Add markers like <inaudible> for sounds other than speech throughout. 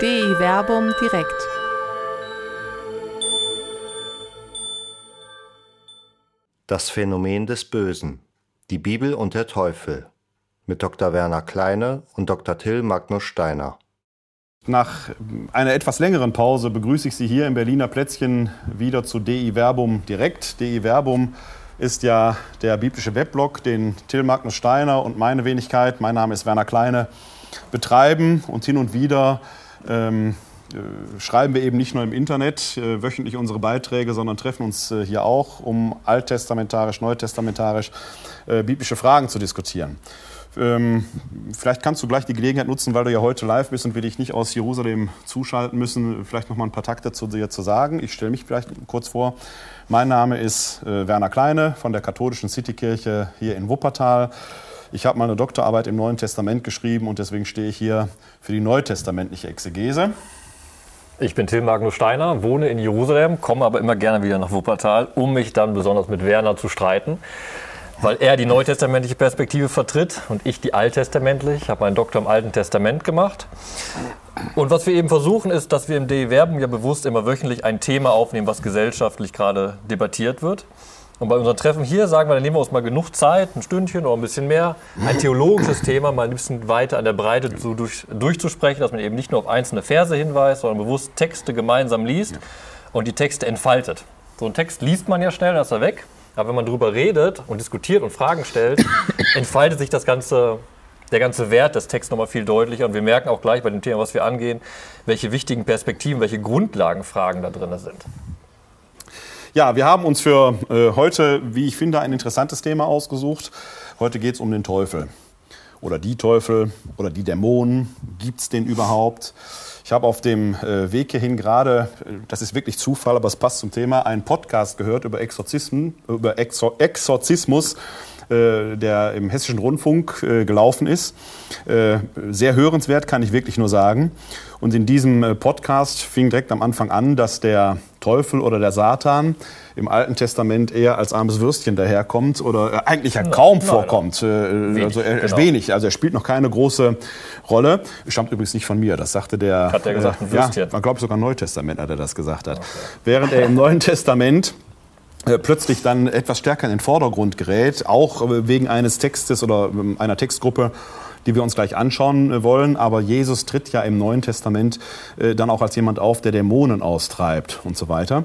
DI Werbung direkt. Das Phänomen des Bösen. Die Bibel und der Teufel. Mit Dr. Werner Kleine und Dr. Till Magnus Steiner. Nach einer etwas längeren Pause begrüße ich Sie hier im Berliner Plätzchen wieder zu DI Verbum direkt. DI Verbum ist ja der biblische Weblog, den Till Magnus Steiner und meine Wenigkeit, mein Name ist Werner Kleine, betreiben und hin und wieder ähm, äh, schreiben wir eben nicht nur im Internet äh, wöchentlich unsere Beiträge, sondern treffen uns äh, hier auch, um alttestamentarisch, neutestamentarisch äh, biblische Fragen zu diskutieren. Ähm, vielleicht kannst du gleich die Gelegenheit nutzen, weil du ja heute live bist und wir dich nicht aus Jerusalem zuschalten müssen, vielleicht noch mal ein paar Takte zu dir zu sagen. Ich stelle mich vielleicht kurz vor. Mein Name ist äh, Werner Kleine von der katholischen Citykirche hier in Wuppertal. Ich habe meine Doktorarbeit im Neuen Testament geschrieben und deswegen stehe ich hier für die neutestamentliche Exegese. Ich bin Till Magnus Steiner, wohne in Jerusalem, komme aber immer gerne wieder nach Wuppertal, um mich dann besonders mit Werner zu streiten weil er die neutestamentliche Perspektive vertritt und ich die alttestamentliche. Ich habe meinen Doktor im Alten Testament gemacht. Und was wir eben versuchen, ist, dass wir im DE Verbum ja bewusst immer wöchentlich ein Thema aufnehmen, was gesellschaftlich gerade debattiert wird. Und bei unseren Treffen hier sagen wir, dann nehmen wir uns mal genug Zeit, ein Stündchen oder ein bisschen mehr, ein theologisches Thema mal ein bisschen weiter an der Breite so durch, durchzusprechen, dass man eben nicht nur auf einzelne Verse hinweist, sondern bewusst Texte gemeinsam liest und die Texte entfaltet. So einen Text liest man ja schnell, dann ist er weg. Aber wenn man darüber redet und diskutiert und Fragen stellt, <coughs> entfaltet sich das ganze, der ganze Wert des Texts nochmal viel deutlicher. Und wir merken auch gleich bei dem Thema, was wir angehen, welche wichtigen Perspektiven, welche Grundlagenfragen da drin sind. Ja, wir haben uns für äh, heute, wie ich finde, ein interessantes Thema ausgesucht. Heute geht es um den Teufel. Oder die Teufel oder die Dämonen. Gibt es den überhaupt? Ich habe auf dem äh, Weg hierhin gerade, äh, das ist wirklich Zufall, aber es passt zum Thema, einen Podcast gehört über Exorzismen, über Exor Exorzismus, äh, der im Hessischen Rundfunk gelaufen ist. Sehr hörenswert, kann ich wirklich nur sagen. Und in diesem Podcast fing direkt am Anfang an, dass der Teufel oder der Satan im Alten Testament eher als armes Würstchen daherkommt oder äh, eigentlich ja kaum nein, vorkommt. Nein. Also er, genau. wenig, also er spielt noch keine große Rolle. Stammt übrigens nicht von mir, das sagte der. Hat er gesagt, ein Würstchen? Ja, man glaubt sogar im Neutestament hat er das gesagt hat. Okay. Während er im Neuen Testament äh, plötzlich dann etwas stärker in den Vordergrund gerät, auch äh, wegen eines Textes oder ähm, einer Textgruppe, die wir uns gleich anschauen wollen. Aber Jesus tritt ja im Neuen Testament dann auch als jemand auf, der Dämonen austreibt und so weiter.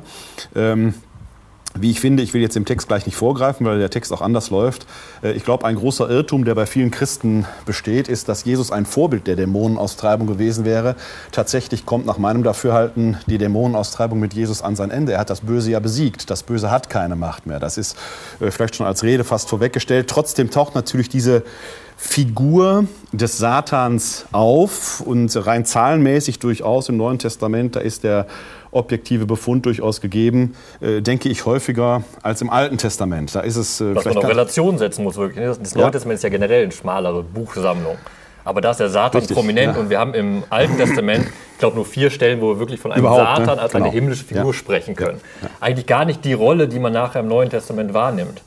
Wie ich finde, ich will jetzt dem Text gleich nicht vorgreifen, weil der Text auch anders läuft. Äh, ich glaube, ein großer Irrtum, der bei vielen Christen besteht, ist, dass Jesus ein Vorbild der Dämonenaustreibung gewesen wäre. Tatsächlich kommt nach meinem Dafürhalten die Dämonenaustreibung mit Jesus an sein Ende. Er hat das Böse ja besiegt. Das Böse hat keine Macht mehr. Das ist äh, vielleicht schon als Rede fast vorweggestellt. Trotzdem taucht natürlich diese Figur des Satans auf und rein zahlenmäßig durchaus im Neuen Testament, da ist der objektive Befund durchaus gegeben, äh, denke ich häufiger als im Alten Testament. Da ist es äh, Was man auf Relation setzen muss wirklich. Das, das Neue Testament ist ja generell eine schmalere Buchsammlung. Aber da ist der Satan Richtig, prominent ja. und wir haben im Alten Testament, ich glaube, nur vier Stellen, wo wir wirklich von einem Überhaupt, Satan ne? als genau. eine himmlische Figur ja. sprechen können. Ja. Eigentlich gar nicht die Rolle, die man nachher im Neuen Testament wahrnimmt.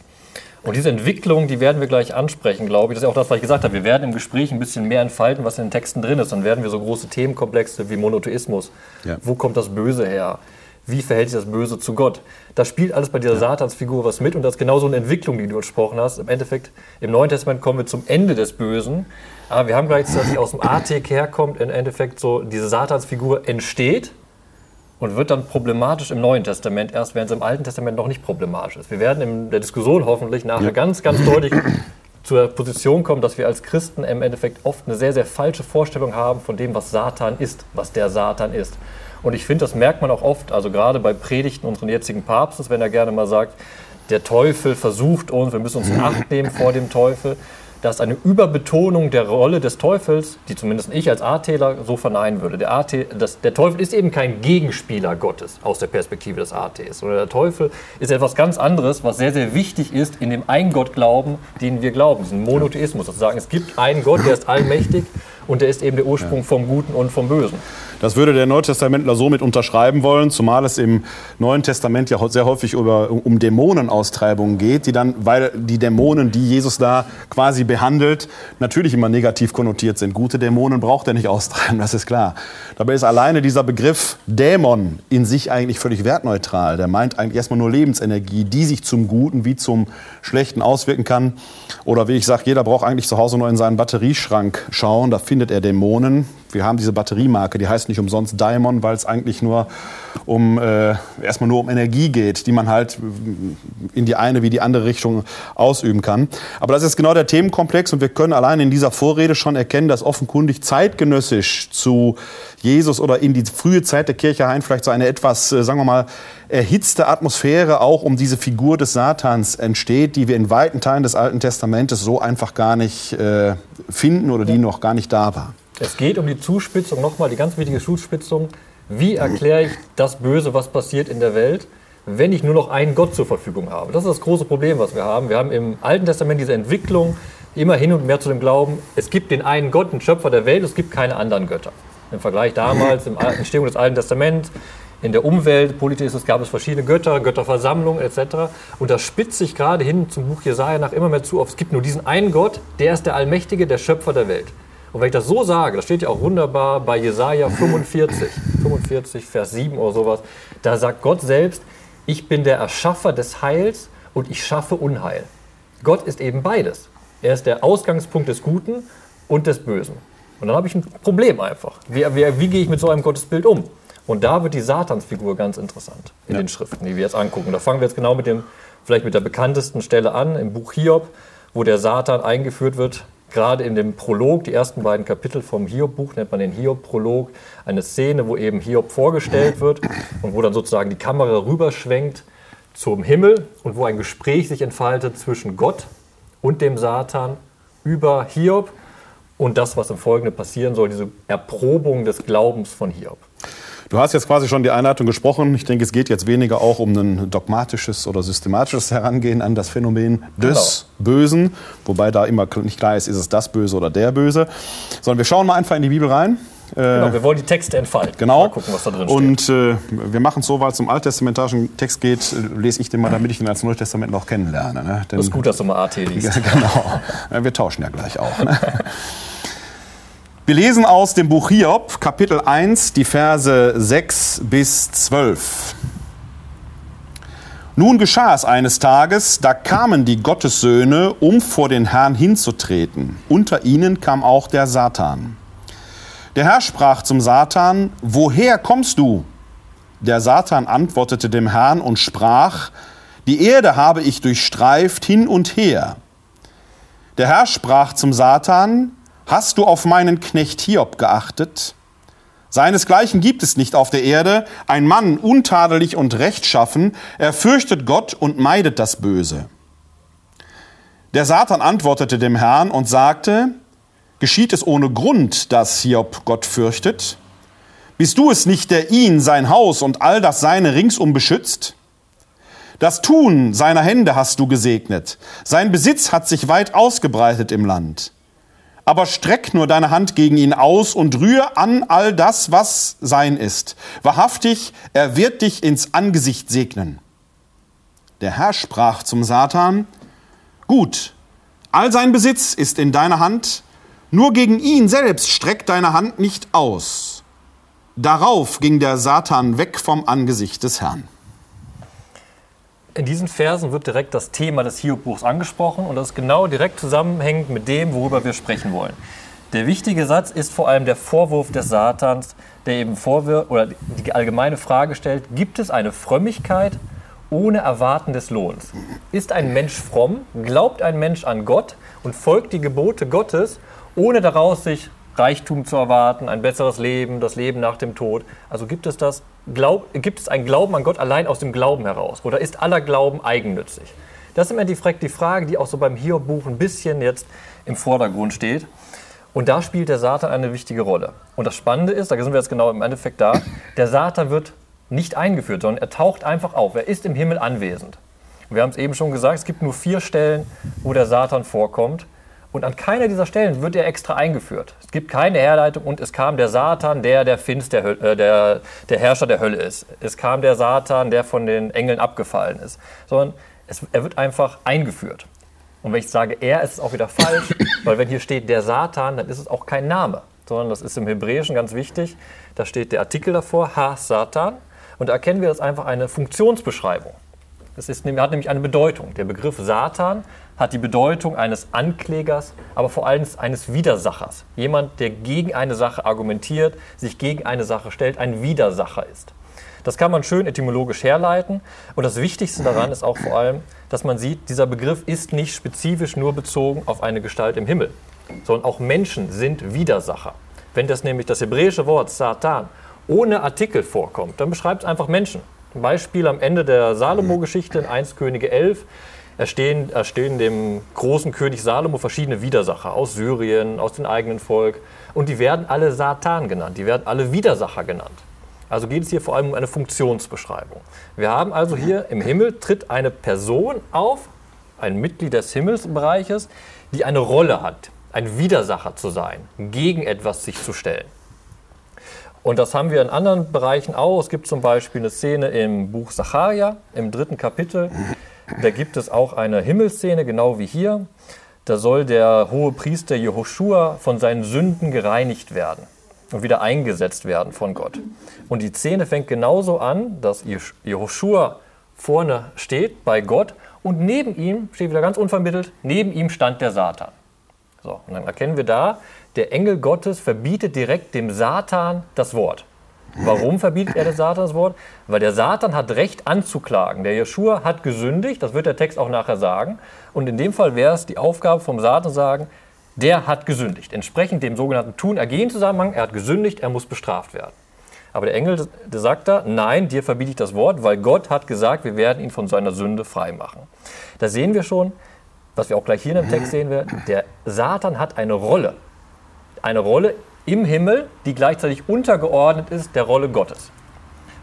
Und diese Entwicklung, die werden wir gleich ansprechen, glaube ich. Das ist auch das, was ich gesagt habe. Wir werden im Gespräch ein bisschen mehr entfalten, was in den Texten drin ist. Dann werden wir so große Themenkomplexe wie Monotheismus. Ja. Wo kommt das Böse her? Wie verhält sich das Böse zu Gott? Das spielt alles bei dieser ja. Satansfigur was mit und das ist genau so eine Entwicklung, die du gesprochen hast. Im Endeffekt, im Neuen Testament kommen wir zum Ende des Bösen. Aber wir haben gleichzeitig aus dem Artik herkommt, im Endeffekt so, diese Satansfigur entsteht und wird dann problematisch im Neuen Testament, erst während es im Alten Testament noch nicht problematisch ist. Wir werden in der Diskussion hoffentlich nachher ja. ganz, ganz deutlich <coughs> zur Position kommen, dass wir als Christen im Endeffekt oft eine sehr, sehr falsche Vorstellung haben von dem, was Satan ist, was der Satan ist. Und ich finde, das merkt man auch oft, also gerade bei Predigten unseren jetzigen Papstes, wenn er gerne mal sagt, der Teufel versucht uns, wir müssen uns in Acht nehmen vor dem Teufel dass eine Überbetonung der Rolle des Teufels, die zumindest ich als ATler so verneinen würde. Der, AT, das, der Teufel ist eben kein Gegenspieler Gottes aus der Perspektive des ATs, sondern der Teufel ist etwas ganz anderes, was sehr, sehr wichtig ist in dem Ein-Gott-Glauben, den wir glauben, diesen Monotheismus. Sozusagen, es gibt einen Gott, der ist allmächtig und der ist eben der Ursprung vom Guten und vom Bösen. Das würde der Neutestamentler somit unterschreiben wollen, zumal es im Neuen Testament ja sehr häufig über, um Dämonenaustreibungen geht, die dann, weil die Dämonen, die Jesus da quasi behandelt, natürlich immer negativ konnotiert sind. Gute Dämonen braucht er nicht austreiben, das ist klar. Dabei ist alleine dieser Begriff Dämon in sich eigentlich völlig wertneutral. Der meint eigentlich erstmal nur Lebensenergie, die sich zum Guten wie zum Schlechten auswirken kann. Oder wie ich sage, jeder braucht eigentlich zu Hause nur in seinen Batterieschrank schauen, da findet er Dämonen. Wir haben diese Batteriemarke, die heißt nicht umsonst Diamond, weil es eigentlich nur um äh, erstmal nur um Energie geht, die man halt in die eine wie die andere Richtung ausüben kann. Aber das ist genau der Themenkomplex und wir können allein in dieser Vorrede schon erkennen, dass offenkundig zeitgenössisch zu Jesus oder in die frühe Zeit der Kirche ein vielleicht so eine etwas, äh, sagen wir mal, erhitzte Atmosphäre auch um diese Figur des Satans entsteht, die wir in weiten Teilen des Alten Testamentes so einfach gar nicht äh, finden oder die noch gar nicht da war. Es geht um die Zuspitzung, nochmal die ganz wichtige Zuspitzung. Wie erkläre ich das Böse, was passiert in der Welt, wenn ich nur noch einen Gott zur Verfügung habe? Das ist das große Problem, was wir haben. Wir haben im Alten Testament diese Entwicklung immer hin und mehr zu dem Glauben, es gibt den einen Gott, den Schöpfer der Welt, es gibt keine anderen Götter. Im Vergleich damals, im Entstehung des Alten Testaments, in der Umwelt, politisch gab es verschiedene Götter, Götterversammlungen etc. Und das spitzt sich gerade hin zum Buch Jesaja nach immer mehr zu auf. Es gibt nur diesen einen Gott, der ist der Allmächtige, der Schöpfer der Welt. Und wenn ich das so sage, das steht ja auch wunderbar bei Jesaja <laughs> 45, 45, Vers 7 oder sowas, da sagt Gott selbst, ich bin der Erschaffer des Heils und ich schaffe Unheil. Gott ist eben beides. Er ist der Ausgangspunkt des Guten und des Bösen. Und dann habe ich ein Problem einfach. Wie, wie, wie, gehe ich mit so einem Gottesbild um? Und da wird die Satansfigur ganz interessant in ja. den Schriften, die wir jetzt angucken. Da fangen wir jetzt genau mit dem, vielleicht mit der bekanntesten Stelle an, im Buch Hiob, wo der Satan eingeführt wird gerade in dem Prolog, die ersten beiden Kapitel vom Hiob-Buch, nennt man den Hiob-Prolog, eine Szene, wo eben Hiob vorgestellt wird und wo dann sozusagen die Kamera rüberschwenkt zum Himmel und wo ein Gespräch sich entfaltet zwischen Gott und dem Satan über Hiob und das, was im Folgenden passieren soll, diese Erprobung des Glaubens von Hiob. Du hast jetzt quasi schon die Einleitung gesprochen. Ich denke, es geht jetzt weniger auch um ein dogmatisches oder systematisches Herangehen an das Phänomen des genau. Bösen, wobei da immer nicht klar ist, ist es das Böse oder der Böse, sondern wir schauen mal einfach in die Bibel rein. Genau, wir wollen die Texte entfalten. Genau. Mal gucken, was da drin steht. Und äh, wir machen es so, weil es um alttestamentarischen Text geht, lese ich den mal, damit ich ihn als Neutestament noch kennenlerne. Ne? Denn, das ist gut, dass du mal AT liest. <laughs> genau. Wir tauschen ja gleich auch. Ne? <laughs> Wir lesen aus dem Buch Hiob, Kapitel 1, die Verse 6 bis 12. Nun geschah es eines Tages, da kamen die Gottessöhne, um vor den Herrn hinzutreten. Unter ihnen kam auch der Satan. Der Herr sprach zum Satan, Woher kommst du? Der Satan antwortete dem Herrn und sprach, Die Erde habe ich durchstreift hin und her. Der Herr sprach zum Satan, Hast du auf meinen Knecht Hiob geachtet? Seinesgleichen gibt es nicht auf der Erde, ein Mann untadelig und rechtschaffen, er fürchtet Gott und meidet das Böse. Der Satan antwortete dem Herrn und sagte, geschieht es ohne Grund, dass Hiob Gott fürchtet? Bist du es nicht, der ihn, sein Haus und all das Seine ringsum beschützt? Das Tun seiner Hände hast du gesegnet. Sein Besitz hat sich weit ausgebreitet im Land aber streck nur deine Hand gegen ihn aus und rühr an all das, was sein ist. Wahrhaftig, er wird dich ins Angesicht segnen. Der Herr sprach zum Satan, Gut, all sein Besitz ist in deiner Hand, nur gegen ihn selbst streck deine Hand nicht aus. Darauf ging der Satan weg vom Angesicht des Herrn. In diesen Versen wird direkt das Thema des Hiob-Buchs angesprochen und das ist genau direkt zusammenhängend mit dem, worüber wir sprechen wollen. Der wichtige Satz ist vor allem der Vorwurf des Satans, der eben vorwirft oder die allgemeine Frage stellt: Gibt es eine Frömmigkeit ohne Erwarten des Lohns? Ist ein Mensch fromm? Glaubt ein Mensch an Gott und folgt die Gebote Gottes, ohne daraus sich Reichtum zu erwarten, ein besseres Leben, das Leben nach dem Tod? Also gibt es das glaub, gibt es ein Glauben an Gott allein aus dem Glauben heraus? Oder ist aller Glauben eigennützig? Das ist im Endeffekt die Frage, die auch so beim Hiob-Buch ein bisschen jetzt im Vordergrund steht. Und da spielt der Satan eine wichtige Rolle. Und das Spannende ist, da sind wir jetzt genau im Endeffekt da, der Satan wird nicht eingeführt, sondern er taucht einfach auf. Er ist im Himmel anwesend. wir haben es eben schon gesagt, es gibt nur vier Stellen, wo der Satan vorkommt. Und an keiner dieser Stellen wird er extra eingeführt. Es gibt keine Herleitung und es kam der Satan, der der Finst, der, äh, der, der Herrscher der Hölle ist. Es kam der Satan, der von den Engeln abgefallen ist. Sondern es, er wird einfach eingeführt. Und wenn ich sage er, ist es auch wieder falsch, <coughs> weil wenn hier steht der Satan, dann ist es auch kein Name, sondern das ist im Hebräischen ganz wichtig. Da steht der Artikel davor, Ha Satan. Und da erkennen wir das einfach eine Funktionsbeschreibung. Das ist, hat nämlich eine Bedeutung. Der Begriff Satan hat die Bedeutung eines Anklägers, aber vor allem eines Widersachers. Jemand, der gegen eine Sache argumentiert, sich gegen eine Sache stellt, ein Widersacher ist. Das kann man schön etymologisch herleiten. Und das Wichtigste daran ist auch vor allem, dass man sieht, dieser Begriff ist nicht spezifisch nur bezogen auf eine Gestalt im Himmel, sondern auch Menschen sind Widersacher. Wenn das nämlich das hebräische Wort Satan ohne Artikel vorkommt, dann beschreibt es einfach Menschen. Ein Beispiel am Ende der Salomo-Geschichte in 1 Könige 11 erstehen, erstehen dem großen König Salomo verschiedene Widersacher aus Syrien, aus dem eigenen Volk. Und die werden alle Satan genannt, die werden alle Widersacher genannt. Also geht es hier vor allem um eine Funktionsbeschreibung. Wir haben also hier im Himmel tritt eine Person auf, ein Mitglied des Himmelsbereiches, die eine Rolle hat, ein Widersacher zu sein, gegen etwas sich zu stellen. Und das haben wir in anderen Bereichen auch. Es gibt zum Beispiel eine Szene im Buch Sacharja, im dritten Kapitel. Da gibt es auch eine Himmelsszene, genau wie hier. Da soll der hohe Priester Jehoshua von seinen Sünden gereinigt werden und wieder eingesetzt werden von Gott. Und die Szene fängt genauso an, dass Jehoshua vorne steht bei Gott und neben ihm, steht wieder ganz unvermittelt, neben ihm stand der Satan. So, und dann erkennen wir da, der Engel Gottes verbietet direkt dem Satan das Wort. Warum verbietet er dem Satan das Wort? Weil der Satan hat Recht anzuklagen. Der Jeschua hat gesündigt, das wird der Text auch nachher sagen. Und in dem Fall wäre es die Aufgabe vom Satan sagen, der hat gesündigt. Entsprechend dem sogenannten Tun-Ergehen-Zusammenhang, er hat gesündigt, er muss bestraft werden. Aber der Engel der sagt da, nein, dir verbiete ich das Wort, weil Gott hat gesagt, wir werden ihn von seiner Sünde freimachen. Da sehen wir schon, was wir auch gleich hier in dem Text sehen werden, der Satan hat eine Rolle. Eine Rolle im Himmel, die gleichzeitig untergeordnet ist der Rolle Gottes.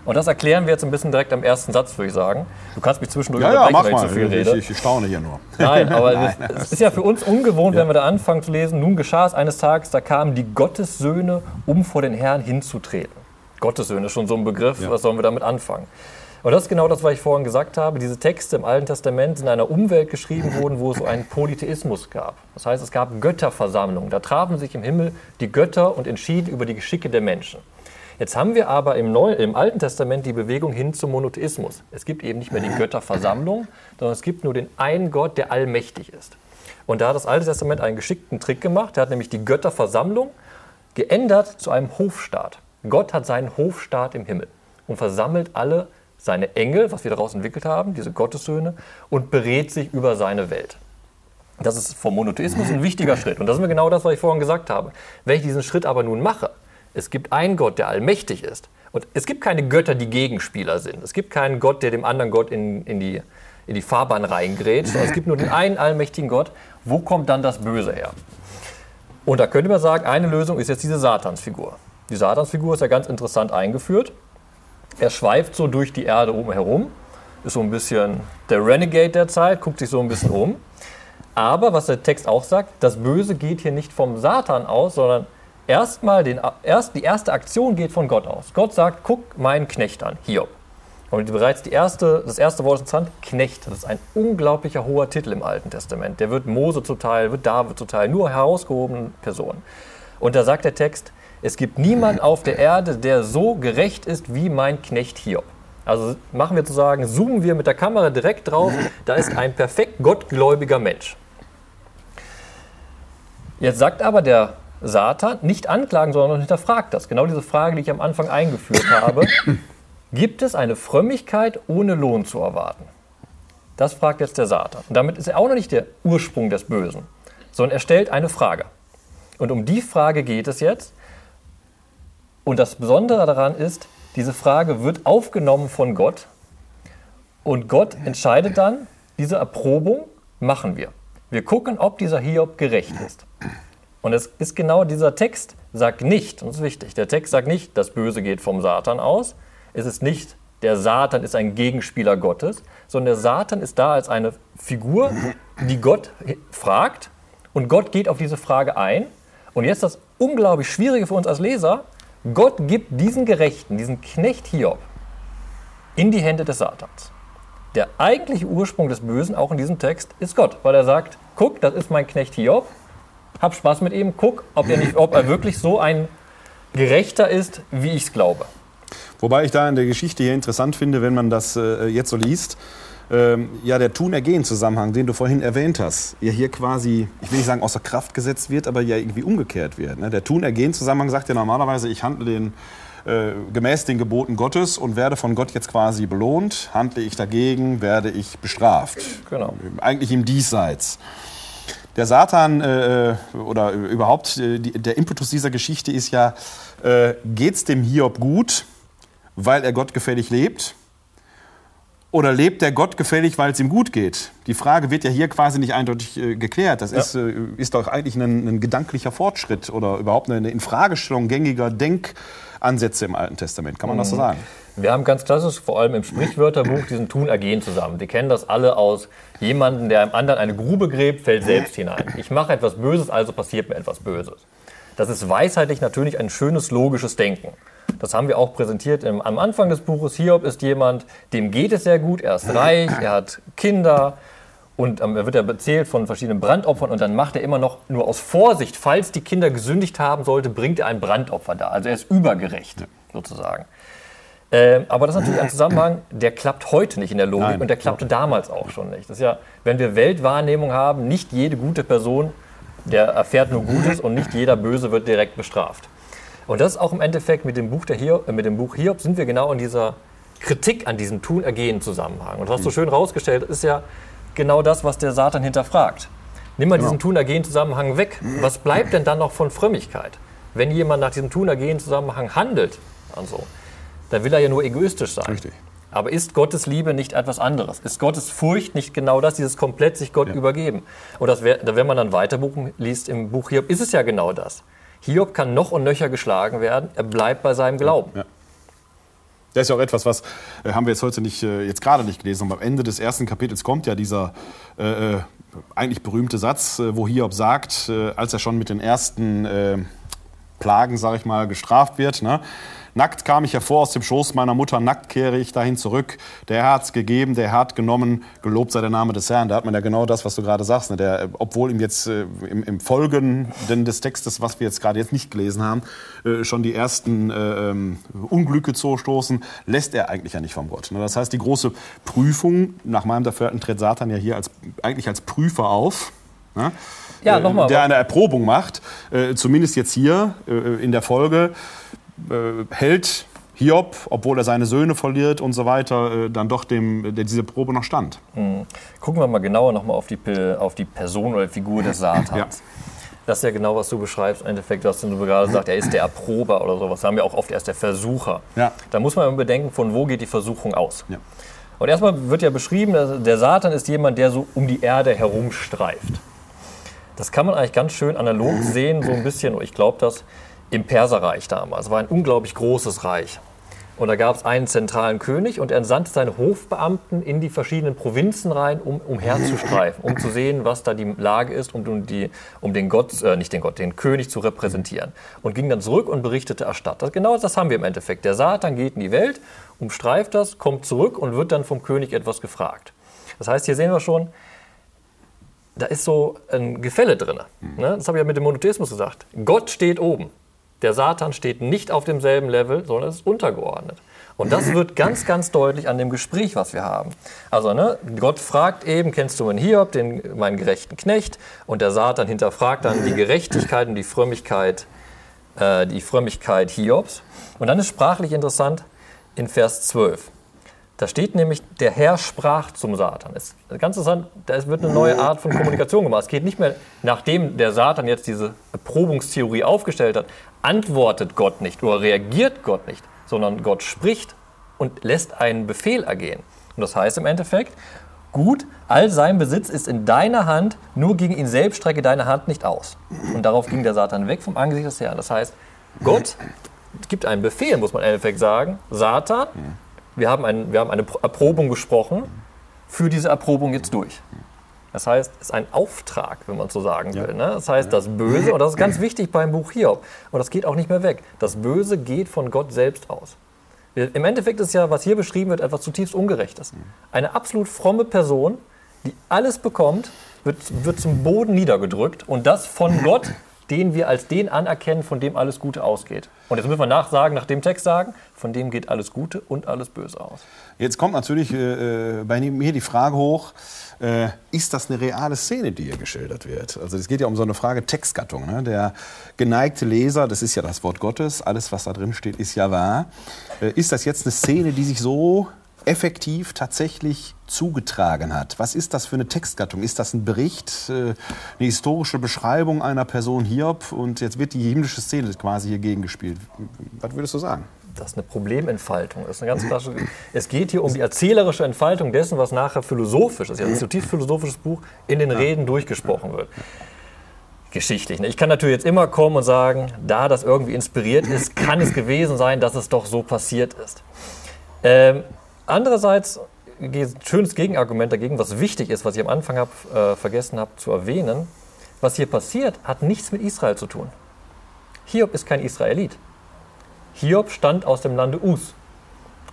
Und das erklären wir jetzt ein bisschen direkt am ersten Satz, würde ich sagen. Du kannst mich zwischendurch ja, ja, mach ich zu viel rede. Ich, ich, staune hier nur. Nein, aber <laughs> Nein. es ist ja für uns ungewohnt, ja. wenn wir da anfangen zu lesen. Nun geschah es eines Tages, da kamen die Gottessöhne, um vor den Herrn hinzutreten. Gottessöhne ist schon so ein Begriff, ja. was sollen wir damit anfangen? Und das ist genau das, was ich vorhin gesagt habe. Diese Texte im Alten Testament sind in einer Umwelt geschrieben worden, wo es so einen Polytheismus gab. Das heißt, es gab Götterversammlungen. Da trafen sich im Himmel die Götter und entschieden über die Geschicke der Menschen. Jetzt haben wir aber im, Neuen, im Alten Testament die Bewegung hin zum Monotheismus. Es gibt eben nicht mehr die Götterversammlung, sondern es gibt nur den einen Gott, der allmächtig ist. Und da hat das Alte Testament einen geschickten Trick gemacht. Er hat nämlich die Götterversammlung geändert zu einem Hofstaat. Gott hat seinen Hofstaat im Himmel und versammelt alle seine Engel, was wir daraus entwickelt haben, diese Gottessöhne, und berät sich über seine Welt. Das ist vom Monotheismus ein wichtiger Schritt. Und das ist mir genau das, was ich vorhin gesagt habe. Wenn ich diesen Schritt aber nun mache, es gibt einen Gott, der allmächtig ist. Und es gibt keine Götter, die Gegenspieler sind. Es gibt keinen Gott, der dem anderen Gott in, in, die, in die Fahrbahn reingrätscht. Es gibt nur den einen allmächtigen Gott. Wo kommt dann das Böse her? Und da könnte man sagen, eine Lösung ist jetzt diese Satansfigur. Die Satansfigur ist ja ganz interessant eingeführt. Er schweift so durch die Erde oben herum, ist so ein bisschen der Renegade der Zeit, guckt sich so ein bisschen um. Aber was der Text auch sagt, das Böse geht hier nicht vom Satan aus, sondern erstmal erst, die erste Aktion geht von Gott aus. Gott sagt, guck meinen Knecht an, Hiob. Und bereits die erste, das erste Wort ist interessant, Knecht. Das ist ein unglaublicher hoher Titel im Alten Testament. Der wird Mose zuteil, wird David zuteil, nur herausgehobenen Personen. Und da sagt der Text, es gibt niemand auf der Erde, der so gerecht ist wie mein Knecht Hiob. Also machen wir zu sagen, zoomen wir mit der Kamera direkt drauf, da ist ein perfekt gottgläubiger Mensch. Jetzt sagt aber der Satan nicht anklagen, sondern hinterfragt das. Genau diese Frage, die ich am Anfang eingeführt habe. Gibt es eine Frömmigkeit ohne Lohn zu erwarten? Das fragt jetzt der Satan. Und damit ist er auch noch nicht der Ursprung des Bösen, sondern er stellt eine Frage. Und um die Frage geht es jetzt. Und das Besondere daran ist, diese Frage wird aufgenommen von Gott. Und Gott entscheidet dann, diese Erprobung machen wir. Wir gucken, ob dieser Hiob gerecht ist. Und es ist genau dieser Text, sagt nicht, und das ist wichtig, der Text sagt nicht, das Böse geht vom Satan aus. Es ist nicht, der Satan ist ein Gegenspieler Gottes, sondern der Satan ist da als eine Figur, die Gott fragt und Gott geht auf diese Frage ein. Und jetzt das unglaublich Schwierige für uns als Leser, Gott gibt diesen Gerechten, diesen Knecht Hiob, in die Hände des Satans. der eigentliche Ursprung des Bösen, auch in diesem Text, ist Gott. Weil er sagt, guck, das ist mein Knecht Hiob, hab Spaß mit ihm, guck, ob er, nicht, ob er wirklich so ein Gerechter ist, wie ich es glaube. Wobei ich da in der Geschichte hier interessant finde, wenn man das äh, jetzt so liest, ähm, ja, der Tun-Ergehen-Zusammenhang, den du vorhin erwähnt hast, ja hier quasi, ich will nicht sagen außer Kraft gesetzt wird, aber ja irgendwie umgekehrt wird. Ne? Der Tun-Ergehen-Zusammenhang sagt ja normalerweise, ich handle den, äh, gemäß den Geboten Gottes und werde von Gott jetzt quasi belohnt. Handle ich dagegen, werde ich bestraft. Genau. Eigentlich im Diesseits. Der Satan äh, äh oder überhaupt äh, die, der Impetus dieser Geschichte ist ja, äh, es dem Hiob gut, weil er gottgefällig lebt? Oder lebt der Gott gefällig, weil es ihm gut geht? Die Frage wird ja hier quasi nicht eindeutig äh, geklärt. Das ja. ist, äh, ist doch eigentlich ein, ein, gedanklicher Fortschritt oder überhaupt eine Infragestellung gängiger Denkansätze im Alten Testament. Kann man mhm. das so mhm. sagen? Wir haben ganz klassisch, vor allem im Sprichwörterbuch, diesen Tun-Ergehen zusammen. Wir kennen das alle aus jemandem, der einem anderen eine Grube gräbt, fällt selbst hinein. Ich mache etwas Böses, also passiert mir etwas Böses. Das ist weisheitlich natürlich ein schönes, logisches Denken. Das haben wir auch präsentiert im, am Anfang des Buches. Hiob ist jemand, dem geht es sehr gut, er ist reich, er hat Kinder und ähm, er wird ja erzählt von verschiedenen Brandopfern und dann macht er immer noch nur aus Vorsicht, falls die Kinder gesündigt haben sollte, bringt er ein Brandopfer da. Also er ist übergerecht sozusagen. Äh, aber das ist natürlich ein Zusammenhang, der klappt heute nicht in der Logik Nein. und der klappte damals auch schon nicht. Das ist ja, wenn wir Weltwahrnehmung haben, nicht jede gute Person, der erfährt nur Gutes und nicht jeder Böse wird direkt bestraft. Und das ist auch im Endeffekt mit dem Buch, der Hiob, äh, mit dem Buch Hiob sind wir genau in dieser Kritik an diesem Tun-Ergehen-Zusammenhang. Und was du schön rausgestellt ist ja genau das, was der Satan hinterfragt. Nimm mal genau. diesen Tun-Ergehen-Zusammenhang weg. Was bleibt denn dann noch von Frömmigkeit? Wenn jemand nach diesem Tun-Ergehen-Zusammenhang handelt, also, dann will er ja nur egoistisch sein. Richtig. Aber ist Gottes Liebe nicht etwas anderes? Ist Gottes Furcht nicht genau das, dieses komplett sich Gott ja. übergeben? Und das wär, wenn man dann weiter liest im Buch Hiob, ist es ja genau das. Hiob kann noch und nöcher geschlagen werden, er bleibt bei seinem Glauben. Ja. Das ist ja auch etwas, was äh, haben wir jetzt heute nicht, äh, jetzt gerade nicht gelesen. Und am Ende des ersten Kapitels kommt ja dieser äh, äh eigentlich berühmte Satz, äh, wo Hiob sagt, äh, als er schon mit den ersten Plagen, sage ich mal, gestraft wird. Ne? Nackt kam ich hervor aus dem Schoß meiner Mutter, nackt kehre ich dahin zurück. Der Herr hat's gegeben, der Herr hat genommen, gelobt sei der Name des Herrn. Da hat man ja genau das, was du gerade sagst. Ne? Der, obwohl ihm jetzt äh, im, im Folgenden des Textes, was wir jetzt gerade jetzt nicht gelesen haben, äh, schon die ersten äh, ähm, Unglücke zustoßen, lässt er eigentlich ja nicht vom Gott. Ne? Das heißt, die große Prüfung, nach meinem Dafürhalten tritt Satan ja hier als, eigentlich als Prüfer auf. Ne? Ja, nochmal. Der eine Erprobung macht, äh, zumindest jetzt hier äh, in der Folge, äh, hält Hiob, obwohl er seine Söhne verliert und so weiter, äh, dann doch dem, der diese Probe noch stand. Mhm. Gucken wir mal genauer nochmal auf die, auf die Person oder Figur des Satans. Ja. Das ist ja genau, was du beschreibst. Im Endeffekt, was du gerade sagst, er ist der Erprober oder sowas. Das haben wir auch oft, er ist der Versucher. Ja. Da muss man bedenken, von wo geht die Versuchung aus. Ja. Und erstmal wird ja beschrieben, der Satan ist jemand, der so um die Erde herumstreift. Das kann man eigentlich ganz schön analog sehen, so ein bisschen, ich glaube das, im Perserreich damals. Es war ein unglaublich großes Reich. Und da gab es einen zentralen König und er entsandte seine Hofbeamten in die verschiedenen Provinzen rein, um umherzustreifen, um zu sehen, was da die Lage ist, um, die, um den Gott, äh, nicht den Gott, den König zu repräsentieren. Und ging dann zurück und berichtete erstattet. Genau das haben wir im Endeffekt. Der Satan geht in die Welt, umstreift das, kommt zurück und wird dann vom König etwas gefragt. Das heißt, hier sehen wir schon, da ist so ein Gefälle drin. Ne? Das habe ich ja mit dem Monotheismus gesagt. Gott steht oben. Der Satan steht nicht auf demselben Level, sondern ist untergeordnet. Und das wird ganz, ganz deutlich an dem Gespräch, was wir haben. Also, ne, Gott fragt eben, kennst du meinen Hiob, den, meinen gerechten Knecht? Und der Satan hinterfragt dann die Gerechtigkeit und die Frömmigkeit, äh, die Frömmigkeit Hiobs. Und dann ist sprachlich interessant in Vers 12. Da steht nämlich, der Herr sprach zum Satan. Ist ganz interessant, da wird eine neue Art von Kommunikation gemacht. Es geht nicht mehr, nachdem der Satan jetzt diese Erprobungstheorie aufgestellt hat, antwortet Gott nicht oder reagiert Gott nicht, sondern Gott spricht und lässt einen Befehl ergehen. Und das heißt im Endeffekt, gut, all sein Besitz ist in deiner Hand, nur gegen ihn selbst strecke deine Hand nicht aus. Und darauf ging der Satan weg vom Angesicht des Herrn. Das heißt, Gott gibt einen Befehl, muss man im Endeffekt sagen. Satan, wir haben, ein, wir haben eine Erprobung gesprochen, führ diese Erprobung jetzt durch. Das heißt, es ist ein Auftrag, wenn man so sagen will. Ne? Das heißt, das Böse, und das ist ganz <laughs> wichtig beim Buch Hiob, und das geht auch nicht mehr weg, das Böse geht von Gott selbst aus. Im Endeffekt ist ja, was hier beschrieben wird, etwas zutiefst Ungerechtes. Eine absolut fromme Person, die alles bekommt, wird, wird zum Boden niedergedrückt und das von Gott, <laughs> den wir als den anerkennen, von dem alles Gute ausgeht. Und jetzt müssen wir nachsagen, nach dem Text sagen, von dem geht alles Gute und alles Böse aus. Jetzt kommt natürlich äh, bei mir die Frage hoch, äh, ist das eine reale Szene, die hier geschildert wird? Also es geht ja um so eine Frage Textgattung. Ne? Der geneigte Leser, das ist ja das Wort Gottes, alles was da drin steht, ist ja wahr. Äh, ist das jetzt eine Szene, die sich so effektiv tatsächlich zugetragen hat. Was ist das für eine Textgattung? Ist das ein Bericht, äh, eine historische Beschreibung einer Person Hiob und jetzt wird die himmlische Szene quasi hier gegengespielt? Was würdest du sagen? Das ist eine Problementfaltung. Ist eine ganz klassische, es geht hier um die erzählerische Entfaltung dessen, was nachher philosophisch, ist ja ein zutiefst philosophisches Buch, in den Reden durchgesprochen wird. Geschichtlich. Ne? Ich kann natürlich jetzt immer kommen und sagen, da das irgendwie inspiriert ist, kann es gewesen sein, dass es doch so passiert ist. Ähm, Andererseits ein schönes Gegenargument dagegen, was wichtig ist, was ich am Anfang hab, äh, vergessen habe zu erwähnen. Was hier passiert, hat nichts mit Israel zu tun. Hiob ist kein Israelit. Hiob stand aus dem Lande Us.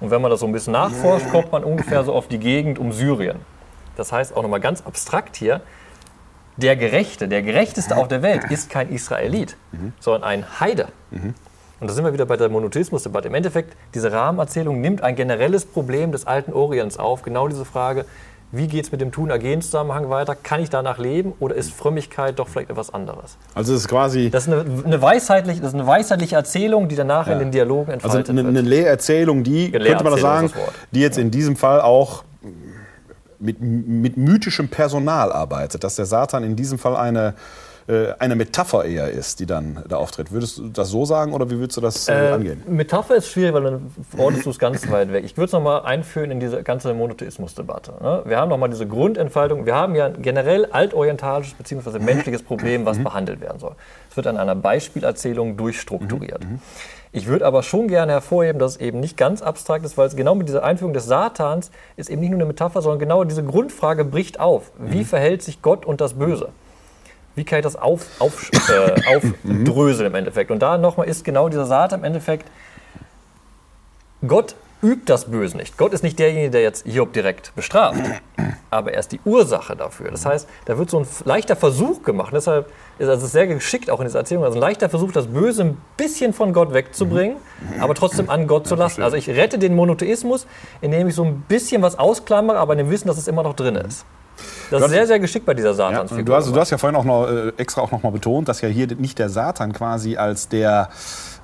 Und wenn man das so ein bisschen nachforscht, kommt man ungefähr so auf die Gegend um Syrien. Das heißt auch nochmal ganz abstrakt hier, der Gerechte, der Gerechteste auf der Welt ist kein Israelit, mhm. sondern ein Heide. Mhm. Und da sind wir wieder bei der Monotheismusdebatte. Im Endeffekt, diese Rahmenerzählung nimmt ein generelles Problem des alten Orients auf. Genau diese Frage, wie geht es mit dem Tun-Ergehen-Zusammenhang weiter? Kann ich danach leben oder ist Frömmigkeit doch vielleicht etwas anderes? Also es ist quasi... Das ist eine, eine, weisheitliche, das ist eine weisheitliche Erzählung, die danach ja. in den Dialogen entfaltet also eine, eine Lehrerzählung, die, könnte man das sagen, die jetzt in diesem Fall auch mit, mit mythischem Personal arbeitet. Dass der Satan in diesem Fall eine eine Metapher eher ist, die dann da auftritt. Würdest du das so sagen oder wie würdest du das äh, äh, angehen? Metapher ist schwierig, weil dann ordnest du es ganz weit weg. Ich würde es nochmal einführen in diese ganze Monotheismusdebatte. Ne? Wir haben nochmal diese Grundentfaltung. Wir haben ja ein generell altorientalisches bzw. menschliches Problem, was mhm. behandelt werden soll. Es wird an einer Beispielerzählung durchstrukturiert. Mhm. Ich würde aber schon gerne hervorheben, dass es eben nicht ganz abstrakt ist, weil es genau mit dieser Einführung des Satans ist eben nicht nur eine Metapher, sondern genau diese Grundfrage bricht auf. Wie mhm. verhält sich Gott und das Böse? Wie kann ich das auf, auf, äh, <coughs> aufdröseln im Endeffekt? Und da nochmal ist genau dieser Satan im Endeffekt, Gott übt das Böse nicht. Gott ist nicht derjenige, der jetzt Hiob direkt bestraft, aber er ist die Ursache dafür. Das heißt, da wird so ein leichter Versuch gemacht. deshalb ist also sehr geschickt auch in dieser Erzählung, also ein leichter Versuch, das Böse ein bisschen von Gott wegzubringen, aber trotzdem an Gott zu lassen. Also ich rette den Monotheismus, indem ich so ein bisschen was ausklammere, aber in dem Wissen, dass es immer noch drin ist. Das ist sehr, sehr geschickt bei dieser Satansfigur. Ja, du, hast, du hast ja vorhin auch noch äh, extra auch noch mal betont, dass ja hier nicht der Satan quasi als der,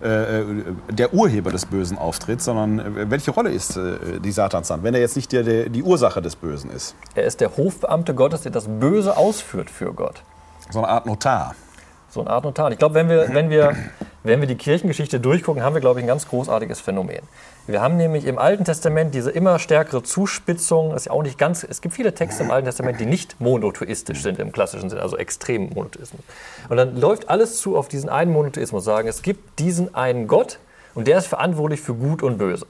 äh, der Urheber des Bösen auftritt, sondern äh, welche Rolle ist äh, die Satans dann, wenn er jetzt nicht der, der, die Ursache des Bösen ist? Er ist der Hofbeamte Gottes, der das Böse ausführt für Gott. So eine Art Notar. So eine Art Notar. Ich glaube, wenn wir, wenn, wir, wenn wir die Kirchengeschichte durchgucken, haben wir, glaube ich, ein ganz großartiges Phänomen. Wir haben nämlich im Alten Testament diese immer stärkere Zuspitzung. Ist ja auch nicht ganz, es gibt viele Texte im Alten Testament, die nicht monotheistisch sind im klassischen Sinne, also extrem Monotheismus. Und dann läuft alles zu auf diesen einen Monotheismus, sagen, es gibt diesen einen Gott und der ist verantwortlich für Gut und Böse.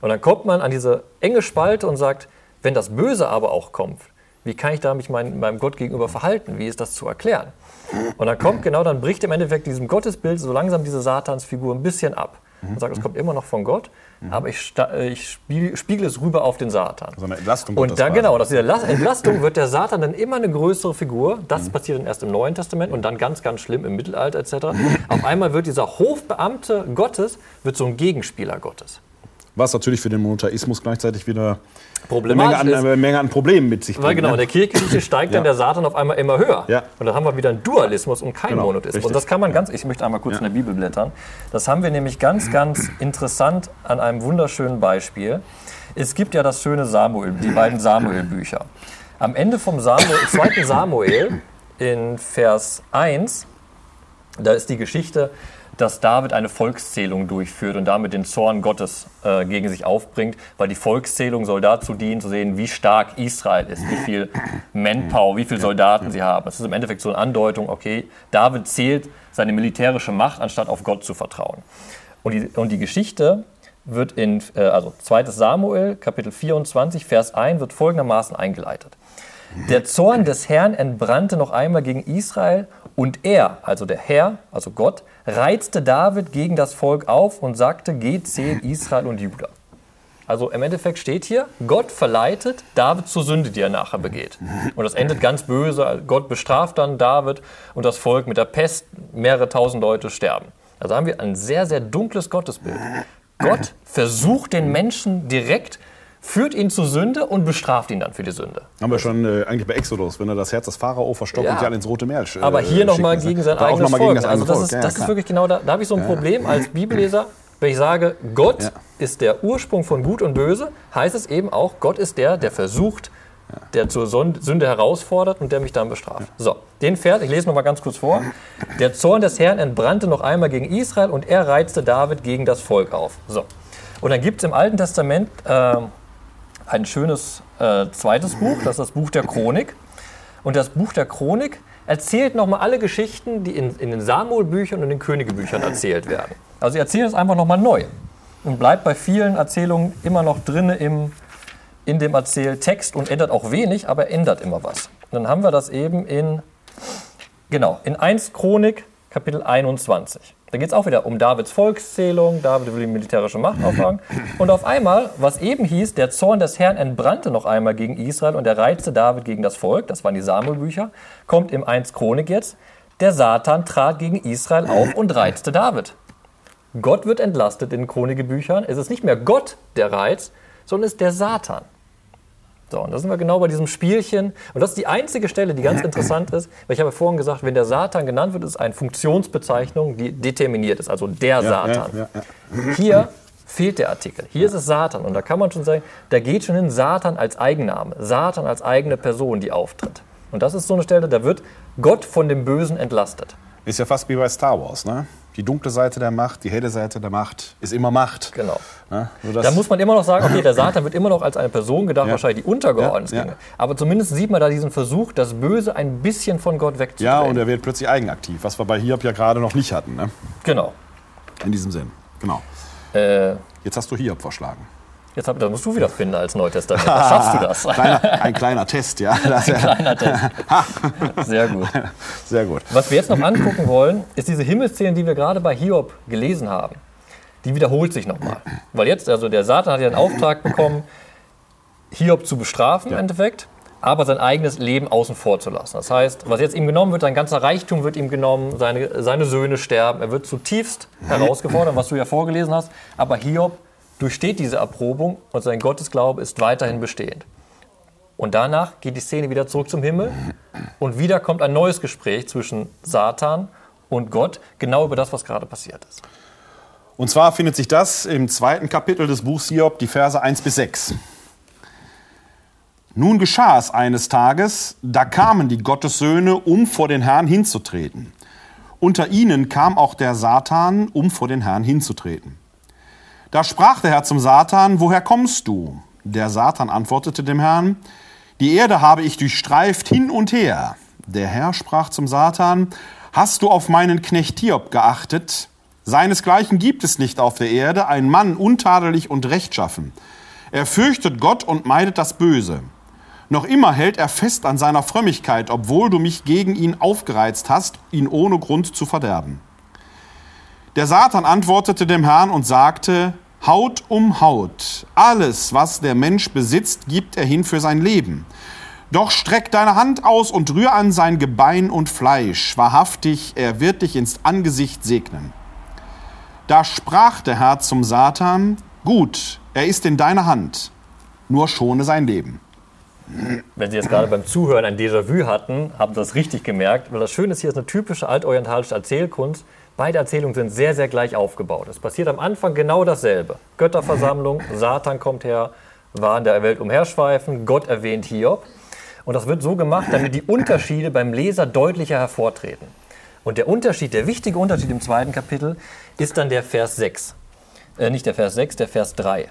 Und dann kommt man an diese enge Spalte und sagt, wenn das Böse aber auch kommt, wie kann ich da mich mein, meinem Gott gegenüber verhalten? Wie ist das zu erklären? Und dann kommt genau, dann bricht im Endeffekt diesem Gottesbild so langsam diese Satansfigur ein bisschen ab. Und sagt, es kommt immer noch von Gott, aber ich, ich spiegel, spiegel, es rüber auf den Satan. So eine Entlastung. Und dann, genau, aus dieser Entlastung wird der Satan dann immer eine größere Figur. Das mhm. passiert dann erst im Neuen Testament und dann ganz, ganz schlimm im Mittelalter etc. Auf einmal wird dieser Hofbeamte Gottes wird so ein Gegenspieler Gottes. Was natürlich für den Monotheismus gleichzeitig wieder Menge, an, eine Menge an Problemen mit sich bringt. Genau, ne? in der Kirche steigt <laughs> dann der Satan auf einmal immer höher. Ja. Und dann haben wir wieder einen Dualismus und keinen genau, Monotheismus. Richtig. Und das kann man ganz, ich möchte einmal kurz ja. in der Bibel blättern. Das haben wir nämlich ganz, ganz interessant an einem wunderschönen Beispiel. Es gibt ja das schöne Samuel, die beiden Samuel-Bücher. Am Ende vom Samuel, 2. Samuel in Vers 1, da ist die Geschichte, dass David eine Volkszählung durchführt und damit den Zorn Gottes äh, gegen sich aufbringt, weil die Volkszählung soll dazu dienen, zu sehen, wie stark Israel ist, wie viel Manpower, wie viele Soldaten sie haben. Das ist im Endeffekt so eine Andeutung, okay, David zählt seine militärische Macht, anstatt auf Gott zu vertrauen. Und die, und die Geschichte wird in, äh, also 2. Samuel, Kapitel 24, Vers 1, wird folgendermaßen eingeleitet. Der Zorn des Herrn entbrannte noch einmal gegen Israel und er, also der Herr, also Gott, reizte David gegen das Volk auf und sagte, geht, zählt Israel und Juda. Also im Endeffekt steht hier, Gott verleitet David zur Sünde, die er nachher begeht. Und das endet ganz böse. Gott bestraft dann David und das Volk mit der Pest. Mehrere tausend Leute sterben. Also haben wir ein sehr, sehr dunkles Gottesbild. Gott versucht den Menschen direkt führt ihn zur Sünde und bestraft ihn dann für die Sünde. Haben wir schon äh, eigentlich bei Exodus, wenn er das Herz des Pharao verstockt ja. und alle ins Rote Meer äh, Aber hier nochmal gegen sein eigenes Volk. Gegen das also das, Volk. Ist, ja, das ist wirklich genau da, da habe ich so ein Problem als Bibelleser. Wenn ich sage, Gott ja. ist der Ursprung von Gut und Böse, heißt es eben auch, Gott ist der, der versucht, der zur Sünde herausfordert und der mich dann bestraft. So, den Vers, ich lese noch mal ganz kurz vor. Der Zorn des Herrn entbrannte noch einmal gegen Israel und er reizte David gegen das Volk auf. So. Und dann gibt es im Alten Testament äh, ein schönes äh, zweites Buch, das ist das Buch der Chronik. Und das Buch der Chronik erzählt nochmal alle Geschichten, die in, in den Samuel-Büchern und in den Königebüchern erzählt werden. Also sie es einfach nochmal neu und bleibt bei vielen Erzählungen immer noch drin im, in dem Erzähltext und ändert auch wenig, aber ändert immer was. Und dann haben wir das eben in, genau, in 1 Chronik, Kapitel 21. Da geht es auch wieder um Davids Volkszählung, David will die militärische Macht aufbauen. Und auf einmal, was eben hieß, der Zorn des Herrn entbrannte noch einmal gegen Israel und er reizte David gegen das Volk, das waren die Samuelbücher, kommt im 1 Chronik jetzt, der Satan trat gegen Israel auf und reizte David. Gott wird entlastet in den Chronikebüchern. Es ist nicht mehr Gott, der reizt, sondern es ist der Satan. So, und da sind wir genau bei diesem Spielchen. Und das ist die einzige Stelle, die ganz interessant ist, weil ich habe vorhin gesagt, wenn der Satan genannt wird, ist es eine Funktionsbezeichnung, die determiniert ist, also der ja, Satan. Ja, ja, Hier fehlt der Artikel. Hier ist es Satan. Und da kann man schon sagen, da geht schon hin Satan als Eigenname, Satan als eigene Person, die auftritt. Und das ist so eine Stelle, da wird Gott von dem Bösen entlastet. Ist ja fast wie bei Star Wars, ne? Die dunkle Seite der Macht, die helle Seite der Macht ist immer Macht. Genau. Ja, da muss man immer noch sagen, okay, der Satan wird immer noch als eine Person gedacht, ja. wahrscheinlich die untergeordnet ja, ja. Aber zumindest sieht man da diesen Versuch, das Böse ein bisschen von Gott wegzudrehen. Ja, und er wird plötzlich eigenaktiv, was wir bei Hiob ja gerade noch nicht hatten. Ne? Genau. In diesem Sinn, genau. Äh, Jetzt hast du Hiob verschlagen. Jetzt hab, das musst du wieder finden als Neutestament. <laughs> Schaffst du das? Kleiner, ein kleiner Test, ja. <laughs> ein kleiner Test. <laughs> Sehr gut. Sehr gut. Was wir jetzt noch angucken wollen, ist diese Himmelsszene, die wir gerade bei Hiob gelesen haben. Die wiederholt sich nochmal. Weil jetzt, also der Satan hat ja den Auftrag bekommen, Hiob zu bestrafen ja. im Endeffekt, aber sein eigenes Leben außen vor zu lassen. Das heißt, was jetzt ihm genommen wird, sein ganzer Reichtum wird ihm genommen, seine, seine Söhne sterben, er wird zutiefst herausgefordert, was du ja vorgelesen hast, aber Hiob durchsteht diese Erprobung und sein Gottesglaube ist weiterhin bestehend. Und danach geht die Szene wieder zurück zum Himmel und wieder kommt ein neues Gespräch zwischen Satan und Gott, genau über das, was gerade passiert ist. Und zwar findet sich das im zweiten Kapitel des Buchs Hiob, die Verse 1 bis 6. Nun geschah es eines Tages, da kamen die Gottessöhne, um vor den Herrn hinzutreten. Unter ihnen kam auch der Satan, um vor den Herrn hinzutreten. Da sprach der Herr zum Satan, woher kommst du? Der Satan antwortete dem Herrn, die Erde habe ich durchstreift hin und her. Der Herr sprach zum Satan, hast du auf meinen Knecht Hiob geachtet? Seinesgleichen gibt es nicht auf der Erde, ein Mann untadelig und rechtschaffen. Er fürchtet Gott und meidet das Böse. Noch immer hält er fest an seiner Frömmigkeit, obwohl du mich gegen ihn aufgereizt hast, ihn ohne Grund zu verderben. Der Satan antwortete dem Herrn und sagte, Haut um Haut. Alles, was der Mensch besitzt, gibt er hin für sein Leben. Doch streck deine Hand aus und rühr an sein Gebein und Fleisch. Wahrhaftig, er wird dich ins Angesicht segnen. Da sprach der Herr zum Satan, gut, er ist in deiner Hand, nur schone sein Leben. Wenn Sie jetzt gerade beim Zuhören ein Déjà-vu hatten, haben Sie das richtig gemerkt, weil das Schöne ist, hier ist eine typische altorientalische Erzählkunst. Beide Erzählungen sind sehr, sehr gleich aufgebaut. Es passiert am Anfang genau dasselbe. Götterversammlung, <clears throat> Satan kommt her, war in der Welt umherschweifen, Gott erwähnt Hiob. Und das wird so gemacht, damit die Unterschiede beim Leser deutlicher hervortreten. Und der Unterschied, der wichtige Unterschied im zweiten Kapitel, ist dann der Vers 6. Äh, nicht der Vers 6, der Vers 3.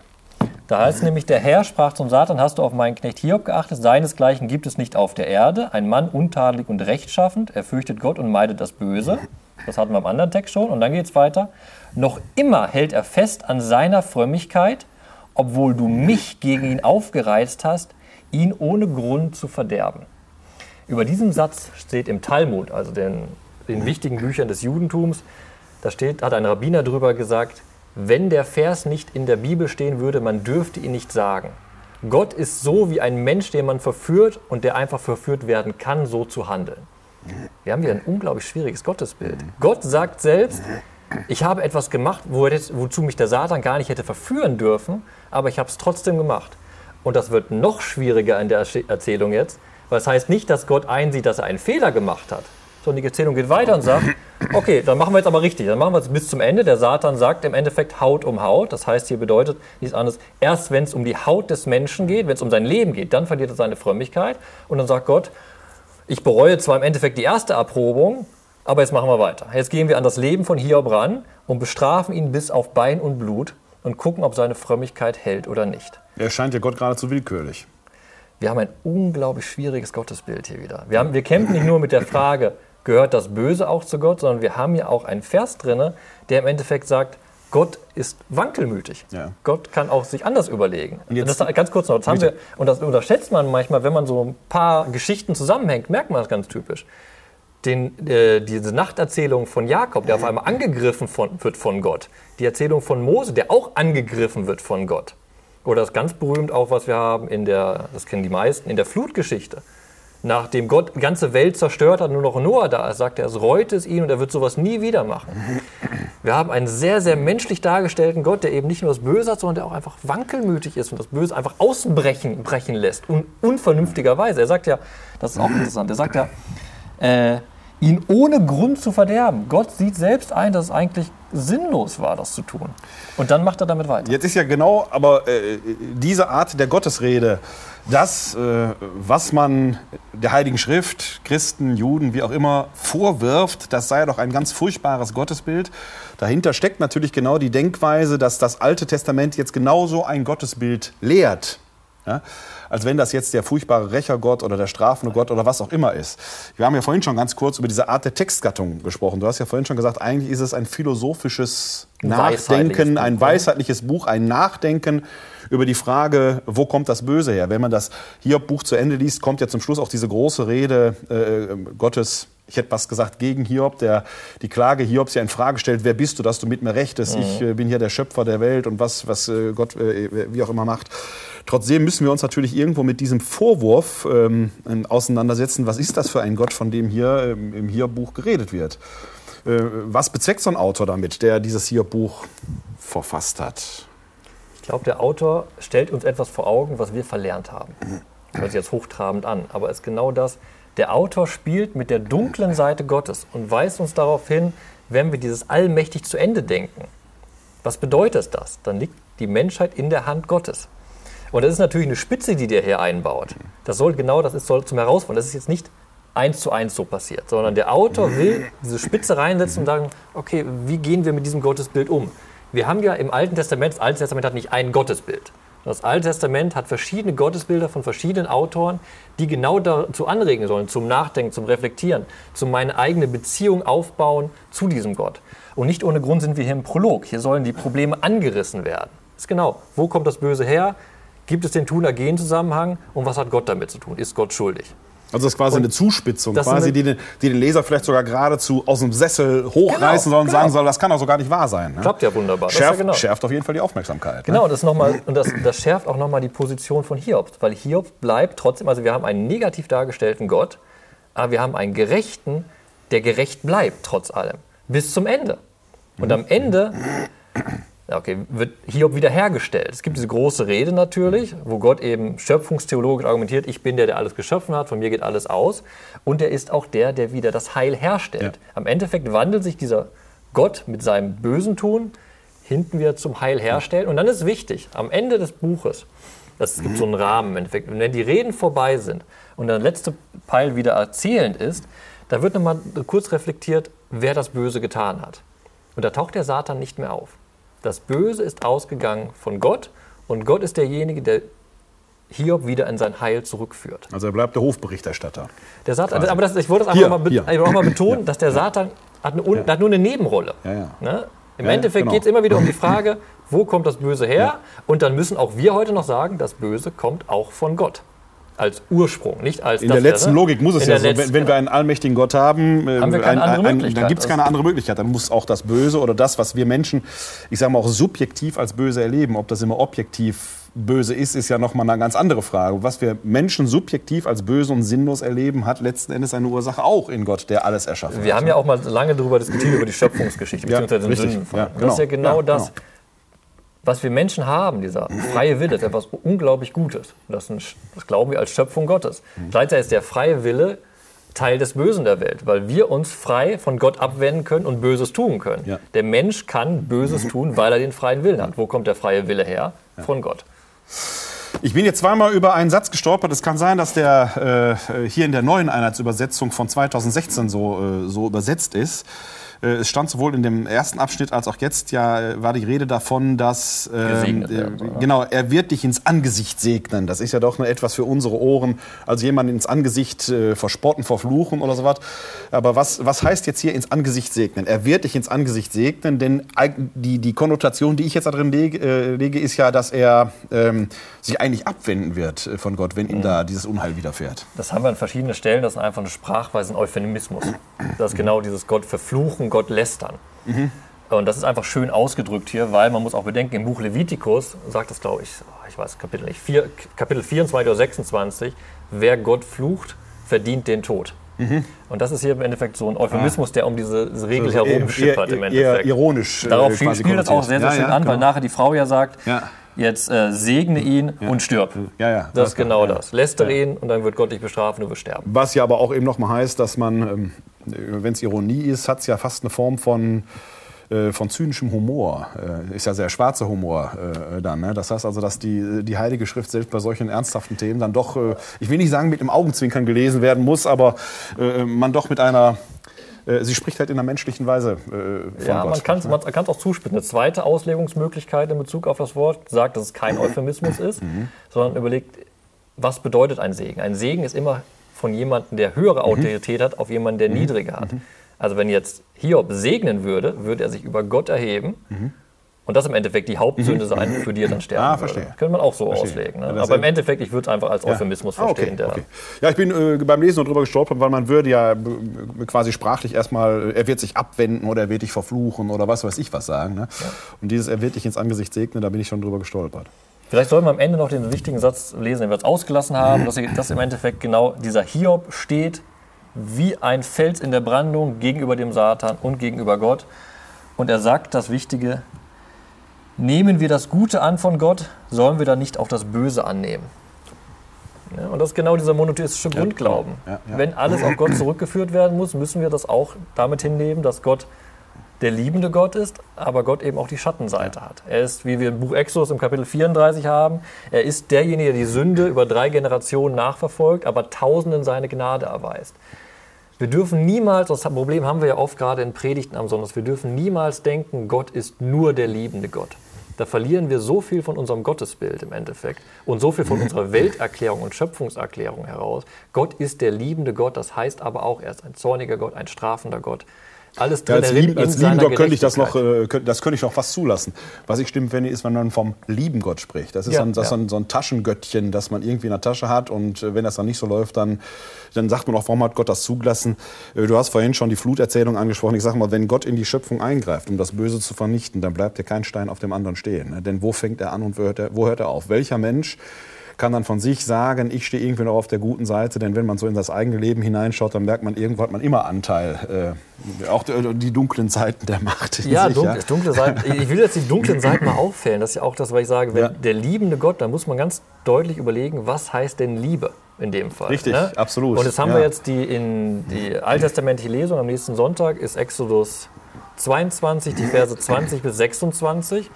Da heißt es nämlich, der Herr sprach zum Satan, hast du auf meinen Knecht Hiob geachtet? Seinesgleichen gibt es nicht auf der Erde. Ein Mann untadelig und rechtschaffend, er fürchtet Gott und meidet das Böse. Das hatten wir im anderen Text schon. Und dann geht es weiter. Noch immer hält er fest an seiner Frömmigkeit, obwohl du mich gegen ihn aufgereizt hast, ihn ohne Grund zu verderben. Über diesen Satz steht im Talmud, also den, den wichtigen Büchern des Judentums, da steht, hat ein Rabbiner drüber gesagt, wenn der Vers nicht in der Bibel stehen würde, man dürfte ihn nicht sagen. Gott ist so wie ein Mensch, den man verführt und der einfach verführt werden kann, so zu handeln. Wir haben hier ein unglaublich schwieriges Gottesbild. Gott sagt selbst, ich habe etwas gemacht, wozu mich der Satan gar nicht hätte verführen dürfen, aber ich habe es trotzdem gemacht. Und das wird noch schwieriger in der Erzählung jetzt, weil es das heißt nicht, dass Gott einsieht, dass er einen Fehler gemacht hat, sondern die Erzählung geht weiter und sagt, okay, dann machen wir jetzt aber richtig, dann machen wir es bis zum Ende. Der Satan sagt im Endeffekt Haut um Haut, das heißt hier bedeutet nichts anderes, erst wenn es um die Haut des Menschen geht, wenn es um sein Leben geht, dann verliert er seine Frömmigkeit und dann sagt Gott, ich bereue zwar im Endeffekt die erste Erprobung, aber jetzt machen wir weiter. Jetzt gehen wir an das Leben von Hiob ran und bestrafen ihn bis auf Bein und Blut und gucken, ob seine Frömmigkeit hält oder nicht. Er scheint ja Gott geradezu willkürlich. Wir haben ein unglaublich schwieriges Gottesbild hier wieder. Wir, haben, wir kämpfen nicht nur mit der Frage, gehört das Böse auch zu Gott, sondern wir haben hier auch einen Vers drin, der im Endeffekt sagt, Gott ist wankelmütig. Ja. Gott kann auch sich anders überlegen. Und jetzt, das, ganz kurz noch, das haben wir, und das unterschätzt man manchmal, wenn man so ein paar Geschichten zusammenhängt, merkt man das ganz typisch. Den, äh, diese Nachterzählung von Jakob, der auf einmal angegriffen von, wird von Gott. Die Erzählung von Mose, der auch angegriffen wird von Gott. Oder das ganz berühmt auch, was wir haben in der, das kennen die meisten, in der Flutgeschichte nachdem Gott die ganze Welt zerstört hat, nur noch Noah da ist, sagt er, es reut es ihn und er wird sowas nie wieder machen. Wir haben einen sehr, sehr menschlich dargestellten Gott, der eben nicht nur das Böse hat, sondern der auch einfach wankelmütig ist und das Böse einfach ausbrechen brechen lässt, un unvernünftigerweise. Er sagt ja, das ist auch interessant, er sagt ja, äh, ihn ohne Grund zu verderben. Gott sieht selbst ein, dass es eigentlich sinnlos war, das zu tun. Und dann macht er damit weiter. Jetzt ist ja genau, aber äh, diese Art der Gottesrede, das, äh, was man der Heiligen Schrift, Christen, Juden, wie auch immer, vorwirft, das sei doch ein ganz furchtbares Gottesbild. Dahinter steckt natürlich genau die Denkweise, dass das Alte Testament jetzt genauso ein Gottesbild lehrt. Ja? Als wenn das jetzt der furchtbare Rächergott oder der strafende Gott oder was auch immer ist. Wir haben ja vorhin schon ganz kurz über diese Art der Textgattung gesprochen. Du hast ja vorhin schon gesagt, eigentlich ist es ein philosophisches Nachdenken, ein weisheitliches Buch, ein Nachdenken über die Frage, wo kommt das Böse her? Wenn man das Hiob-Buch zu Ende liest, kommt ja zum Schluss auch diese große Rede äh, Gottes ich hätte was gesagt gegen Hiob, der die Klage Hiobs ja in Frage stellt, wer bist du, dass du mit mir rechtest? Mhm. Ich äh, bin hier der Schöpfer der Welt und was, was äh, Gott äh, wie auch immer macht. Trotzdem müssen wir uns natürlich irgendwo mit diesem Vorwurf ähm, auseinandersetzen. Was ist das für ein Gott, von dem hier ähm, im Hiob-Buch geredet wird? Äh, was bezweckt so ein Autor damit, der dieses Hiob-Buch verfasst hat? Ich glaube, der Autor stellt uns etwas vor Augen, was wir verlernt haben. Hört sich jetzt hochtrabend an, aber es ist genau das. Der Autor spielt mit der dunklen Seite Gottes und weist uns darauf hin, wenn wir dieses allmächtig zu Ende denken. Was bedeutet das? Dann liegt die Menschheit in der Hand Gottes. Und das ist natürlich eine Spitze, die der hier einbaut. Das soll genau das ist, soll zum Herausfordern. Das ist jetzt nicht eins zu eins so passiert, sondern der Autor will diese Spitze reinsetzen und sagen, okay, wie gehen wir mit diesem Gottesbild um? Wir haben ja im Alten Testament, das Alte Testament hat nicht ein Gottesbild. Das Alte Testament hat verschiedene Gottesbilder von verschiedenen Autoren, die genau dazu anregen sollen, zum Nachdenken, zum Reflektieren, zu meine eigene Beziehung aufbauen zu diesem Gott. Und nicht ohne Grund sind wir hier im Prolog. Hier sollen die Probleme angerissen werden. Das ist genau, wo kommt das Böse her? Gibt es den Tun-Ergehen-Zusammenhang? Und was hat Gott damit zu tun? Ist Gott schuldig? Also das ist quasi und eine Zuspitzung, quasi, eine, die, den, die, den, Leser vielleicht sogar geradezu aus dem Sessel hochreißen genau, soll und genau. sagen soll, das kann doch so gar nicht wahr sein. Ne? Klappt ja wunderbar. Schärft, ja genau. schärft auf jeden Fall die Aufmerksamkeit. Genau, ne? und, das, noch mal, und das, das schärft auch nochmal die Position von Hiob. Weil Hiob bleibt trotzdem, also wir haben einen negativ dargestellten Gott, aber wir haben einen Gerechten, der gerecht bleibt, trotz allem. Bis zum Ende. Und mhm. am Ende okay, wird Hiob wiederhergestellt. Es gibt diese große Rede natürlich, wo Gott eben schöpfungstheologisch argumentiert, ich bin der, der alles geschaffen hat, von mir geht alles aus. Und er ist auch der, der wieder das Heil herstellt. Ja. Am Endeffekt wandelt sich dieser Gott mit seinem bösen Tun hinten wieder zum Heil herstellen. Und dann ist wichtig, am Ende des Buches, es gibt so einen Rahmen im Endeffekt, wenn die Reden vorbei sind und der letzte Pfeil wieder erzählend ist, da wird nochmal kurz reflektiert, wer das Böse getan hat. Und da taucht der Satan nicht mehr auf. Das Böse ist ausgegangen von Gott und Gott ist derjenige, der Hiob wieder in sein Heil zurückführt. Also er bleibt der Hofberichterstatter. Der Satan, aber das, ich wollte das einfach hier, mal, auch mal betonen, ja. dass der Satan hat, eine, ja. hat nur eine Nebenrolle. Ja, ne? Im Endeffekt genau. geht es immer wieder um die Frage, <laughs> wo kommt das Böse her? Und dann müssen auch wir heute noch sagen, das Böse kommt auch von Gott. Als Ursprung, nicht als In der letzten? Logik muss es ja so, wenn, wenn, wir einen allmächtigen Gott haben, äh, haben wir ein, ein, ein, dann gibt es keine andere Möglichkeit. Dann muss auch das Böse oder das, was wir Menschen, ich sage mal auch subjektiv als böse erleben, ob das immer objektiv böse ist, ist ja nochmal eine ganz andere Frage. Was wir Menschen subjektiv als böse und sinnlos erleben, hat letzten Endes eine Ursache auch in Gott, der alles erschaffen hat. Wir haben ja auch mal lange darüber diskutiert, über die Schöpfungsgeschichte, beziehungsweise den Sündenfall. Ja, genau. Das ist ja genau, ja, genau. Was wir Menschen haben, dieser freie Wille, ist etwas unglaublich Gutes. Das, ein, das glauben wir als Schöpfung Gottes. Gleichzeitig ist der freie Wille Teil des Bösen der Welt, weil wir uns frei von Gott abwenden können und Böses tun können. Ja. Der Mensch kann Böses tun, weil er den freien Willen hat. Wo kommt der freie Wille her? Von Gott. Ich bin jetzt zweimal über einen Satz gestolpert. Es kann sein, dass der äh, hier in der neuen Einheitsübersetzung von 2016 so, äh, so übersetzt ist. Äh, es stand sowohl in dem ersten Abschnitt als auch jetzt ja äh, war die Rede davon, dass ähm, äh, genau er wird dich ins Angesicht segnen. Das ist ja doch nur etwas für unsere Ohren, also jemand ins Angesicht äh, verspotten, verfluchen oder sowas. Aber was, was heißt jetzt hier ins Angesicht segnen? Er wird dich ins Angesicht segnen, denn die, die Konnotation, die ich jetzt da drin lege, äh, lege ist ja, dass er ähm, sich eigentlich abwenden wird von Gott, wenn ihm mhm. da dieses Unheil widerfährt. Das haben wir an verschiedenen Stellen. Das ist einfach eine Sprachweise, ein Euphemismus. <clears throat> Das ist genau dieses Gott verfluchen, Gott lästern. Mhm. Und das ist einfach schön ausgedrückt hier, weil man muss auch bedenken, im Buch Levitikus sagt das, glaube ich, ich weiß Kapitel nicht, vier, Kapitel 24 oder 26, wer Gott flucht, verdient den Tod. Mhm. Und das ist hier im Endeffekt so ein Euphemismus, ah. der um diese Regel so, herum schippert im Endeffekt. ironisch. Äh, Darauf spielt das auch sehr, sehr ja, schön ja, an, genau. weil nachher die Frau ja sagt, ja. jetzt äh, segne ihn und stirb. Ja, ja, das, das ist genau das. Lästere ihn und dann wird Gott dich bestrafen, du wirst sterben. Was ja aber auch eben nochmal heißt, dass man ähm, wenn es Ironie ist, hat es ja fast eine Form von, äh, von zynischem Humor. Äh, ist ja sehr schwarzer Humor äh, dann. Ne? Das heißt also, dass die, die Heilige Schrift selbst bei solchen ernsthaften Themen dann doch, äh, ich will nicht sagen mit dem Augenzwinkern gelesen werden muss, aber äh, man doch mit einer äh, sie spricht halt in einer menschlichen Weise von Ja, Gott, man kann es auch zuspitzen. Eine zweite Auslegungsmöglichkeit in Bezug auf das Wort sagt, dass es kein Euphemismus ist, mhm. sondern überlegt, was bedeutet ein Segen? Ein Segen ist immer von jemandem, der höhere mhm. Autorität hat, auf jemanden, der mhm. niedriger hat. Mhm. Also wenn jetzt Hiob segnen würde, würde er sich über Gott erheben. Mhm. Und das im Endeffekt die Hauptsünde sein, für die er dann sterben ah, verstehe. würde. Könnte man auch so verstehe. auslegen. Ne? Aber im Endeffekt, ich würde es einfach als Euphemismus ja. verstehen. Ah, okay, okay. Ja, ich bin äh, beim Lesen darüber gestolpert, weil man würde ja quasi sprachlich erstmal, er wird sich abwenden oder er wird dich verfluchen oder was weiß ich was sagen. Ne? Ja. Und dieses er wird dich ins Angesicht segnen, da bin ich schon drüber gestolpert. Vielleicht sollten wir am Ende noch den wichtigen Satz lesen, den wir jetzt ausgelassen haben, dass, dass im Endeffekt genau dieser Hiob steht wie ein Fels in der Brandung gegenüber dem Satan und gegenüber Gott. Und er sagt das Wichtige, nehmen wir das Gute an von Gott, sollen wir dann nicht auch das Böse annehmen. Ja, und das ist genau dieser monotheistische Grundglauben. Ja, ja, Wenn alles auf Gott zurückgeführt werden muss, müssen wir das auch damit hinnehmen, dass Gott der liebende Gott ist, aber Gott eben auch die Schattenseite ja. hat. Er ist, wie wir im Buch Exodus im Kapitel 34 haben, er ist derjenige, der die Sünde über drei Generationen nachverfolgt, aber Tausenden seine Gnade erweist. Wir dürfen niemals, das Problem haben wir ja oft gerade in Predigten am Sonntag, wir dürfen niemals denken, Gott ist nur der liebende Gott. Da verlieren wir so viel von unserem Gottesbild im Endeffekt und so viel von <laughs> unserer Welterklärung und Schöpfungserklärung heraus. Gott ist der liebende Gott, das heißt aber auch, er ist ein zorniger Gott, ein strafender Gott alles drin. Ja, als Lieb, als lieben Gott könnte ich das noch, äh, das könnte ich noch fast zulassen. Was ich stimmt finde, ist, wenn man vom lieben Gott spricht. Das ist, ja, ein, das ja. so, ein, so, ein, Taschengöttchen, das man irgendwie in der Tasche hat und äh, wenn das dann nicht so läuft, dann, dann sagt man auch, warum hat Gott das zugelassen? Äh, du hast vorhin schon die Fluterzählung angesprochen. Ich sage mal, wenn Gott in die Schöpfung eingreift, um das Böse zu vernichten, dann bleibt ja kein Stein auf dem anderen stehen. Ne? Denn wo fängt er an und wo hört er, wo hört er auf? Welcher Mensch kann dann von sich sagen, ich stehe irgendwie noch auf der guten Seite, denn wenn man so in das eigene Leben hineinschaut, dann merkt man, irgendwo hat man immer Anteil, äh, auch die, die, dunklen Seiten der Macht. Ja, sich, dunkle, ja, dunkle Seiten. <laughs> Ich will jetzt die dunklen Seiten mal auffällen. Das ist ja auch das, was ich sage, wenn ja. der liebende Gott, da muss man ganz deutlich überlegen, was heißt denn Liebe? in dem Fall. Richtig, ne? absolut. Und jetzt haben ja. wir jetzt die, in die alttestamentliche Lesung am nächsten Sonntag ist Exodus 22, die Verse 20 bis 26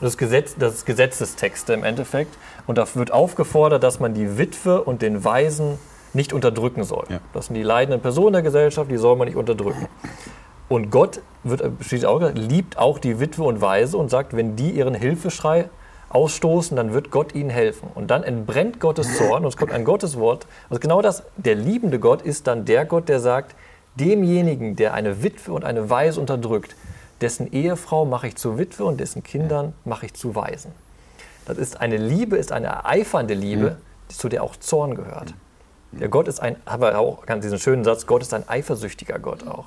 das, Gesetz, das Gesetzestexte im Endeffekt. Und da wird aufgefordert, dass man die Witwe und den Waisen nicht unterdrücken soll. Ja. Das sind die leidenden Personen der Gesellschaft, die soll man nicht unterdrücken. Und Gott wird, auch, liebt auch die Witwe und Waise und sagt, wenn die ihren Hilfeschrei ausstoßen, dann wird Gott ihnen helfen. Und dann entbrennt Gottes Zorn und es kommt ein Gotteswort. Also genau das, der liebende Gott ist dann der Gott, der sagt, demjenigen, der eine Witwe und eine Waise unterdrückt, dessen Ehefrau mache ich zu Witwe und dessen Kindern mache ich zu Waisen. Das ist eine Liebe, ist eine ereifernde Liebe, zu der auch Zorn gehört. Der Gott ist ein, aber auch ganz diesen schönen Satz, Gott ist ein eifersüchtiger Gott auch.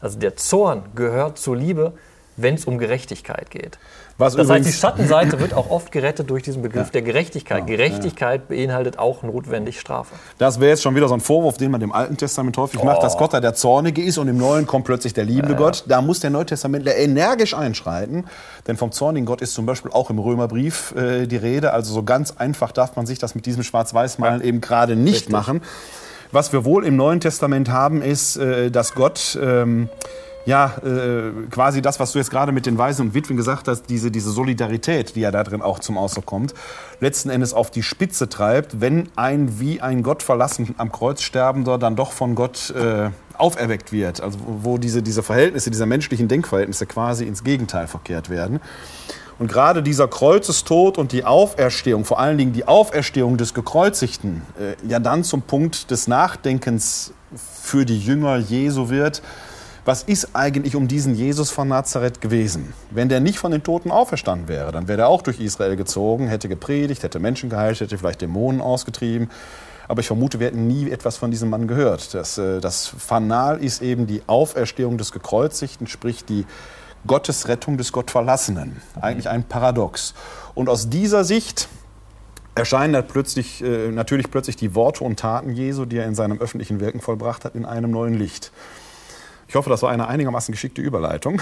Also der Zorn gehört zur Liebe, wenn es um Gerechtigkeit geht. Was das heißt, die Schattenseite <laughs> wird auch oft gerettet durch diesen Begriff ja. der Gerechtigkeit. Ja, Gerechtigkeit ja. beinhaltet auch notwendig Strafe. Das wäre jetzt schon wieder so ein Vorwurf, den man dem Alten Testament häufig oh. macht, dass Gott da der Zornige ist und im Neuen kommt plötzlich der liebende Gott. Da muss der Neutestamentler energisch einschreiten, denn vom zornigen Gott ist zum Beispiel auch im Römerbrief äh, die Rede. Also so ganz einfach darf man sich das mit diesem Schwarz-Weiß-Malen eben gerade nicht Richtig. machen. Was wir wohl im Neuen Testament haben, ist, äh, dass Gott... Ähm, ja, äh, quasi das, was du jetzt gerade mit den Waisen und Witwen gesagt hast, diese, diese Solidarität, die ja da drin auch zum Ausdruck kommt, letzten Endes auf die Spitze treibt, wenn ein wie ein Gott verlassen am Kreuz sterbender dann doch von Gott äh, auferweckt wird. Also wo diese, diese Verhältnisse, diese menschlichen Denkverhältnisse quasi ins Gegenteil verkehrt werden. Und gerade dieser Kreuzestod und die Auferstehung, vor allen Dingen die Auferstehung des Gekreuzigten, äh, ja dann zum Punkt des Nachdenkens für die Jünger Jesu wird, was ist eigentlich um diesen Jesus von Nazareth gewesen? Wenn der nicht von den Toten auferstanden wäre, dann wäre er auch durch Israel gezogen, hätte gepredigt, hätte Menschen geheilt, hätte vielleicht Dämonen ausgetrieben. Aber ich vermute, wir hätten nie etwas von diesem Mann gehört. Das, äh, das Fanal ist eben die Auferstehung des Gekreuzigten, sprich die Gottesrettung des Gottverlassenen. Eigentlich ein Paradox. Und aus dieser Sicht erscheinen dann plötzlich, äh, natürlich plötzlich die Worte und Taten Jesu, die er in seinem öffentlichen Wirken vollbracht hat, in einem neuen Licht. Ich hoffe, das war eine einigermaßen geschickte Überleitung.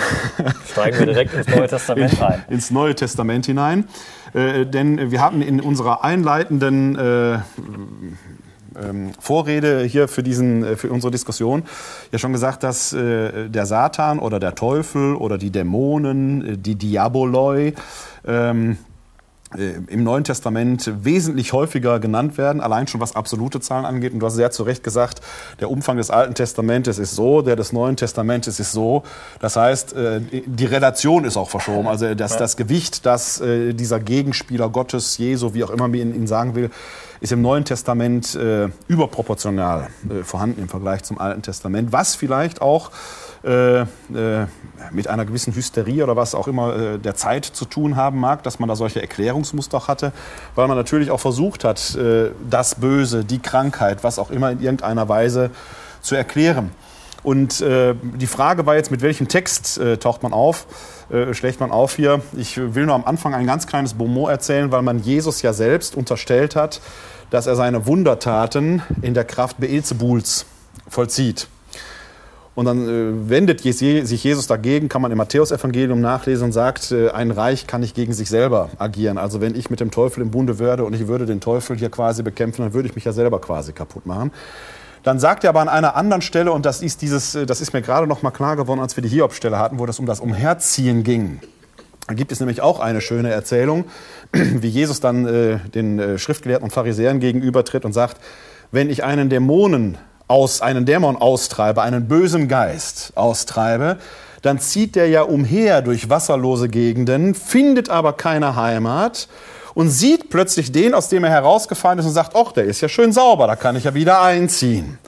Steigen wir direkt ins Neue Testament ein. In, ins Neue Testament hinein. Äh, denn wir hatten in unserer einleitenden äh, ähm, Vorrede hier für, diesen, äh, für unsere Diskussion ja schon gesagt, dass äh, der Satan oder der Teufel oder die Dämonen, äh, die Diaboloi, ähm, äh, im Neuen Testament wesentlich häufiger genannt werden, allein schon was absolute Zahlen angeht. Und du hast sehr zu Recht gesagt, der Umfang des Alten Testamentes ist so, der des Neuen Testamentes ist so. Das heißt, äh, die Relation ist auch verschoben. Also das, das Gewicht, das äh, dieser Gegenspieler Gottes, Jesu, wie auch immer man ihn sagen will, ist im Neuen Testament äh, überproportional äh, vorhanden im Vergleich zum Alten Testament, was vielleicht auch äh, äh, mit einer gewissen Hysterie oder was auch immer äh, der Zeit zu tun haben mag, dass man da solche Erklärungsmuster hatte, weil man natürlich auch versucht hat, äh, das Böse, die Krankheit, was auch immer in irgendeiner Weise zu erklären. Und äh, die Frage war jetzt, mit welchem Text taucht man auf, schlägt man auf hier. Ich will nur am Anfang ein ganz kleines Bonmot erzählen, weil man Jesus ja selbst unterstellt hat, dass er seine Wundertaten in der Kraft Beelzebuls vollzieht. Und dann äh, wendet sich Jesus dagegen, kann man im Matthäusevangelium nachlesen und sagt, äh, ein Reich kann nicht gegen sich selber agieren. Also wenn ich mit dem Teufel im Bunde würde und ich würde den Teufel hier quasi bekämpfen, dann würde ich mich ja selber quasi kaputt machen. Dann sagt er aber an einer anderen Stelle, und das ist, dieses, äh, das ist mir gerade noch mal klar geworden, als wir die Hiobstelle hatten, wo das um das Umherziehen ging. Da gibt es nämlich auch eine schöne Erzählung, <clears throat> wie Jesus dann den Schriftgelehrten und Pharisäern gegenübertritt und sagt, wenn ich einen Dämonen aus, einen Dämon austreibe, einen bösen Geist austreibe, dann zieht der ja umher durch wasserlose Gegenden, findet aber keine Heimat und sieht plötzlich den, aus dem er herausgefallen ist und sagt, ach, der ist ja schön sauber, da kann ich ja wieder einziehen.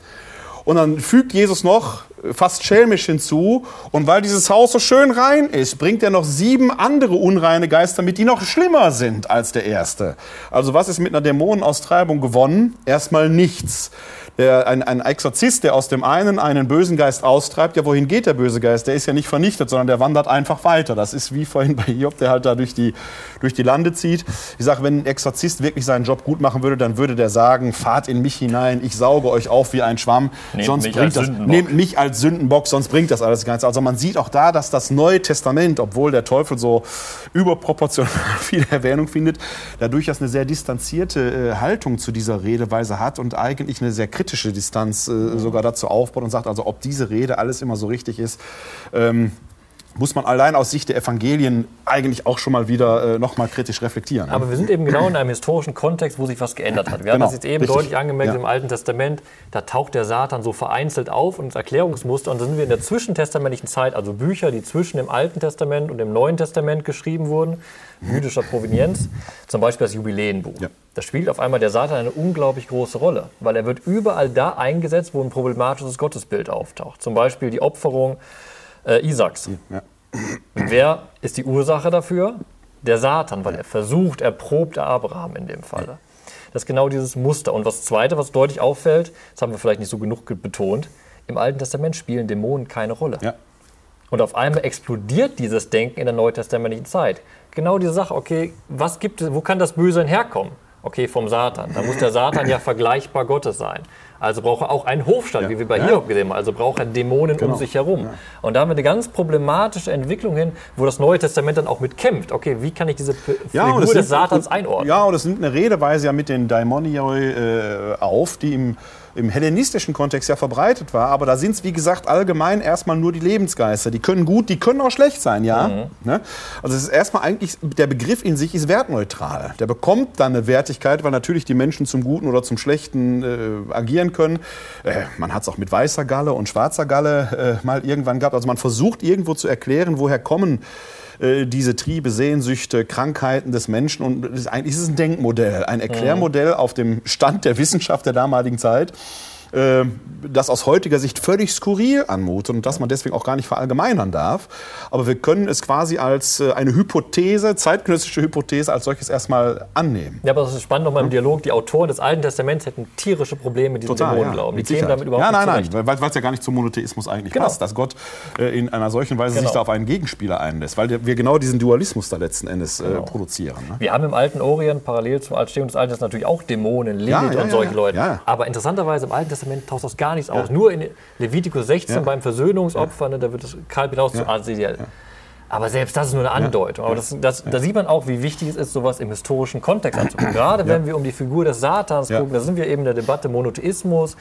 Und dann fügt Jesus noch fast schelmisch hinzu. Und weil dieses Haus so schön rein ist, bringt er noch sieben andere unreine Geister mit, die noch schlimmer sind als der erste. Also was ist mit einer Dämonenaustreibung gewonnen? Erstmal nichts der, ein, ein Exorzist, der aus dem einen einen bösen Geist austreibt, ja, wohin geht der böse Geist? Der ist ja nicht vernichtet, sondern der wandert einfach weiter. Das ist wie vorhin bei Job, der halt da durch die, durch die Lande zieht. Ich sage, wenn ein Exorzist wirklich seinen Job gut machen würde, dann würde der sagen, fahrt in mich hinein, ich sauge euch auf wie ein Schwamm. Nehmt sonst bringt das, nehmt mich als Sündenbock, sonst bringt das alles nichts. Also man sieht auch da, dass das Neue Testament, obwohl der Teufel so überproportional <laughs> viel Erwähnung findet, da durchaus eine sehr distanzierte äh, Haltung zu dieser Redeweise hat und eigentlich eine sehr kritische kritische Distanz äh, sogar dazu aufbaut und sagt, also ob diese Rede alles immer so richtig ist. Ähm, muss man allein aus Sicht der Evangelien eigentlich auch schon mal wieder äh, noch mal kritisch reflektieren. Aber wir sind eben genau in einem historischen Kontext, wo sich was geändert hat. Wir genau, haben das jetzt eben richtig. deutlich angemerkt ja. im Alten Testament. Da taucht der Satan so vereinzelt auf und das Erklärungsmuster. Und dann sind wir in der zwischentestamentlichen Zeit, also Bücher, die zwischen dem Alten Testament und dem Neuen Testament geschrieben wurden, jüdischer Provenienz, zum Beispiel das Jubileenbuch. Ja. Da spielt auf einmal der Satan eine unglaublich große Rolle, weil er wird überall da eingesetzt, wo ein problematisches Gottesbild auftaucht. Zum Beispiel die Opferung äh, Isaaks. Ja. Wer ist die Ursache dafür? Der Satan, weil er versucht, er probt Abraham in dem Falle. Das ist genau dieses Muster. Und das Zweite, was deutlich auffällt, das haben wir vielleicht nicht so genug betont, im Alten Testament spielen Dämonen keine Rolle. Ja. Und auf einmal explodiert dieses Denken in der neutestamentlichen Zeit. Genau diese Sache, okay, was gibt es, wo kann das Böse herkommen? Okay, vom Satan. Da muss der Satan ja vergleichbar Gottes sein. Also braucht er auch einen Hofstaat, ja. wie wir bei ja. Hiob gesehen haben. Also braucht er Dämonen genau. um sich herum. Ja. Und da haben wir eine ganz problematische Entwicklung hin, wo das Neue Testament dann auch mit kämpft. Okay, wie kann ich diese Figur des nimmt, Satans einordnen? Ja, und es nimmt eine Redeweise ja mit den Daimonioi äh, auf, die im im hellenistischen Kontext ja verbreitet war, aber da sind es, wie gesagt, allgemein erstmal nur die Lebensgeister. Die können gut, die können auch schlecht sein, ja. Mhm. Ne? Also es ist erstmal eigentlich, der Begriff in sich ist wertneutral. Der bekommt dann eine Wertigkeit, weil natürlich die Menschen zum Guten oder zum Schlechten äh, agieren können. Äh, man hat es auch mit weißer Galle und schwarzer Galle äh, mal irgendwann gehabt. Also man versucht irgendwo zu erklären, woher kommen äh, diese Triebe, Sehnsüchte, Krankheiten des Menschen. Und eigentlich ist es ein Denkmodell, ein Erklärmodell auf dem Stand der Wissenschaft der damaligen Zeit. Äh, das aus heutiger Sicht völlig skurril anmutet und dass man deswegen auch gar nicht verallgemeinern darf. Aber wir können es quasi als äh, eine Hypothese, zeitgenössische Hypothese, als solches erstmal annehmen. Ja, aber das ist spannend nochmal im Dialog. Die Autoren des Alten Testaments hätten tierische Probleme mit diesem Total, Dämonenglauben. Ja, die kämen damit überhaupt ja, nein, nicht nein, weil es ja gar nicht zum Monotheismus eigentlich genau. passt, dass Gott äh, in einer solchen Weise genau. sich da auf einen Gegenspieler einlässt, weil wir genau diesen Dualismus da letzten Endes genau. produzieren. Ne? Wir haben im alten Orient parallel zum Altstehung des Alten natürlich auch Dämonen, Lilith ja, ja, und solche Leute. Aber interessanterweise im Alten Testament taucht das gar nichts aus. Nur in Levitikus 16 beim Versöhnungsopfer, ne, da wird das Kalb hinaus zu Asiel. Aber selbst das ist nur eine Andeutung. Aber das, das, da sieht man auch, wie wichtig es ist, sowas im historischen Kontext anzugucken. <clears throat> Gerade wenn wir um die Figur des Satans gucken, da sind wir eben in der Debatte Monotheismus,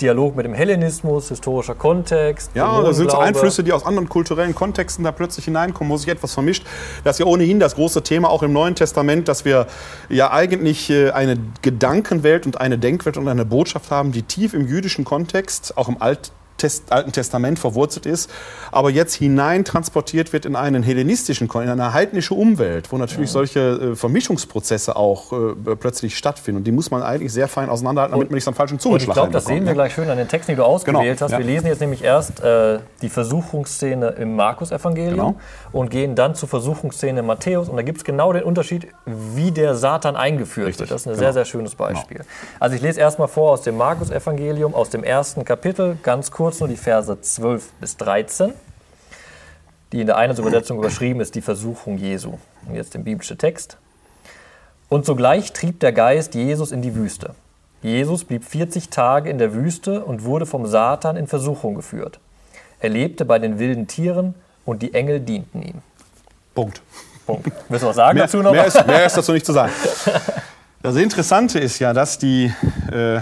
Dialog mit dem Hellenismus, historischer Kontext. Ja, da sind so Einflüsse, die aus anderen kulturellen Kontexten da plötzlich hineinkommen, wo sich etwas vermischt. Das ist ja ohnehin das große Thema auch im Neuen Testament, dass wir ja eigentlich äh, eine Gedankenwelt und eine Denkwelt und eine Botschaft haben, die tief im jüdischen Kontext, auch im Alt Test, Alten Testament verwurzelt ist, aber jetzt hinein transportiert wird in einen hellenistischen, in eine heidnische Umwelt, wo natürlich ja. solche äh, Vermischungsprozesse auch äh, plötzlich stattfinden. Und die muss man eigentlich sehr fein auseinanderhalten, damit man nicht am falschen Zungenschlag Ich glaube, das sehen wir ne? gleich schön an den Texten, die du ausgewählt genau. hast. Ja. Wir lesen jetzt nämlich erst äh, die Versuchungsszene im Markus-Evangelium genau. Und gehen dann zur Versuchungsszene in Matthäus. Und da gibt es genau den Unterschied, wie der Satan eingeführt Richtig. wird. Das ist ein genau. sehr, sehr schönes Beispiel. Genau. Also ich lese erstmal vor aus dem Markus-Evangelium, aus dem ersten Kapitel, ganz kurz kurz nur die Verse 12 bis 13, die in der einen Übersetzung überschrieben ist, die Versuchung Jesu. Und jetzt der biblische Text. Und sogleich trieb der Geist Jesus in die Wüste. Jesus blieb 40 Tage in der Wüste und wurde vom Satan in Versuchung geführt. Er lebte bei den wilden Tieren und die Engel dienten ihm. Punkt. Punkt. Du was sagen mehr, dazu noch? Mehr ist, mehr ist dazu nicht zu sagen. <laughs> Das Interessante ist ja, dass die äh,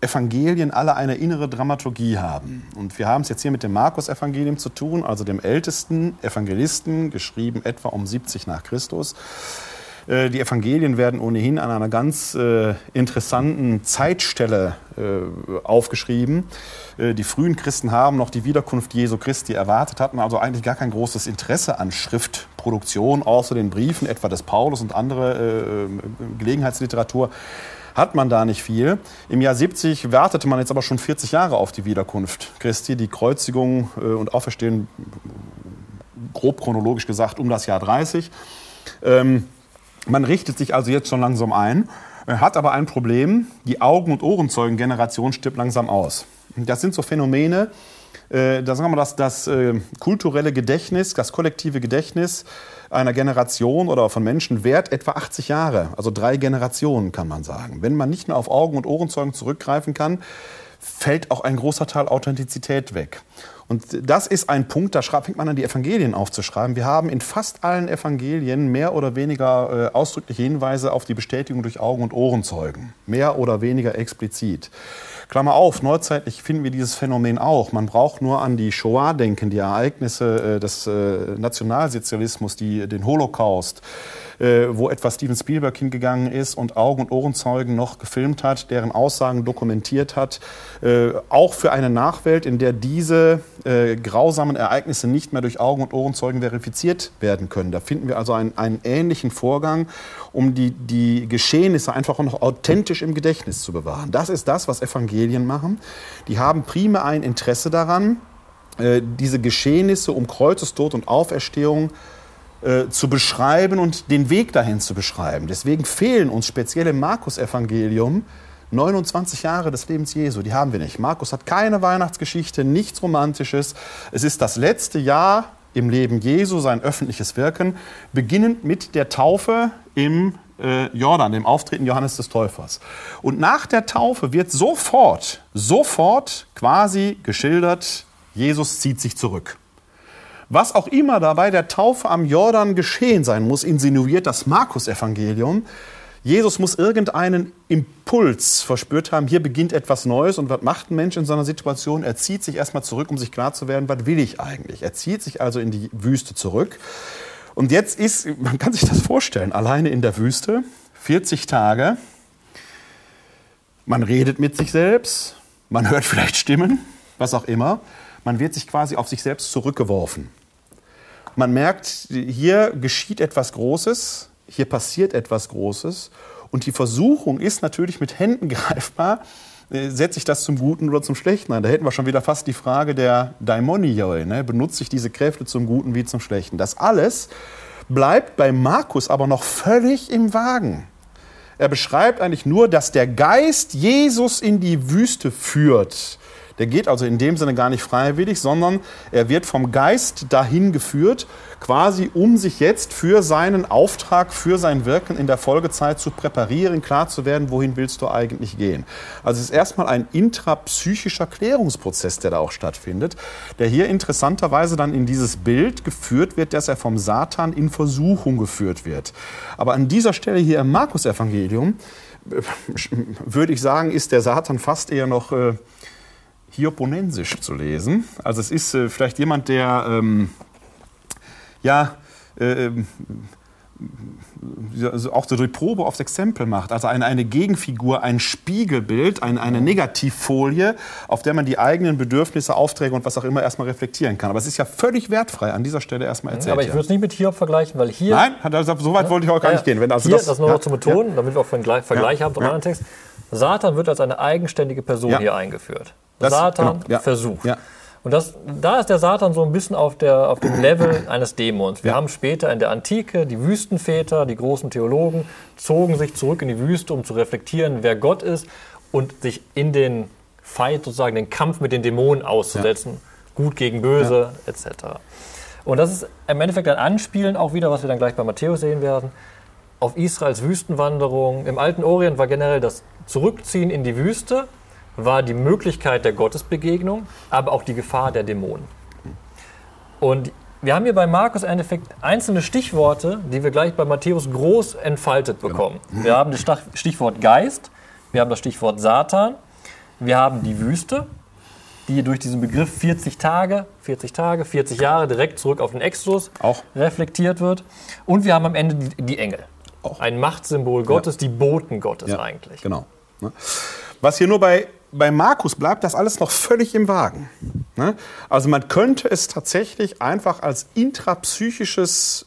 Evangelien alle eine innere Dramaturgie haben. Und wir haben es jetzt hier mit dem Markus-Evangelium zu tun, also dem ältesten Evangelisten, geschrieben etwa um 70 nach Christus. Äh, die Evangelien werden ohnehin an einer ganz äh, interessanten Zeitstelle äh, aufgeschrieben. Äh, die frühen Christen haben noch die Wiederkunft Jesu Christi erwartet, hatten also eigentlich gar kein großes Interesse an Schriftproduktion, außer den Briefen etwa des Paulus und andere Gelegenheitsliteratur hat man da nicht viel. Im Jahr 70 wartete man jetzt aber schon 40 Jahre auf die Wiederkunft Christi, die Kreuzigung und Auferstehen, grob chronologisch gesagt, um das Jahr 30. Ähm, man richtet sich also jetzt schon langsam ein, äh, hat aber ein Problem, die Augen- und Ohrenzeugen-Generation stirbt langsam aus. Das sind so Phänomene, äh, da sagen wir das, das äh, kulturelle Gedächtnis, das kollektive Gedächtnis einer Generation oder von Menschen währt etwa 80 Jahre, also drei Generationen kann man sagen. Wenn man nicht mehr auf Augen- und Ohrenzeugen zurückgreifen kann, fällt auch ein großer Teil Authentizität weg. Und das ist ein Punkt, da fängt man an, die Evangelien aufzuschreiben. Wir haben in fast allen Evangelien mehr oder weniger äh, ausdrückliche Hinweise auf die Bestätigung durch Augen- und Ohrenzeugen. Mehr oder weniger explizit. Klammer auf, neuzeitlich finden wir dieses Phänomen auch. Man braucht nur an die Shoah denken, die Ereignisse äh, des äh, Nationalsozialismus, die, den Holocaust, äh, wo etwa Steven Spielberg hingegangen ist und Augen- und Ohrenzeugen noch gefilmt hat, deren Aussagen dokumentiert hat, auch für eine Nachwelt, in der diese grausamen Ereignisse nicht mehr durch Augen- und Ohrenzeugen verifiziert werden können. Da finden wir also einen, einen ähnlichen Vorgang um die, die Geschehnisse einfach auch noch authentisch im Gedächtnis zu bewahren. Das ist das, was Evangelien machen. Die haben primär ein Interesse daran, äh, diese Geschehnisse um Kreuzestod und Auferstehung äh, zu beschreiben und den Weg dahin zu beschreiben. Deswegen fehlen uns speziell im Markus-Evangelium 29 Jahre des Lebens Jesu. Die haben wir nicht. Markus hat keine Weihnachtsgeschichte, nichts Romantisches. Es ist das letzte Jahr im Leben Jesu, sein öffentliches Wirken, beginnend mit der Taufe im äh, Jordan, dem Auftreten Johannes des Täufers. Und nach der Taufe wird sofort, sofort quasi geschildert, Jesus zieht sich zurück. Was auch immer da bei der Taufe am Jordan geschehen sein muss, insinuiert das Markus-Evangelium. Jesus muss irgendeinen Impuls verspürt haben, hier beginnt etwas Neues und was macht ein Mensch in so einer Situation? Er zieht sich erstmal zurück, um sich klar zu werden, was will ich eigentlich? Er zieht sich also in die Wüste zurück. Und jetzt ist, man kann sich das vorstellen, alleine in der Wüste, 40 Tage, man redet mit sich selbst, man hört vielleicht Stimmen, was auch immer, man wird sich quasi auf sich selbst zurückgeworfen. Man merkt, hier geschieht etwas Großes, hier passiert etwas Großes. Und die Versuchung ist natürlich mit Händen <laughs> greifbar, äh, setze ich das zum Guten oder zum Schlechten ein? Da hätten wir schon wieder fast die Frage der Daimonioi. Ne? Benutze ich diese Kräfte zum Guten wie zum Schlechten? Das alles bleibt bei Markus aber noch völlig im Wagen. Er beschreibt eigentlich nur, dass der Geist Jesus in die Wüste führt. Der geht also in dem Sinne gar nicht freiwillig, sondern er wird vom Geist dahin geführt, quasi um sich jetzt für seinen Auftrag, für sein Wirken in der Folgezeit zu präparieren, klar zu werden, wohin willst du eigentlich gehen. Also es ist erstmal ein intrapsychischer Klärungsprozess, der da auch stattfindet, der hier interessanterweise dann in dieses Bild geführt wird, dass er vom Satan in Versuchung geführt wird. Aber an dieser Stelle hier im Markus-Evangelium äh, <laughs> würde ich sagen, ist der Satan fast eher noch äh, Hioponensisch zu lesen. Also es ist äh, vielleicht jemand, der ähm, ja äh, ähm, auch so die Probe aufs Exempel macht. Also eine, eine Gegenfigur, ein Spiegelbild, ein, eine Negativfolie, auf der man die eigenen Bedürfnisse, Aufträge und was auch immer erstmal reflektieren kann. Aber es ist ja völlig wertfrei an dieser Stelle erstmal erzählt. Aber ich würde es nicht mit Hiob vergleichen, weil hier... Nein, also, so weit wollte ich auch gar nicht gehen. Wenn also hier, das, das nur noch zu betonen, damit wir auch einen Vergleich haben zum anderen Text. Satan wird als eine eigenständige Person hier eingeführt. Das, Satan genau, ja. versucht. Ja. Und das, da ist der Satan so ein bisschen auf, der, auf dem Level eines Dämons. Wir ja. haben später in der Antike die Wüstenväter, die großen Theologen, zogen sich zurück in die Wüste, um zu reflektieren, wer Gott ist und sich in den Fight, sozusagen den Kampf mit den Dämonen auszusetzen. Ja. Gut gegen Böse, ja. etc. Und das ist im Endeffekt ein Anspielen auch wieder, was wir dann gleich bei Matthäus sehen werden, auf Israels Wüstenwanderung. Im alten Orient war generell das Zurückziehen in die Wüste war die Möglichkeit der Gottesbegegnung, aber auch die Gefahr der Dämonen. Und wir haben hier bei Markus im Endeffekt einzelne Stichworte, die wir gleich bei Matthäus groß entfaltet genau. bekommen. Genau. Wir haben das Stichwort Geist, wir haben das Stichwort Satan, wir haben die Wüste, die durch diesen Begriff 40 Tage, 40 Tage, 40 Jahre direkt zurück auf den Exodus auch. reflektiert wird. Und wir haben am Ende die, die Engel. Auch. Ein Machtsymbol Gottes, ja. die Boten Gottes ja, eigentlich. Genau. Ne? Was hier nur bei bei Markus bleibt das alles noch völlig im Wagen. Ne? Also man könnte es tatsächlich einfach als intrapsychisches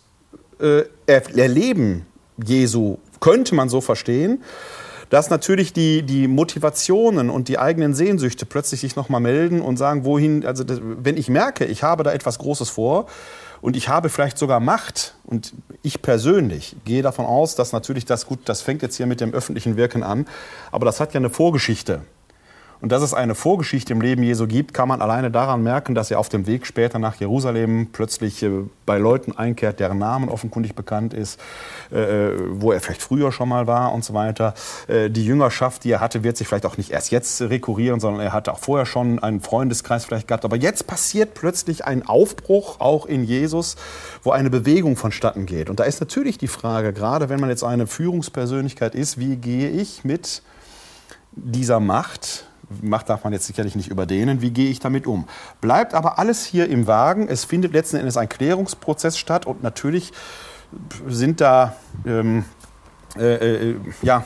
äh, Erleben Jesu, könnte man so verstehen, dass natürlich die, die Motivationen und die eigenen Sehnsüchte plötzlich sich nochmal melden und sagen, wohin, also das, wenn ich merke, ich habe da etwas Großes vor und ich habe vielleicht sogar Macht und ich persönlich gehe davon aus, dass natürlich das gut, das fängt jetzt hier mit dem öffentlichen Wirken an, aber das hat ja eine Vorgeschichte. Und dass es eine Vorgeschichte im Leben Jesu gibt, kann man alleine daran merken, dass er auf dem Weg später nach Jerusalem plötzlich äh, bei Leuten einkehrt, deren Namen offenkundig bekannt ist, äh, äh, wo er vielleicht früher schon mal war und so weiter. Die Jüngerschaft, die er hatte, wird sich vielleicht auch nicht erst jetzt rekurrieren, sondern er hatte auch vorher schon einen Freundeskreis vielleicht gehabt. Aber jetzt passiert plötzlich ein Aufbruch auch in Jesus, wo eine Bewegung vonstatten geht. Und da ist natürlich die Frage, gerade wenn man jetzt eine Führungspersönlichkeit ist, wie gehe ich mit dieser Macht, Macht darf man jetzt sicherlich nicht überdehnen. Wie gehe ich damit um? Bleibt aber alles hier im Wagen. Es findet letzten Endes ein Klärungsprozess statt und natürlich sind da ähm, äh, äh, ja,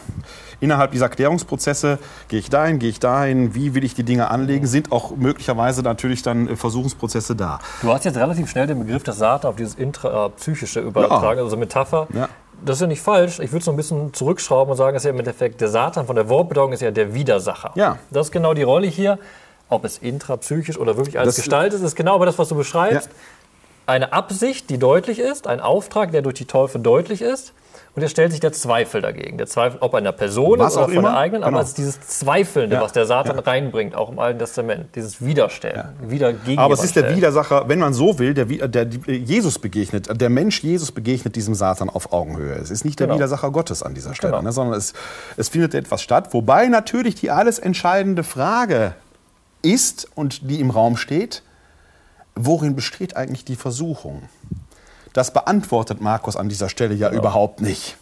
innerhalb dieser Klärungsprozesse, gehe ich dahin, gehe ich dahin, wie will ich die Dinge anlegen, sind auch möglicherweise natürlich dann äh, Versuchungsprozesse da. Du hast jetzt relativ schnell den Begriff des Satan auf dieses intrapsychische übertragen, ja. also Metapher. Ja das ist ja nicht falsch. Ich würde es so ein bisschen zurückschrauben und sagen, dass ja im Endeffekt der Satan von der Wortbedeutung ist ja der Widersacher. Ja. Das ist genau die Rolle hier. Ob es intrapsychisch oder wirklich als das Gestalt ist, ist genau aber das, was du beschreibst. Ja. Eine Absicht, die deutlich ist, ein Auftrag, der durch die Teufel deutlich ist. Und es stellt sich der Zweifel dagegen. Der Zweifel, ob einer Person Was oder auch von immer. der eigenen, Genau. aber es ist dieses Zweifelnde, Ja. was der Satan Ja. reinbringt, auch im Alten Testament. Dieses Widerstellen, wieder gegen Aber es ist der. Widersacher, wenn man so will, der, der, der Jesus begegnet, der Mensch Jesus begegnet diesem Satan auf Augenhöhe. Es ist nicht der Genau. Widersacher Gottes an dieser Stelle, Genau. ne, sondern es, es findet etwas statt. Wobei natürlich die alles entscheidende Frage ist und die im Raum steht, worin besteht eigentlich die Versuchung? Das beantwortet Markus an dieser Stelle ja überhaupt nicht.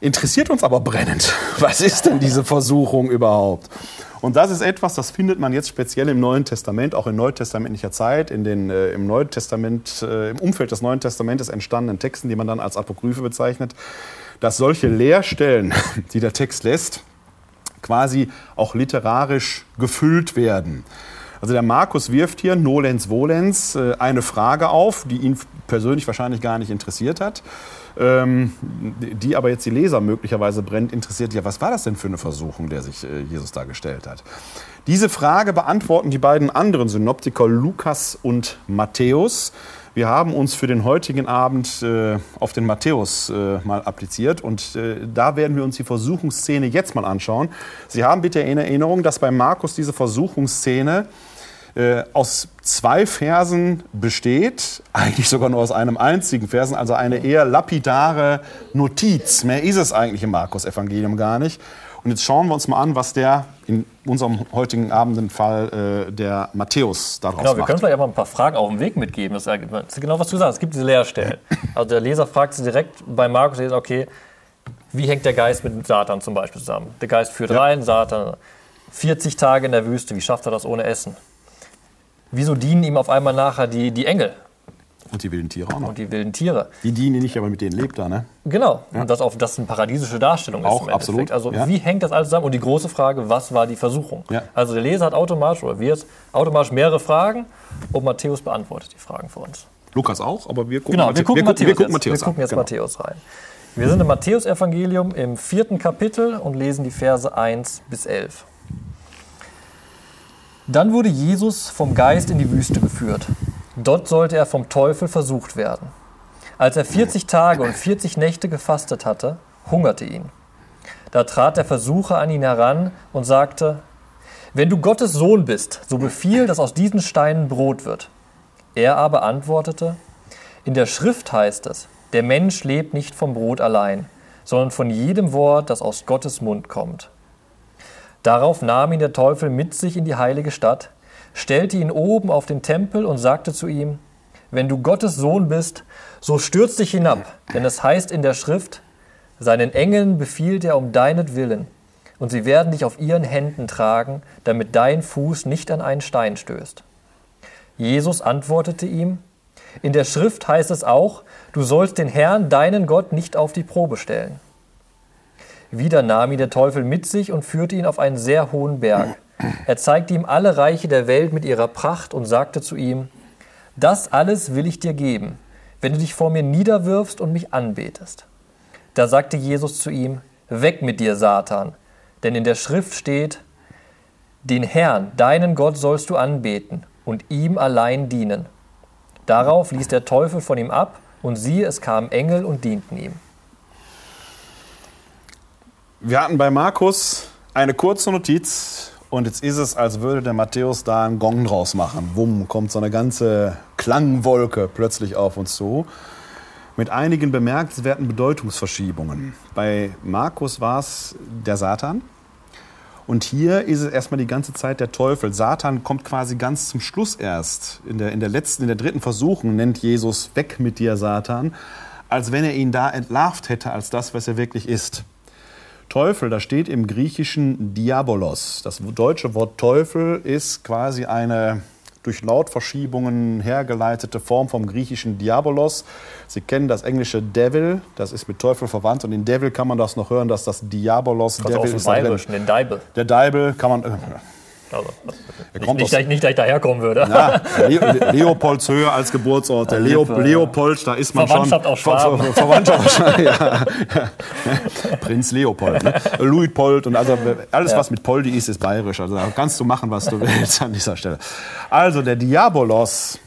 Interessiert uns aber brennend. <laughs> Was ist denn diese Versuchung überhaupt? Und das ist etwas, das findet man jetzt speziell im Neuen Testament, auch in neutestamentlicher Zeit, in den äh, im Neuen Testament, äh, im Umfeld des Neuen Testamentes entstandenen Texten, die man dann als Apokryphe bezeichnet, dass solche Leerstellen, <laughs> die der Text lässt, quasi auch literarisch gefüllt werden. Also der Markus wirft hier nolens volens äh, eine Frage auf, die ihn persönlich wahrscheinlich gar nicht interessiert hat, ähm, die aber jetzt die Leser möglicherweise brennt interessiert. Ja, was war das denn für eine Versuchung, der sich äh, Jesus da gestellt hat? Diese Frage beantworten die beiden anderen Synoptiker Lukas und Matthäus. Wir haben uns für den heutigen Abend äh, auf den Matthäus äh, mal appliziert und äh, da werden wir uns die Versuchungsszene jetzt mal anschauen. Sie haben bitte in Erinnerung, dass bei Markus diese Versuchungsszene äh, aus zwei Versen besteht, <laughs> eigentlich sogar nur aus einem einzigen Versen, also eine eher lapidare Notiz. Mehr ist es eigentlich im Markus-Evangelium gar nicht. Und jetzt schauen wir uns mal an, was der in unserem heutigen Abendfall äh, der Matthäus daraus Genau, wir macht. können vielleicht einfach ein paar Fragen auf dem Weg mitgeben. Das ist genau, was du sagst. Es gibt diese Leerstellen. <laughs> Also der Leser fragt sich direkt bei Markus, okay, wie hängt der Geist mit Satan zum Beispiel zusammen? Der Geist führt Ja. rein, Satan 40 Tage in der Wüste, wie schafft er das ohne Essen? Wieso dienen ihm auf einmal nachher die, die Engel Und die wilden Tiere auch noch. und die wilden Tiere? Die dienen nicht, aber mit denen lebt er, ne? Genau, und das, auf, das eine paradiesische Darstellung ist. Auch, im Endeffekt. absolut, Also ja. wie hängt das alles zusammen? Und die große Frage, was war die Versuchung? Ja. Also der Leser hat automatisch, oder wir jetzt, automatisch mehrere Fragen und Matthäus beantwortet die Fragen für uns. Lukas auch, aber wir gucken, Genau, wir gucken, Matthäus, wir gucken jetzt. Matthäus wir gucken jetzt Genau. Matthäus rein. Wir sind im Matthäus-Evangelium im vierten Kapitel und lesen die Verse 1 bis 11. Dann wurde Jesus vom Geist in die Wüste geführt. Dort sollte er vom Teufel versucht werden. Als er 40 Tage und 40 Nächte gefastet hatte, hungerte ihn. Da trat der Versucher an ihn heran und sagte, wenn du Gottes Sohn bist, so befiehl, dass aus diesen Steinen Brot wird. Er aber antwortete, in der Schrift heißt es, der Mensch lebt nicht vom Brot allein, sondern von jedem Wort, das aus Gottes Mund kommt. Darauf nahm ihn der Teufel mit sich in die heilige Stadt, stellte ihn oben auf den Tempel und sagte zu ihm, wenn du Gottes Sohn bist, so stürz dich hinab, denn es heißt in der Schrift, seinen Engeln befiehlt er um deinetwillen, und sie werden dich auf ihren Händen tragen, damit dein Fuß nicht an einen Stein stößt. Jesus antwortete ihm, in der Schrift heißt es auch, du sollst den Herrn, deinen Gott, nicht auf die Probe stellen. Wieder nahm ihn der Teufel mit sich und führte ihn auf einen sehr hohen Berg. Er zeigte ihm alle Reiche der Welt mit ihrer Pracht und sagte zu ihm, das alles will ich dir geben, wenn du dich vor mir niederwirfst und mich anbetest. Da sagte Jesus zu ihm, weg mit dir, Satan, denn in der Schrift steht, den Herrn, deinen Gott sollst du anbeten und ihm allein dienen. Darauf ließ der Teufel von ihm ab, und siehe, es kamen Engel und dienten ihm. Wir hatten bei Markus eine kurze Notiz und jetzt ist es, als würde der Matthäus da einen Gong draus machen. Wumm, kommt so eine ganze Klangwolke plötzlich auf uns zu. Mit einigen bemerkenswerten Bedeutungsverschiebungen. Bei Markus war es der Satan. Und hier ist es erstmal die ganze Zeit der Teufel. Satan kommt quasi ganz zum Schluss erst. In der, in der letzten, in der dritten Versuchung nennt Jesus weg mit dir, Satan, als wenn er ihn da entlarvt hätte als das, was er wirklich ist. Teufel, da steht im Griechischen Diabolos. Das deutsche Wort Teufel ist quasi eine durch Lautverschiebungen hergeleitete Form vom griechischen Diabolos. Sie kennen das englische Devil, das ist mit Teufel verwandt. Und in Devil kann man das noch hören, dass das Diabolos Also aus Devil ist. Bayerischen, den Deibel. Der Deibel kann man. Also, nicht, nicht, aus- dass ich- nicht, dass ich daherkommen würde. ja, <laughs> Le Leopoldshöhe als Geburtsort. Der Leo. Leopold, da ist man schon. Verwandtschaft aus Ver- Schwaben. Ver- Verwandtschaft Schwaben, <laughs> ja. Prinz Leopold. Ne? Luitpold und also alles, Ja. was mit Poldi ist, ist bayerisch. Also da kannst du machen, was du willst an dieser Stelle. Also der Diabolos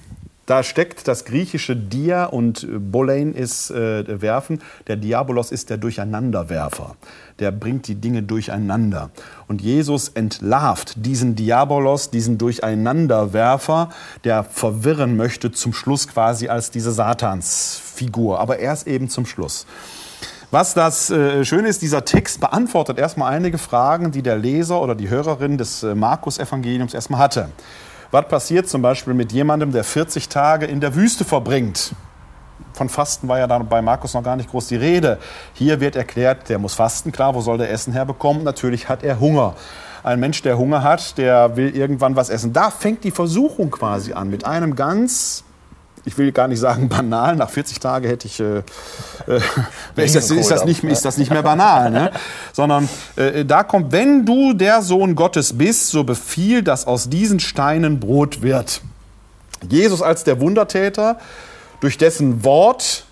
Da steckt das griechische Dia und Bolein ist äh, werfen. Der Diabolos ist der Durcheinanderwerfer. Der bringt die Dinge durcheinander. Und Jesus entlarvt diesen Diabolos, diesen Durcheinanderwerfer, der verwirren möchte, zum Schluss quasi als diese Satansfigur. Aber erst eben zum Schluss. Was das äh, Schöne ist, dieser Text beantwortet erstmal einige Fragen, die der Leser oder die Hörerin des äh, Markus-Evangeliums erstmal hatte. Was passiert zum Beispiel mit jemandem, der 40 Tage in der Wüste verbringt? Von Fasten war ja dann bei Markus noch gar nicht groß die Rede. Hier wird erklärt, der muss fasten, klar, wo soll der Essen herbekommen? Natürlich hat er Hunger. Ein Mensch, der Hunger hat, der will irgendwann was essen. Da fängt die Versuchung quasi an mit einem ganz ich will gar nicht sagen banal, nach 40 Tagen hätte ich, äh, äh, <laughs> <laughs> ist, das, ist, das nicht, ist das nicht mehr banal, ne? <laughs> sondern äh, da kommt, wenn du der Sohn Gottes bist, so befiehl, dass aus diesen Steinen Brot wird. Jesus als der Wundertäter, durch dessen Wort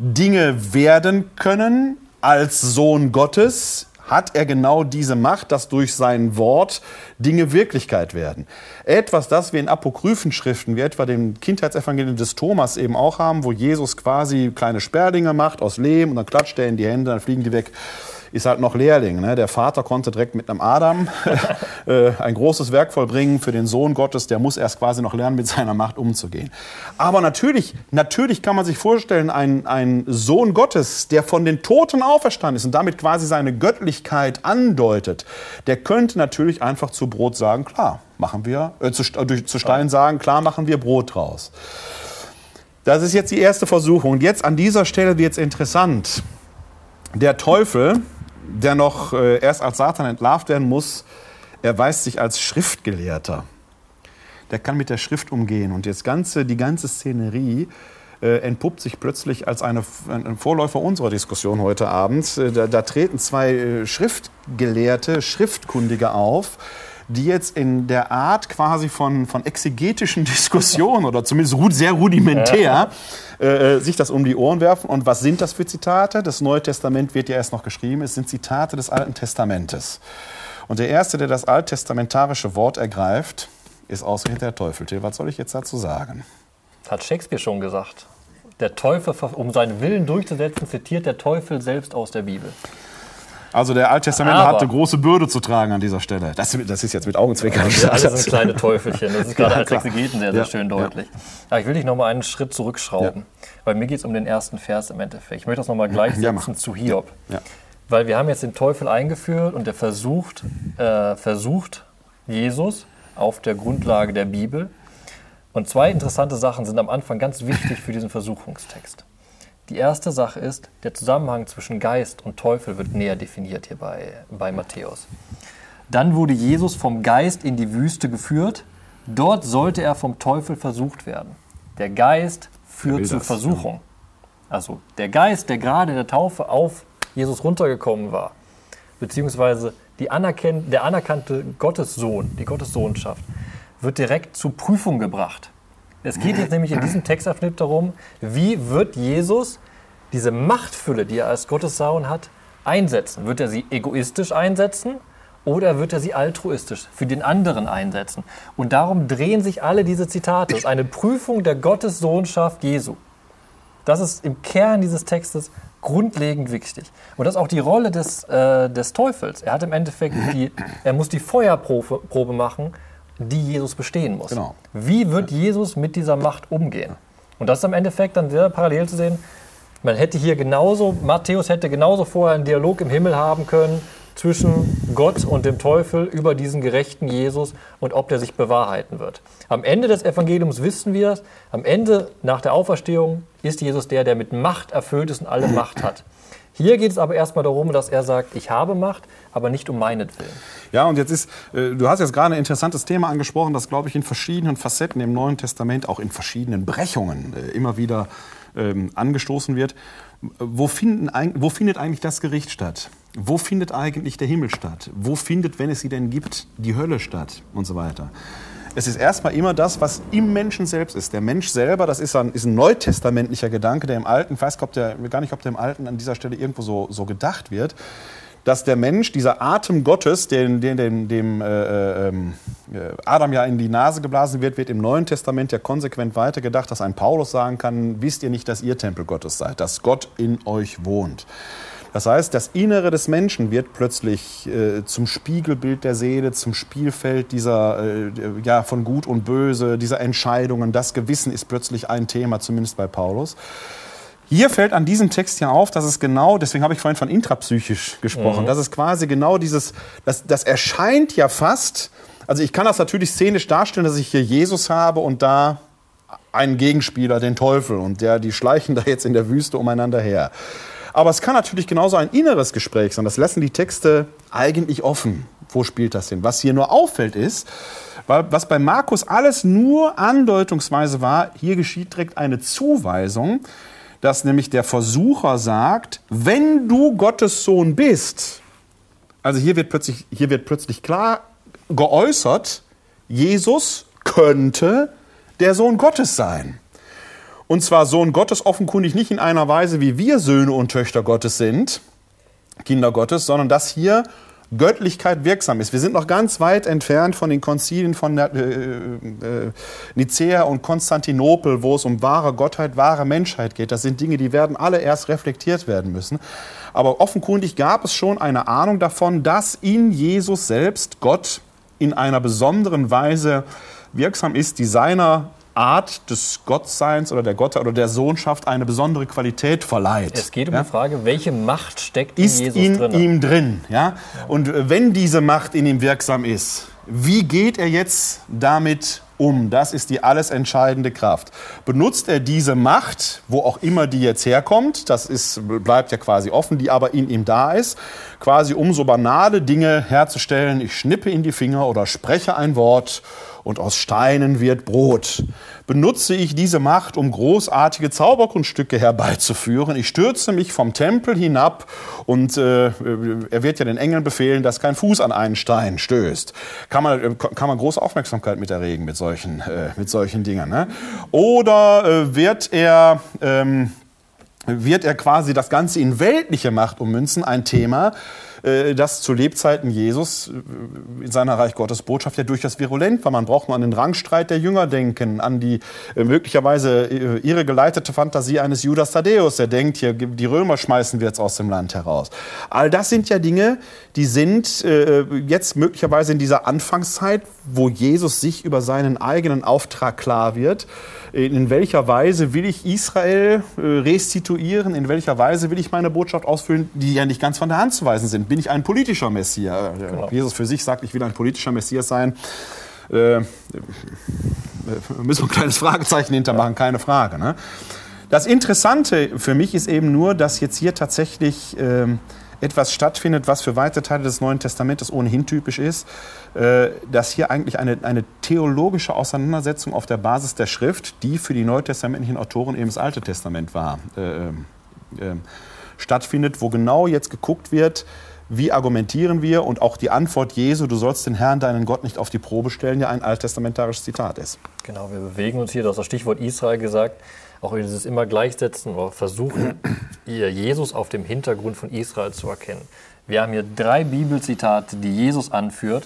Dinge werden können, als Sohn Gottes, hat er genau diese Macht, dass durch sein Wort Dinge Wirklichkeit werden. Etwas, das wir in apokryphen Schriften, wie etwa dem Kindheitsevangelium des Thomas eben auch haben, wo Jesus quasi kleine Sperrlinge macht aus Lehm und dann klatscht er in die Hände, dann fliegen die weg ist halt noch Lehrling. Ne? Der Vater konnte direkt mit einem Adam <laughs> äh, ein großes Werk vollbringen für den Sohn Gottes. Der muss erst quasi noch lernen, mit seiner Macht umzugehen. Aber natürlich, natürlich kann man sich vorstellen, ein, ein Sohn Gottes, der von den Toten auferstanden ist und damit quasi seine Göttlichkeit andeutet, der könnte natürlich einfach zu Brot sagen, klar, machen wir, äh, zu, äh, zu Stein sagen, klar, machen wir Brot draus. Das ist jetzt die erste Versuchung. Und jetzt an dieser Stelle wird es interessant. Der Teufel der noch äh, erst als Satan entlarvt werden muss, erweist sich als Schriftgelehrter. Der kann mit der Schrift umgehen. Und jetzt ganze, die ganze Szenerie äh, entpuppt sich plötzlich als eine, ein Vorläufer unserer Diskussion heute Abend. Äh, da, da treten zwei äh, Schriftgelehrte, Schriftkundige auf, die jetzt in der Art quasi von, von exegetischen <laughs> Diskussionen oder zumindest sehr rudimentär äh, äh, sich das um die Ohren werfen. Und was sind das für Zitate? Das Neue Testament wird ja erst noch geschrieben. Es sind Zitate des Alten Testamentes. Und der Erste, der das alttestamentarische Wort ergreift, ist ausgerechnet der Teufel. Was soll ich jetzt dazu sagen? Hat Shakespeare schon gesagt. Der Teufel, um seinen Willen durchzusetzen, zitiert der Teufel selbst aus der Bibel. Also der Alttestamentler hatte große Bürde zu tragen an dieser Stelle. Das, das ist jetzt mit Augenzwinkern gesagt. Ja, alles sind kleine Teufelchen. Das ist gerade ja, als Exegeten sehr, sehr ja, schön deutlich. Ja. Aber ich will dich noch mal einen Schritt zurückschrauben, weil mir geht es um den ersten Vers im Endeffekt. Ich möchte das noch mal gleichsetzen zu Hiob. Weil wir haben jetzt den Teufel eingeführt und der versucht, äh, versucht Jesus auf der Grundlage der Bibel. Und zwei interessante Sachen sind am Anfang ganz wichtig für diesen Versuchungstext. Die erste Sache ist, der Zusammenhang zwischen Geist und Teufel wird näher definiert hier bei, bei Matthäus. Dann wurde Jesus vom Geist in die Wüste geführt. Dort sollte er vom Teufel versucht werden. Der Geist führt zur Versuchung. Also der Geist, der gerade in der Taufe auf Jesus runtergekommen war, beziehungsweise die anerkenn der anerkannte Gottessohn, die Gottessohnschaft, wird direkt zur Prüfung gebracht. Es geht jetzt nämlich in diesem Textabschnitt darum, wie wird Jesus diese Machtfülle, die er als Gottessohn hat, einsetzen? Wird er sie egoistisch einsetzen oder wird er sie altruistisch für den anderen einsetzen? Und darum drehen sich alle diese Zitate. Das ist eine Prüfung der Gottessohnschaft Jesu. Das ist im Kern dieses Textes grundlegend wichtig. Und das ist auch die Rolle des, äh, des Teufels. Er hat im Endeffekt die, er muss die Feuerprobe Probe machen die Jesus bestehen muss. Genau. Wie wird Jesus mit dieser Macht umgehen? Und das ist im Endeffekt dann sehr parallel zu sehen. Man hätte hier genauso, Matthäus hätte genauso vorher einen Dialog im Himmel haben können zwischen Gott und dem Teufel über diesen gerechten Jesus und ob der sich bewahrheiten wird. Am Ende des Evangeliums wissen wir es, am Ende nach der Auferstehung ist Jesus der, der mit Macht erfüllt ist und alle Macht hat. Hier geht es aber erstmal darum, dass er sagt, ich habe Macht, aber nicht um meinetwillen. Ja, und jetzt ist, äh, du hast jetzt gerade ein interessantes Thema angesprochen, das, glaube ich, in verschiedenen Facetten im Neuen Testament, auch in verschiedenen Brechungen äh, immer wieder ähm, angestoßen wird. Wo, finden, wo findet eigentlich das Gericht statt? Wo findet eigentlich der Himmel statt? Wo findet, wenn es sie denn gibt, die Hölle statt? Und so weiter. Es ist erstmal immer das, was im Menschen selbst ist. Der Mensch selber, das ist ein, ist ein neutestamentlicher Gedanke, der im Alten, ich weiß der, gar nicht, ob der im Alten an dieser Stelle irgendwo so, so gedacht wird. dass der Mensch, dieser Atem Gottes, den, den, den dem äh, ähm, äh, Adam ja in die Nase geblasen wird, wird im Neuen Testament ja konsequent weitergedacht, dass ein Paulus sagen kann, wisst ihr nicht, dass ihr Tempel Gottes seid, dass Gott in euch wohnt. Das heißt, das Innere des Menschen wird plötzlich äh, zum Spiegelbild der Seele, zum Spielfeld dieser äh, ja, von Gut und Böse, dieser Entscheidungen. Das Gewissen ist plötzlich ein Thema, zumindest bei Paulus. Hier fällt an diesem Text ja auf, dass es genau, deswegen habe ich vorhin von intrapsychisch gesprochen, mhm. dass es quasi genau dieses, das, das erscheint ja fast, also ich kann das natürlich szenisch darstellen, dass ich hier Jesus habe und da einen Gegenspieler, den Teufel, und der, die schleichen da jetzt in der Wüste umeinander her. Aber es kann natürlich genauso ein inneres Gespräch sein. Das lassen die Texte eigentlich offen. Wo spielt das hin? Was hier nur auffällt ist, was bei Markus alles nur andeutungsweise war, hier geschieht direkt eine Zuweisung, dass nämlich der Versucher sagt, wenn du Gottes Sohn bist, also hier wird plötzlich, hier wird plötzlich klar geäußert, Jesus könnte der Sohn Gottes sein. Und zwar Sohn Gottes offenkundig nicht in einer Weise, wie wir Söhne und Töchter Gottes sind, Kinder Gottes, sondern dass hier Göttlichkeit wirksam ist. Wir sind noch ganz weit entfernt von den Konzilien von äh, äh, Nicäa und Konstantinopel, wo es um wahre Gottheit, wahre Menschheit geht. Das sind Dinge, die werden alle erst reflektiert werden müssen. Aber offenkundig gab es schon eine Ahnung davon, dass in Jesus selbst Gott in einer besonderen Weise wirksam ist, die seiner Art des Gottseins oder der Gottheit oder der Sohnschaft eine besondere Qualität verleiht. Es geht um ja? die Frage, welche Macht steckt in ist Jesus in drin? ihm drin? Ja? Und äh, wenn diese Macht in ihm wirksam ist, wie geht er jetzt damit um? Das ist die alles entscheidende Kraft. Benutzt er diese Macht, wo auch immer die jetzt herkommt, das ist, bleibt ja quasi offen, die aber in ihm da ist, quasi um so banale Dinge herzustellen. Ich schnippe in die Finger oder spreche ein Wort und aus Steinen wird Brot. Benutze ich diese Macht, um großartige Zauberkunststücke herbeizuführen? Ich stürze mich vom Tempel hinab und äh, er wird ja den Engeln befehlen, dass kein Fuß an einen Stein stößt. Kann man, kann man große Aufmerksamkeit mit erregen mit solchen, äh, mit solchen Dingen. Ne? Oder äh, wird er... Ähm, wird er quasi das Ganze in weltliche Macht ummünzen, ein Thema, äh, das zu Lebzeiten Jesus äh, in seiner Reich Gottes Botschaft ja durchaus virulent war. Man braucht nur an den Rangstreit der Jünger denken, an die äh, möglicherweise ihre geleitete Fantasie eines Judas Thaddeus, der denkt, hier die Römer schmeißen wir jetzt aus dem Land heraus. All das sind ja Dinge, die sind jetzt möglicherweise in dieser Anfangszeit, wo Jesus sich über seinen eigenen Auftrag klar wird, in welcher Weise will ich Israel restituieren, in welcher Weise will ich meine Botschaft ausfüllen, die ja nicht ganz von der Hand zu weisen sind bin ich ein politischer Messias. Genau. Jesus für sich sagt, ich will ein politischer Messias sein. Äh, äh müssen wir ein kleines Fragezeichen hintermachen, keine Frage. Ne? Das Interessante für mich ist eben nur, dass jetzt hier tatsächlich äh, etwas stattfindet, was für weite Teile des Neuen Testamentes ohnehin typisch ist, äh, dass hier eigentlich eine, eine theologische Auseinandersetzung auf der Basis der Schrift, die für die neutestamentlichen Autoren eben das Alte Testament war, äh, äh, stattfindet, wo genau jetzt geguckt wird, wie argumentieren wir und auch die Antwort Jesu, du sollst den Herrn, deinen Gott, nicht auf die Probe stellen, ja ein alttestamentarisches Zitat ist. Genau, wir bewegen uns hier, du hast das Stichwort Israel gesagt, auch dieses immer gleichsetzen oder versuchen, Jesus auf dem Hintergrund von Israel zu erkennen. Wir haben hier drei Bibelzitate, die Jesus anführt.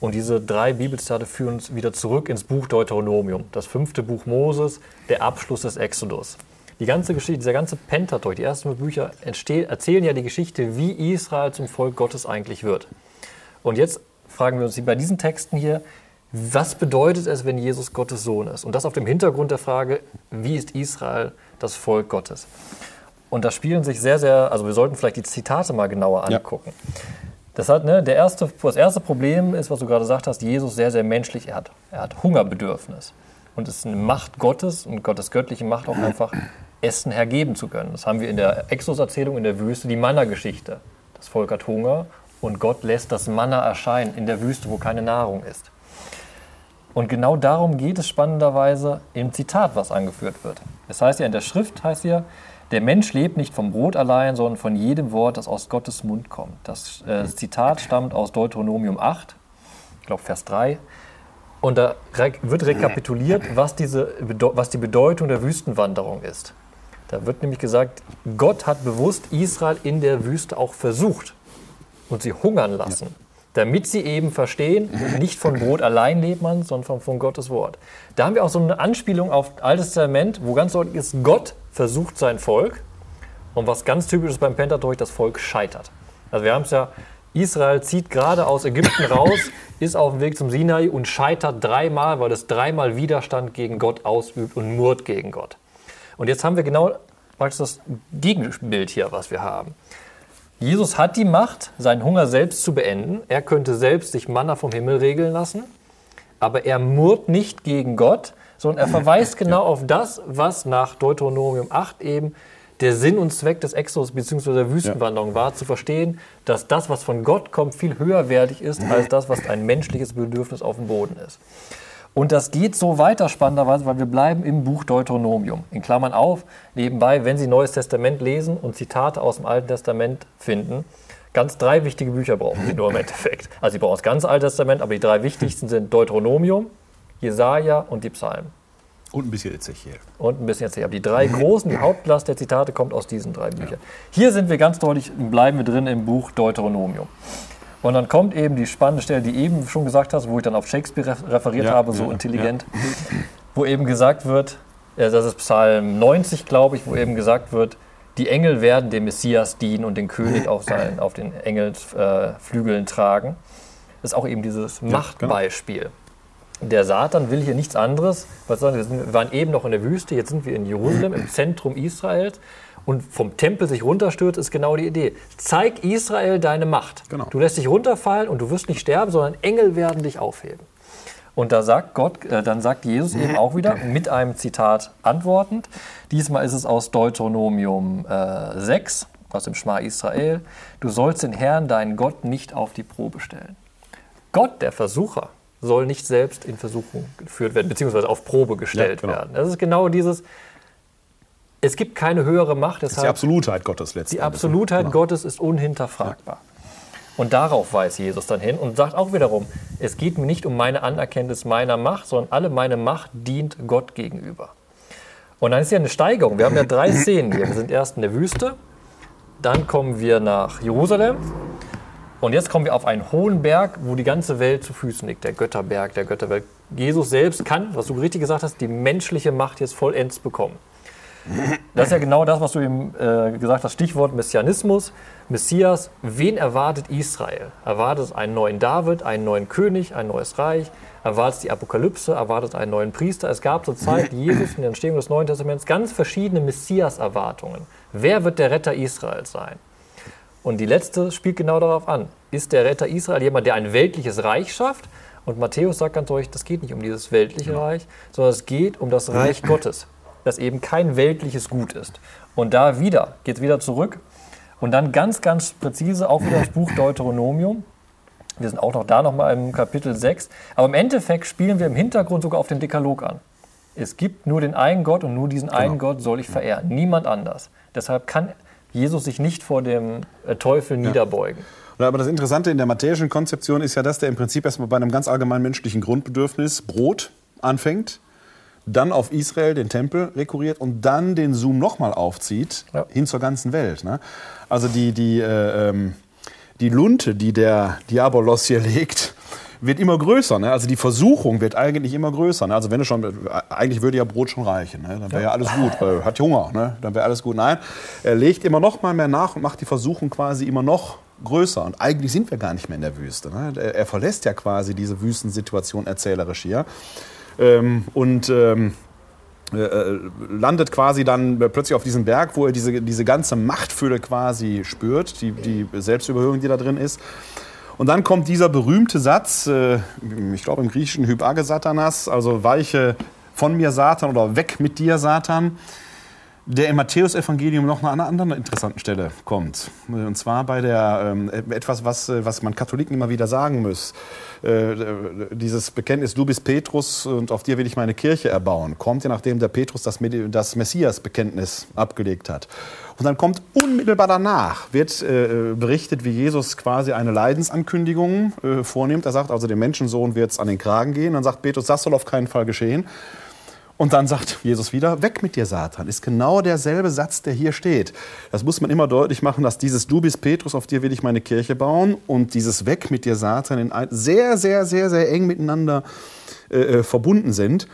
Und diese drei Bibelzitate führen uns wieder zurück ins Buch Deuteronomium, das fünfte Buch Moses, der Abschluss des Exodus. Die ganze Geschichte, dieser ganze Pentateuch, die ersten Bücher erzählen ja die Geschichte, wie Israel zum Volk Gottes eigentlich wird. Und jetzt fragen wir uns bei diesen Texten hier, was bedeutet es, wenn Jesus Gottes Sohn ist? Und das auf dem Hintergrund der Frage, wie ist Israel das Volk Gottes? Und da spielen sich sehr, sehr, also wir sollten vielleicht die Zitate mal genauer angucken. Ja. Das, hat, ne, der erste, das erste Problem ist, was du gerade gesagt hast, Jesus sehr, sehr menschlich. Er hat, er hat Hungerbedürfnis. Und es ist eine Macht Gottes und Gottes göttliche Macht auch einfach, Essen hergeben zu können. Das haben wir in der Exodus-Erzählung in der Wüste, die Manna-Geschichte. Das Volk hat Hunger und Gott lässt das Manna erscheinen in der Wüste, wo keine Nahrung ist. Und genau darum geht es spannenderweise im Zitat, was angeführt wird. Es heißt ja in der Schrift, heißt ja, der Mensch lebt nicht vom Brot allein, sondern von jedem Wort, das aus Gottes Mund kommt. Das äh, Zitat stammt aus Deuteronomium 8, ich glaube Vers 3. Und da wird rekapituliert, was, diese, was die Bedeutung der Wüstenwanderung ist. Da wird nämlich gesagt, Gott hat bewusst Israel in der Wüste auch versucht. und sie hungern lassen. Ja. Damit sie eben verstehen, nicht von Brot allein lebt man, sondern von, von Gottes Wort. Da haben wir auch so eine Anspielung auf Altes Testament, wo ganz deutlich ist, Gott versucht sein Volk. Und was ganz typisch ist beim Pentateuch, das Volk scheitert. Also wir haben es ja, Israel zieht gerade aus Ägypten <laughs> raus, ist auf dem Weg zum Sinai und scheitert dreimal, weil es dreimal Widerstand gegen Gott ausübt und murrt gegen Gott. Und jetzt haben wir genau das Gegenbild hier, was wir haben. Jesus hat die Macht, seinen Hunger selbst zu beenden. Er könnte selbst sich Manna vom Himmel regeln lassen. Aber er murrt nicht gegen Gott, sondern er verweist <laughs> genau auf das, was nach Deuteronomium 8 eben der Sinn und Zweck des Exodus bzw. der Wüstenwanderung war, zu verstehen, dass das, was von Gott kommt, viel höherwertig ist als <laughs> das, was ein menschliches Bedürfnis auf dem Boden ist. Und das geht so weiter spannenderweise, weil wir bleiben im Buch Deuteronomium. In Klammern auf, nebenbei, wenn Sie Neues Testament lesen und Zitate aus dem Alten Testament finden, ganz drei wichtige Bücher brauchen Sie nur im Endeffekt. Also Sie brauchen das ganze Alte Testament, aber die drei wichtigsten sind Deuteronomium, Jesaja und die Psalmen. Und ein bisschen Ezechiel. Und ein bisschen Ezechiel. Aber die drei großen, die <laughs> Hauptlast der Zitate kommt aus diesen drei Büchern. Ja. Hier sind wir ganz deutlich, bleiben wir drin im Buch Deuteronomium. Und dann kommt eben die spannende Stelle, die eben schon gesagt hast, wo ich dann auf Shakespeare referiert ja, habe, so ja, intelligent, ja. wo eben gesagt wird, äh, das ist Psalm 90, glaube ich, wo eben gesagt wird, die Engel werden dem Messias dienen und den König auf, seinen, auf den Engelsflügeln äh, tragen. Das ist auch eben dieses. Machtbeispiel. Genau der Satan will hier nichts anderes. Was sagen wir? wir waren eben noch in der Wüste, jetzt sind wir in Jerusalem, im Zentrum Israels. Und vom Tempel sich runterstürzt, ist genau die Idee. Zeig Israel deine Macht. Genau. Du lässt dich runterfallen und du wirst nicht sterben, sondern Engel werden dich aufheben. Und da sagt Gott, äh, dann sagt Jesus eben auch wieder mit einem Zitat antwortend. Diesmal ist es aus Deuteronomium äh, 6, aus dem Schma Israel. Du sollst den Herrn, deinen Gott, nicht auf die Probe stellen. Gott, der Versucher, soll nicht selbst in Versuchung geführt werden, beziehungsweise auf Probe gestellt ja, genau. werden. Das ist genau dieses, es gibt keine höhere Macht. das ist die Absolutheit Gottes letztlich. Die Absolutheit genau. Gottes ist unhinterfragbar. Ja. Und darauf weist Jesus dann hin und sagt auch wiederum, es geht mir nicht um meine Anerkenntnis meiner Macht, sondern alle meine Macht dient Gott gegenüber. Und dann ist ja eine Steigerung. Wir haben ja drei <coughs> Szenen hier. Wir sind erst in der Wüste, dann kommen wir nach Jerusalem und jetzt kommen wir auf einen hohen Berg, wo die ganze Welt zu Füßen liegt, der Götterberg, der Götterwelt. Jesus selbst kann, was du richtig gesagt hast, die menschliche Macht jetzt vollends bekommen. Das ist ja genau das, was du eben äh, gesagt hast, Stichwort Messianismus, Messias. Wen erwartet Israel? Erwartet es einen neuen David, einen neuen König, ein neues Reich? Erwartet es die Apokalypse? Erwartet einen neuen Priester? Es gab zur Zeit <laughs> Jesus in der Entstehung des Neuen Testaments ganz verschiedene Messias-Erwartungen. Wer wird der Retter Israels sein? Und die letzte spielt genau darauf an. Ist der Retter Israel jemand, der ein weltliches Reich schafft? Und Matthäus sagt ganz deutlich, das geht nicht um dieses weltliche ja. Reich, sondern es geht um das Reich <laughs> Gottes, das eben kein weltliches Gut ist. Und da wieder, geht es wieder zurück. Und dann ganz, ganz präzise auch wieder das Buch Deuteronomium. Wir sind auch noch da nochmal im Kapitel 6. Aber im Endeffekt spielen wir im Hintergrund sogar auf den Dekalog an. Es gibt nur den einen Gott und nur diesen genau. einen Gott soll ich verehren. Niemand anders. Deshalb kann Jesus sich nicht vor dem äh, Teufel niederbeugen. Aber das Interessante in der matthäischen Konzeption ist ja, dass der im Prinzip erstmal bei einem ganz allgemeinen menschlichen Grundbedürfnis Brot anfängt, dann auf Israel, den Tempel, rekurriert und dann den Zoom nochmal aufzieht, ja. hin zur ganzen Welt. Ne? Also die, die, äh, ähm, die Lunte, die der Diabolos hier <laughs> legt, wird immer größer. Ne? Also die Versuchung wird eigentlich immer größer. Ne? Also wenn du schon, eigentlich würde ja Brot schon reichen. Ne? Dann wäre ja. alles gut. Weil hat Hunger. Ne? Dann wäre alles gut. Nein, er legt immer noch mal mehr nach und macht die Versuchung quasi immer noch größer. Und eigentlich sind wir gar nicht mehr in der Wüste. Ne? Er verlässt ja quasi diese Wüstensituation erzählerisch hier. Ähm, und ähm, äh, äh, landet quasi dann plötzlich auf diesem Berg, wo er diese, diese ganze Machtfülle quasi spürt, die, die Selbstüberhöhung, die da drin ist. Und dann kommt dieser berühmte Satz, äh, ich glaube im Griechischen Hypage Satanas, also weiche von mir Satan oder weg mit dir Satan, der im Matthäusevangelium noch an einer anderen interessanten Stelle kommt. Und zwar bei der, ähm, etwas, was, äh, was man Katholiken immer wieder sagen muss. Äh, dieses Bekenntnis, du bist Petrus und auf dir will ich meine Kirche erbauen, kommt ja nachdem der Petrus das, das Messias-Bekenntnis abgelegt hat. Und dann kommt unmittelbar danach, wird äh, berichtet, wie Jesus quasi eine Leidensankündigung äh, vornimmt. Er sagt also, dem Menschensohn wird es an den Kragen gehen. Dann sagt Petrus, das soll auf keinen Fall geschehen. Und dann sagt Jesus wieder, weg mit dir, Satan. Ist genau derselbe Satz, der hier steht. Das muss man immer deutlich machen, dass dieses Du bist Petrus, auf dir will ich meine Kirche bauen und dieses Weg mit dir, Satan, in sehr, sehr, sehr, sehr eng miteinander äh, äh, verbunden sind.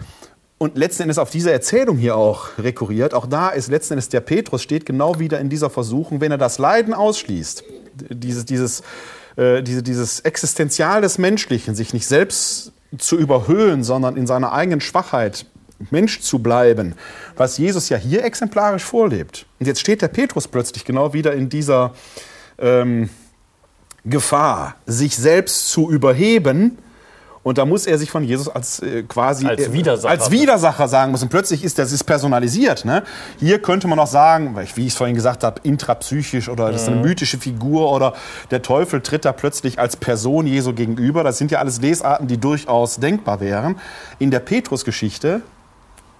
Und letzten Endes auf diese Erzählung hier auch rekurriert. Auch da ist letzten Endes der Petrus steht genau wieder in dieser Versuchung, wenn er das Leiden ausschließt, dieses, dieses, äh, diese, dieses Existenzial des Menschlichen, sich nicht selbst zu überhöhen, sondern in seiner eigenen Schwachheit Mensch zu bleiben, was Jesus ja hier exemplarisch vorlebt. Und jetzt steht der Petrus plötzlich genau wieder in dieser ähm, Gefahr, sich selbst zu überheben. Und da muss er sich von Jesus als äh, quasi als Widersacher. als Widersacher sagen müssen. plötzlich ist das ist personalisiert. Ne? Hier könnte man auch sagen, wie ich es vorhin gesagt habe, intrapsychisch oder das ist eine mhm. mythische Figur oder der Teufel tritt da plötzlich als Person Jesu gegenüber. Das sind ja alles Lesarten, die durchaus denkbar wären. In der Petrus-Geschichte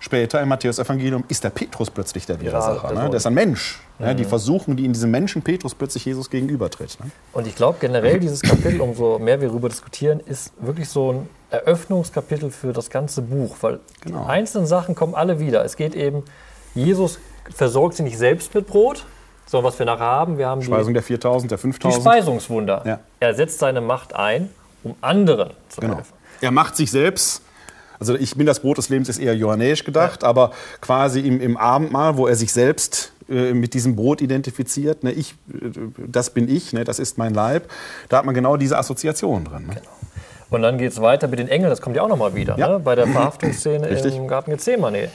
später im Matthäus-Evangelium ist der Petrus plötzlich der Widersacher. Ja, ne? Der ist ein Mensch. Mhm. Ne? Die Versuchung, die in diesem Menschen Petrus plötzlich Jesus gegenübertritt. Ne? Und ich glaube generell, dieses Kapitel, umso mehr wir darüber diskutieren, ist wirklich so ein Eröffnungskapitel für das ganze Buch. Weil genau. die einzelnen Sachen kommen alle wieder. Es geht eben, Jesus versorgt sie nicht selbst mit Brot, sondern was wir nachher haben, wir haben Speisung die, der 4000, der 5000. Die Speisungswunder. Ja. Er setzt seine Macht ein, um anderen zu genau. helfen. Er macht sich selbst also ich bin das Brot des Lebens ist eher johannäisch gedacht, ja. aber quasi im, im Abendmahl, wo er sich selbst äh, mit diesem Brot identifiziert, ne, ich, äh, das bin ich, ne, das ist mein Leib, da hat man genau diese Assoziation drin. Ne? Genau. Und dann geht es weiter mit den Engeln, das kommt ja auch nochmal wieder, ja. ne, bei der <clears throat> Verhaftungsszene im Garten Gethsemane.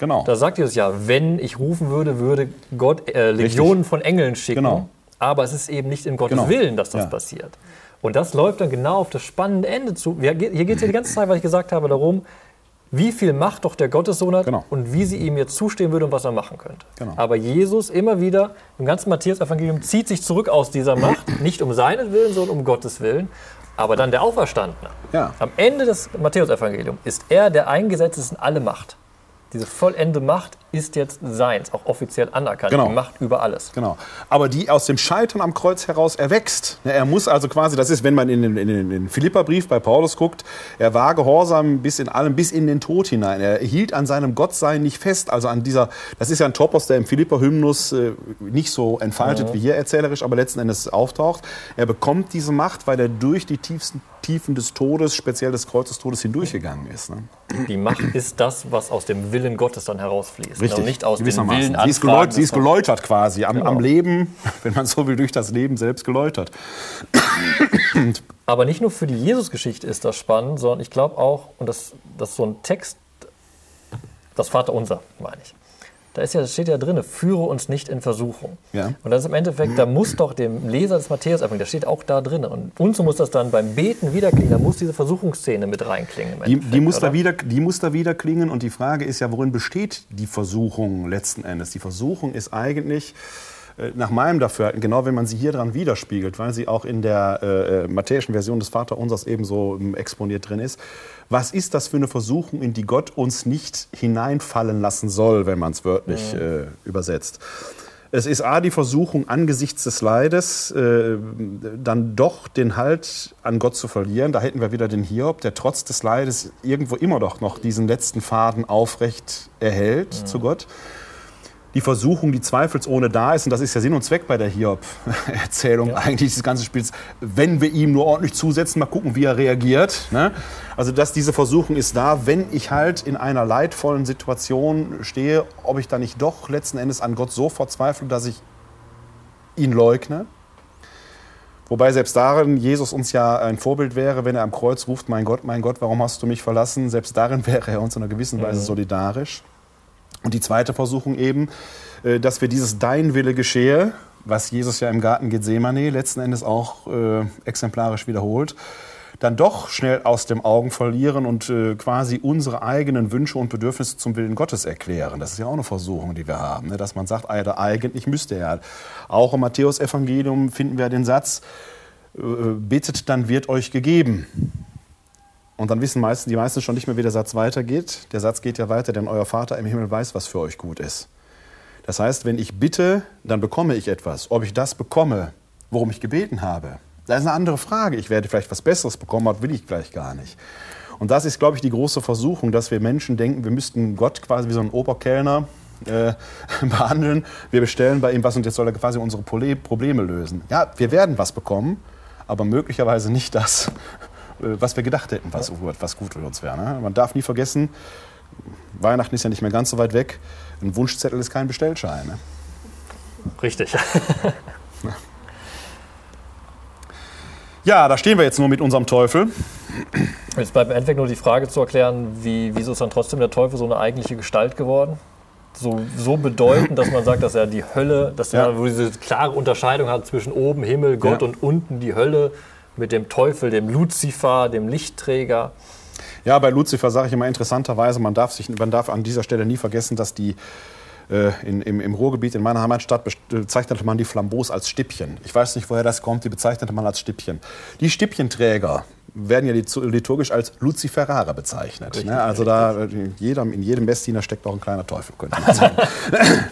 Genau. Da sagt Jesus ja, wenn ich rufen würde, würde Gott äh, Legionen Richtig. von Engeln schicken. Genau. Aber es ist eben nicht in Gottes genau. Willen, dass das ja. passiert. Und das läuft dann genau auf das spannende Ende zu. Hier geht es ja die ganze Zeit, was ich gesagt habe, darum, wie viel Macht doch der Gottessohn hat genau. und wie sie ihm jetzt zustehen würde und was er machen könnte. Genau. Aber Jesus immer wieder im ganzen Matthäus-Evangelium zieht sich zurück aus dieser Macht, <clears throat> nicht um seinen Willen, sondern um Gottes Willen. Aber dann der Auferstandene. Ja. Am Ende des Matthäus-Evangeliums ist er, der eingesetzt ist in alle Macht diese vollende Macht ist jetzt seins, auch offiziell anerkannt. Genau. Die Macht über alles. Genau. Aber die aus dem Scheitern am Kreuz heraus erwächst. Er muss also quasi, das ist, wenn man in den, in den Philipperbrief bei Paulus guckt, er war gehorsam bis in allem, bis in den Tod hinein. Er hielt an seinem Gottsein nicht fest. Also an dieser, das ist ja ein Topos, der im Philipper-Hymnus äh, nicht so entfaltet mhm. wie hier erzählerisch, aber letzten Endes auftaucht. Er bekommt diese Macht, weil er durch die tiefsten Tiefen des Todes, speziell des Kreuzestodes, hindurchgegangen ist. Ne? Die Macht ist das, was aus dem Willen Gottes dann herausfließt. Richtig. Und nicht aus dem Willen sie ist, geläut, sie ist geläutert quasi, am, genau. am, Leben, <laughs> wenn man so will, durch das Leben selbst geläutert. Aber nicht nur für die Jesusgeschichte ist das spannend, sondern ich glaube auch, und das, das ist so ein Text, das Vaterunser, meine ich da ist ja, steht ja drin, führe uns nicht in Versuchung. Ja. Und das ist im Endeffekt, da muss doch dem Leser des Matthäus das steht auch da drin. Und uns muss das dann beim Beten wiederklingen, da muss diese Versuchungsszene mit reinklingen. Die, die, muss da wieder, die muss da wieder klingen und die Frage ist ja, worin besteht die Versuchung letzten Endes? Die Versuchung ist eigentlich, nach meinem Dafürhalten, genau wenn man sie hier dran widerspiegelt, weil sie auch in der äh, äh matthäischen Version des Vaterunsers ebenso ähm, exponiert drin ist, was ist das für eine Versuchung, in die Gott uns nicht hineinfallen lassen soll, wenn man es wörtlich äh, übersetzt. Es ist A, die Versuchung, angesichts des Leides äh, dann doch den Halt an Gott zu verlieren. Da hätten wir wieder den Hiob, der trotz des Leides irgendwo immer doch noch diesen letzten Faden aufrecht erhält ja. zu Gott die Versuchung, die zweifelsohne da ist, und das ist ja Sinn und Zweck bei der Hiob-Erzählung ja. eigentlich dieses ganze Spiels, wenn wir ihm nur ordentlich zusetzen, mal gucken, wie er reagiert. Ne? Also dass diese Versuchung ist da, wenn ich halt in einer leidvollen Situation stehe, ob ich da nicht doch letzten Endes an Gott so verzweifle, dass ich ihn leugne. Wobei selbst darin Jesus uns ja ein Vorbild wäre, wenn er am Kreuz ruft, mein Gott, mein Gott, warum hast du mich verlassen? Selbst darin <laughs> wäre er uns in einer gewissen Weise solidarisch. Und die zweite Versuchung eben, äh, dass wir dieses Dein Wille geschehe, was Jesus ja im Garten Gethsemane letzten Endes auch äh, exemplarisch wiederholt, dann doch schnell aus dem Augen verlieren und äh, quasi unsere eigenen Wünsche und Bedürfnisse zum Willen Gottes erklären. Das ist ja auch eine Versuchung, die wir haben, ne? dass man sagt, eigentlich müsste er. Auch im Matthäus-Evangelium finden wir den Satz, äh, bittet, dann wird euch gegeben. Und dann wissen meisten, die meisten schon nicht mehr, wie der Satz weitergeht. Der Satz geht ja weiter, denn euer Vater im Himmel weiß, was für euch gut ist. Das heißt, wenn ich bitte, dann bekomme ich etwas. Ob ich das bekomme, worum ich gebeten habe, das ist eine andere Frage. Ich werde vielleicht was Besseres bekommen, aber will ich gleich gar nicht. Und das ist, glaube ich, die große Versuchung, dass wir Menschen denken, wir müssten Gott quasi wie so ein Oberkellner äh, <laughs> behandeln. Wir bestellen bei ihm was und jetzt soll er quasi unsere Probleme lösen. Ja, wir werden was bekommen, aber möglicherweise nicht das, was wir gedacht hätten, was, was gut für uns wäre. Ne? Man darf nie vergessen, Weihnachten ist ja nicht mehr ganz so weit weg. Ein Wunschzettel ist kein Bestellschein. Ne? Richtig. <laughs> Ja, da stehen wir jetzt nur mit unserem Teufel. Jetzt bleibt im Endeffekt nur die Frage zu erklären, wie, wieso ist dann trotzdem der Teufel so eine eigentliche Gestalt geworden? So, so bedeutend, dass man sagt, dass er die Hölle, dass er ja. diese klare Unterscheidung hat zwischen oben Himmel, Gott ja. und unten die Hölle mit dem Teufel, dem Luzifer, dem Lichtträger. Ja, bei Luzifer sage ich immer interessanterweise, man darf, sich, man darf an dieser Stelle nie vergessen, dass die äh, in, im, im, Ruhrgebiet in meiner Heimatstadt bezeichnete man die Flambeaus als Stippchen. Ich weiß nicht, woher das kommt, die bezeichnete man als Stippchen. Die Stippchenträger werden ja liturgisch als Luziferare bezeichnet. Richtig, ne? Also da in äh, jedem, in jedem Messdiener steckt auch ein kleiner Teufel, könnte man sagen. <laughs>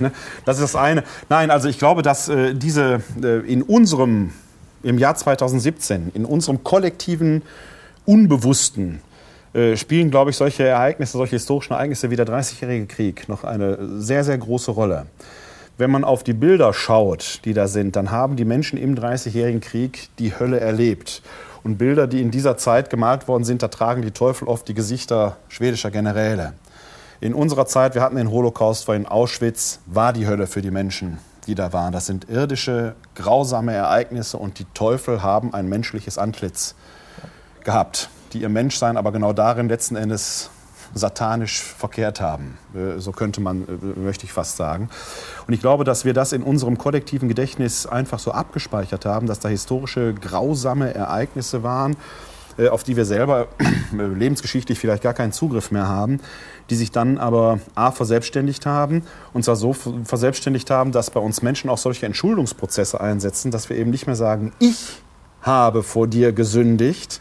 Ne? das ist das eine. Nein, also ich glaube, dass äh, diese äh, in unserem, im Jahr 2017, in unserem kollektiven Unbewussten äh, spielen, glaube ich, solche Ereignisse, solche historischen Ereignisse wie der Dreißigjährige Krieg noch eine sehr, sehr große Rolle. Wenn man auf die Bilder schaut, die da sind, dann haben die Menschen im Dreißigjährigen Krieg die Hölle erlebt. Und Bilder, die in dieser Zeit gemalt worden sind, da tragen die Teufel oft die Gesichter schwedischer Generäle. In unserer Zeit, wir hatten den Holocaust, war in Auschwitz, war die Hölle für die Menschen, die da waren. Das sind irdische, grausame Ereignisse und die Teufel haben ein menschliches Antlitz gehabt die ihr Menschsein aber genau darin letzten Endes satanisch verkehrt haben. Äh, so könnte man, äh, möchte ich fast sagen. Und ich glaube, dass wir das in unserem kollektiven Gedächtnis einfach so abgespeichert haben, dass da historische grausame Ereignisse waren, äh, auf die wir selber lebensgeschichtlich vielleicht gar keinen Zugriff mehr haben, die sich dann aber A verselbstständigt haben und zwar so verselbstständigt haben, dass bei uns Menschen auch solche Entschuldungsprozesse einsetzen, dass wir eben nicht mehr sagen, ich habe vor dir gesündigt,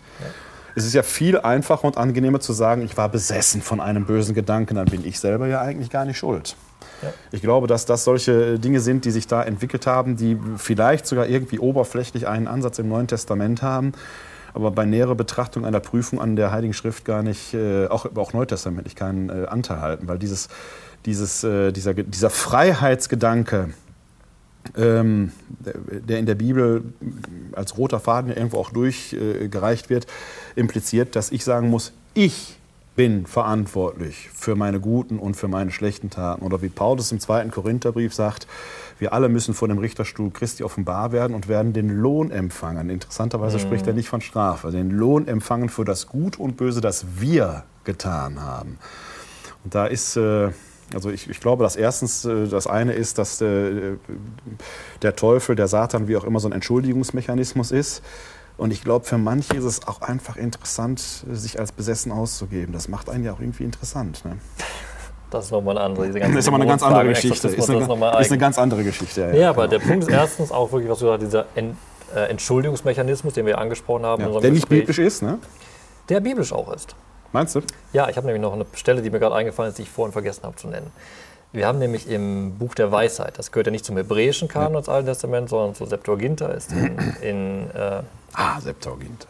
es ist ja viel einfacher und angenehmer zu sagen, ich war besessen von einem bösen Gedanken, dann bin ich selber ja eigentlich gar nicht schuld. Ja. Ich glaube, dass das solche Dinge sind, die sich da entwickelt haben, die vielleicht sogar irgendwie oberflächlich einen Ansatz im Neuen Testament haben, aber bei näherer Betrachtung einer Prüfung an der Heiligen Schrift gar nicht, äh, auch, auch neutestamentlich keinen äh, Anteil halten, weil dieses, dieses, äh, dieser, dieser Freiheitsgedanke, ähm, der in der Bibel als roter Faden irgendwo auch durchgereicht wird, impliziert, dass ich sagen muss, ich bin verantwortlich für meine guten und für meine schlechten Taten. Oder wie Paulus im zweiten Korintherbrief sagt, wir alle müssen vor dem Richterstuhl Christi offenbar werden und werden den Lohn empfangen. Interessanterweise mhm. spricht er nicht von Strafe, den Lohn empfangen für das Gut und Böse, das wir getan haben. Und da ist äh, also ich, ich, glaube, dass erstens äh, das eine ist, dass äh, der Teufel, der Satan, wie auch immer, so ein Entschuldigungsmechanismus ist. Und ich glaube, für manche ist es auch einfach interessant, sich als besessen auszugeben. Das macht einen ja auch irgendwie interessant. Ne? Das ist nochmal eine andere. Diese ganze das <laughs> ist aber eine ganz andere Geschichte. Ist eine, ist eine, ganz andere Geschichte. Ja, ja aber der Punkt ist erstens auch wirklich, was du sagst, dieser äh, Entschuldigungsmechanismus, den wir angesprochen haben. Ja, der nicht biblisch ist, ne? Der biblisch auch ist. Meinst du? Ja, ich habe nämlich noch eine Stelle, die mir gerade eingefallen ist, die ich vorhin vergessen habe zu nennen. Wir haben nämlich im Buch der Weisheit, das gehört ja nicht zum hebräischen Kanon ja. des Alten Testaments, sondern zur Septuaginta, ist in. in äh ah, Septuaginta.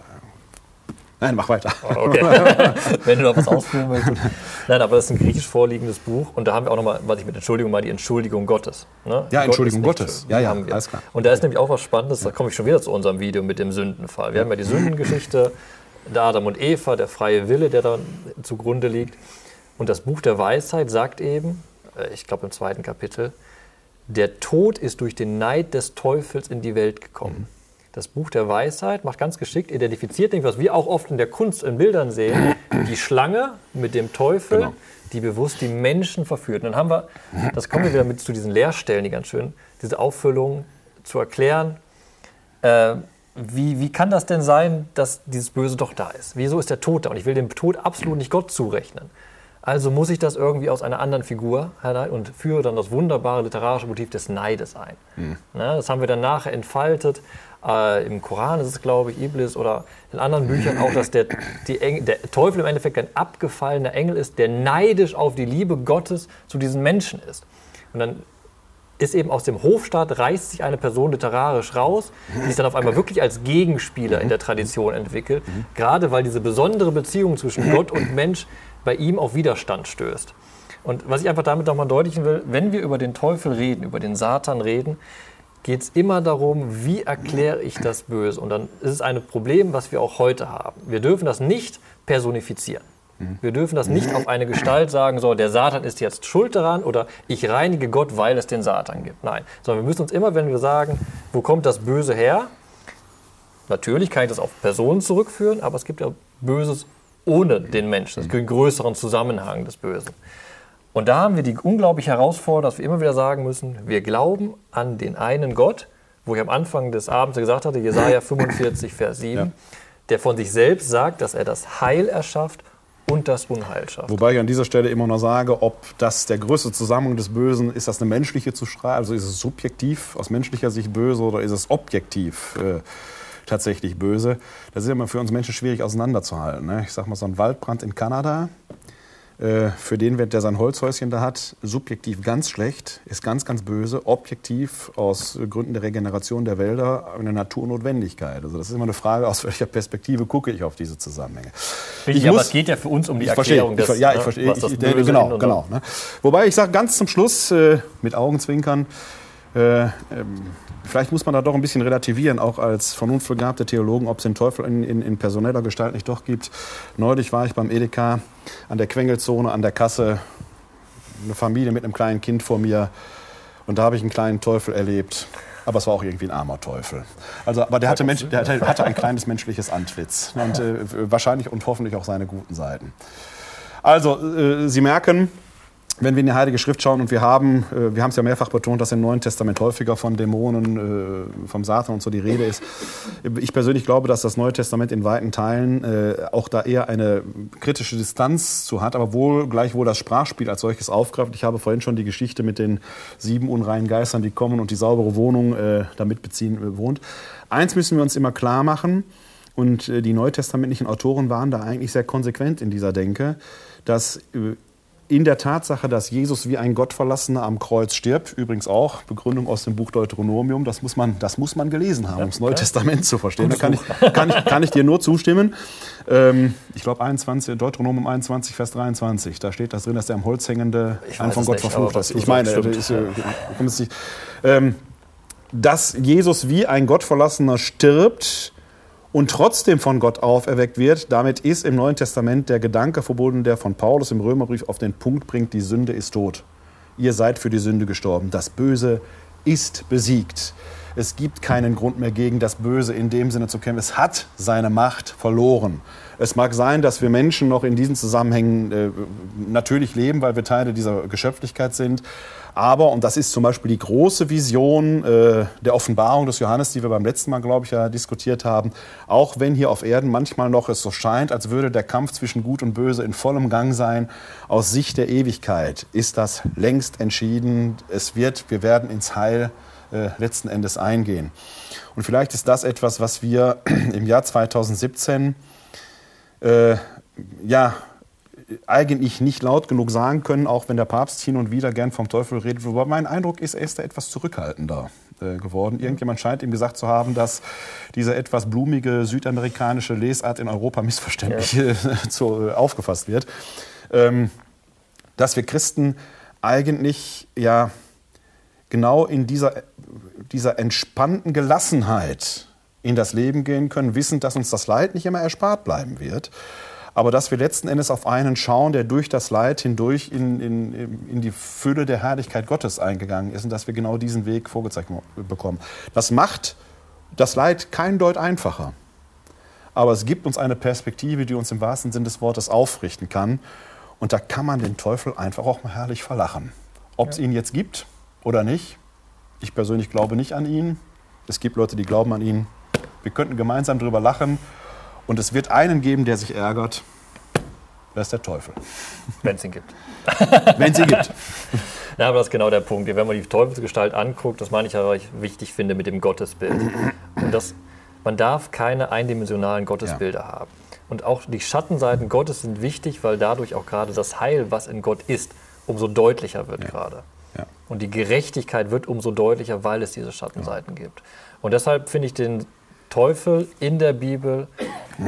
Nein, mach weiter. Oh, okay. <laughs> Wenn du noch was ausführen möchtest. <laughs> Nein, aber das ist ein griechisch vorliegendes Buch und da haben wir auch nochmal, was ich mit Entschuldigung mal, die Entschuldigung Gottes. Ne? Ja, Gott Entschuldigung Gottes. Ja, ja, alles klar. Und da ist nämlich auch was Spannendes, da komme ich schon wieder zu unserem Video mit dem Sündenfall. Wir haben ja die Sündengeschichte der Adam und Eva, der freie Wille, der da zugrunde liegt. Und das Buch der Weisheit sagt eben, äh, ich glaube im zweiten Kapitel, der Tod ist durch den Neid des Teufels in die Welt gekommen. Mhm. Das Buch der Weisheit macht ganz geschickt, identifiziert nämlich, was wir auch oft in der Kunst in Bildern sehen, die Schlange mit dem Teufel, genau. die bewusst die Menschen verführt. Und dann haben wir, das kommen wir wieder mit zu diesen Leerstellen, die ganz schön, diese Auffüllung zu erklären. Äh, wie, wie kann das denn sein, dass dieses Böse doch da ist? Wieso ist der Tod da? Und ich will dem Tod absolut nicht Gott zurechnen. Also muss ich das irgendwie aus einer anderen Figur herein und führe dann das wunderbare literarische Motiv des Neides ein. Mhm. Na, das haben wir dann nachher entfaltet. Äh, Im Koran ist es, glaube ich, Iblis oder in anderen Büchern auch, dass der, Engel, der Teufel im Endeffekt ein abgefallener Engel ist, der neidisch auf die Liebe Gottes zu diesen Menschen ist. Und dann ist eben aus dem Hofstaat, reißt sich eine Person literarisch raus, die sich dann auf einmal wirklich als Gegenspieler in der Tradition entwickelt, gerade weil diese besondere Beziehung zwischen Gott und Mensch bei ihm auf Widerstand stößt. Und was ich einfach damit nochmal deutlichen will, wenn wir über den Teufel reden, über den Satan reden, geht es immer darum, wie erkläre ich das Böse. Und dann ist es ein Problem, was wir auch heute haben. Wir dürfen das nicht personifizieren. Wir dürfen das nicht auf eine Gestalt sagen, so, der Satan ist jetzt schuld daran oder ich reinige Gott, weil es den Satan gibt. Nein, sondern wir müssen uns immer, wenn wir sagen, wo kommt das Böse her? Natürlich kann ich das auf Personen zurückführen, aber es gibt ja Böses ohne den Menschen. Es gibt einen größeren Zusammenhang des Bösen. Und da haben wir die unglaubliche Herausforderung, dass wir immer wieder sagen müssen, wir glauben an den einen Gott, wo ich am Anfang des Abends gesagt hatte, Jesaja 45, Vers 7, ja. der von sich selbst sagt, dass er das Heil erschafft und das Unheil schafft. Wobei ich an dieser Stelle immer noch sage, ob das der größte Zusammenhang des Bösen, ist das eine menschliche zu schreiben, also ist es subjektiv aus menschlicher Sicht böse oder ist es objektiv äh, tatsächlich böse? Das ist immer für uns Menschen schwierig auseinanderzuhalten. Ne? Ich sag mal, so ein Waldbrand in Kanada, für den, der sein Holzhäuschen da hat, subjektiv ganz schlecht, ist ganz, ganz böse, objektiv aus Gründen der Regeneration der Wälder eine Naturnotwendigkeit. Also das ist immer eine Frage, aus welcher Perspektive gucke ich auf diese Zusammenhänge. Richtig, aber es geht ja für uns um die Erklärung verstehe, des, ja, ich ne, verstehe, das ich, Böse genau, genau. Ne? Wobei ich sage ganz zum Schluss äh, mit Augenzwinkern, äh, ähm, vielleicht muss man da doch ein bisschen relativieren, auch als vernunftbegabte Theologen, ob es den Teufel in, in, in, personeller Gestalt nicht doch gibt. Neulich war ich beim Edeka an der Quengelzone, an der Kasse, eine Familie mit einem kleinen Kind vor mir und da habe ich einen kleinen Teufel erlebt. Aber es war auch irgendwie ein armer Teufel. Also, aber der hatte, Mensch, der hatte ein kleines menschliches Antlitz und äh, wahrscheinlich und hoffentlich auch seine guten Seiten. Also, äh, Sie merken, wenn wir in die Heilige Schrift schauen und wir haben, äh, wir haben es ja mehrfach betont, dass im Neuen Testament häufiger von Dämonen, äh, vom Satan und so die Rede ist. Ich persönlich glaube, dass das Neue Testament in weiten Teilen äh, auch da eher eine kritische Distanz zu hat, aber wohl gleichwohl das Sprachspiel als solches aufgreift. Ich habe vorhin schon die Geschichte mit den sieben unreinen Geistern, die kommen und die saubere Wohnung damit beziehen wohnt. Eins müssen wir uns immer klar machen, und die neutestamentlichen Autoren waren da eigentlich sehr konsequent in dieser Denke, dass in der Tatsache, dass Jesus wie ein Gottverlassener am Kreuz stirbt, übrigens auch Begründung aus dem Buch Deuteronomium, das muss man, das muss man gelesen haben, ja, um das Neue Testament zu verstehen. Da kann ich, kann, ich, kann ich dir nur zustimmen. Ähm, ich glaube, Deuteronomium 21, Vers 23, da steht das drin, dass der am Holz hängende ein von Gott nicht, verflucht ist. Ich meine, ist, äh, ähm, dass Jesus wie ein Gottverlassener stirbt, und trotzdem von Gott auferweckt wird, damit ist im Neuen Testament der Gedanke verbunden, der von Paulus im Römerbrief auf den Punkt bringt, die Sünde ist tot. Ihr seid für die Sünde gestorben. Das Böse ist besiegt. Es gibt keinen Grund mehr gegen das Böse in dem Sinne zu kämpfen. Es hat seine Macht verloren. Es mag sein, dass wir Menschen noch in diesen Zusammenhängen äh, natürlich leben, weil wir Teile dieser Geschöpflichkeit sind. Aber, und das ist zum Beispiel die große Vision äh, der Offenbarung des Johannes, die wir beim letzten Mal, glaube ich, ja diskutiert haben, auch wenn hier auf Erden manchmal noch es so scheint, als würde der Kampf zwischen Gut und Böse in vollem Gang sein, aus Sicht der Ewigkeit ist das längst entschieden. Es wird, wir werden ins Heil äh, letzten Endes eingehen. Und vielleicht ist das etwas, was wir <clears throat> im Jahr 2017 äh, ja, eigentlich nicht laut genug sagen können, auch wenn der Papst hin und wieder gern vom Teufel redet. Wobei mein Eindruck ist, er ist da etwas zurückhaltender äh, geworden. Irgendjemand scheint ihm gesagt zu haben, dass diese etwas blumige südamerikanische Lesart in Europa missverständlich ja. <laughs> zu, äh, aufgefasst wird. Ähm, dass wir Christen eigentlich ja genau in dieser, dieser entspannten Gelassenheit in das Leben gehen können, wissend, dass uns das Leid nicht immer erspart bleiben wird aber dass wir letzten Endes auf einen schauen, der durch das Leid hindurch in, in, in die Fülle der Herrlichkeit Gottes eingegangen ist und dass wir genau diesen Weg vorgezeigt bekommen. Das macht das Leid kein Deut einfacher. Aber es gibt uns eine Perspektive, die uns im wahrsten Sinn des Wortes aufrichten kann. Und da kann man den Teufel einfach auch mal herrlich verlachen. Ob es ja. ihn jetzt gibt oder nicht, ich persönlich glaube nicht an ihn. Es gibt Leute, die glauben an ihn. Wir könnten gemeinsam darüber lachen und es wird einen geben, der sich ärgert. Das ist der Teufel. Wenn es ihn gibt. <laughs> Wenn es ihn gibt. Ja, aber das ist genau der Punkt. Wenn man die Teufelsgestalt anguckt, das meine ich ja, was ich wichtig finde mit dem Gottesbild. Und das, man darf keine eindimensionalen Gottesbilder ja. haben. Und auch die Schattenseiten Gottes sind wichtig, weil dadurch auch gerade das Heil, was in Gott ist, umso deutlicher wird ja. gerade. Ja. Und die Gerechtigkeit wird umso deutlicher, weil es diese Schattenseiten gibt. Und deshalb finde ich den Teufel in der Bibel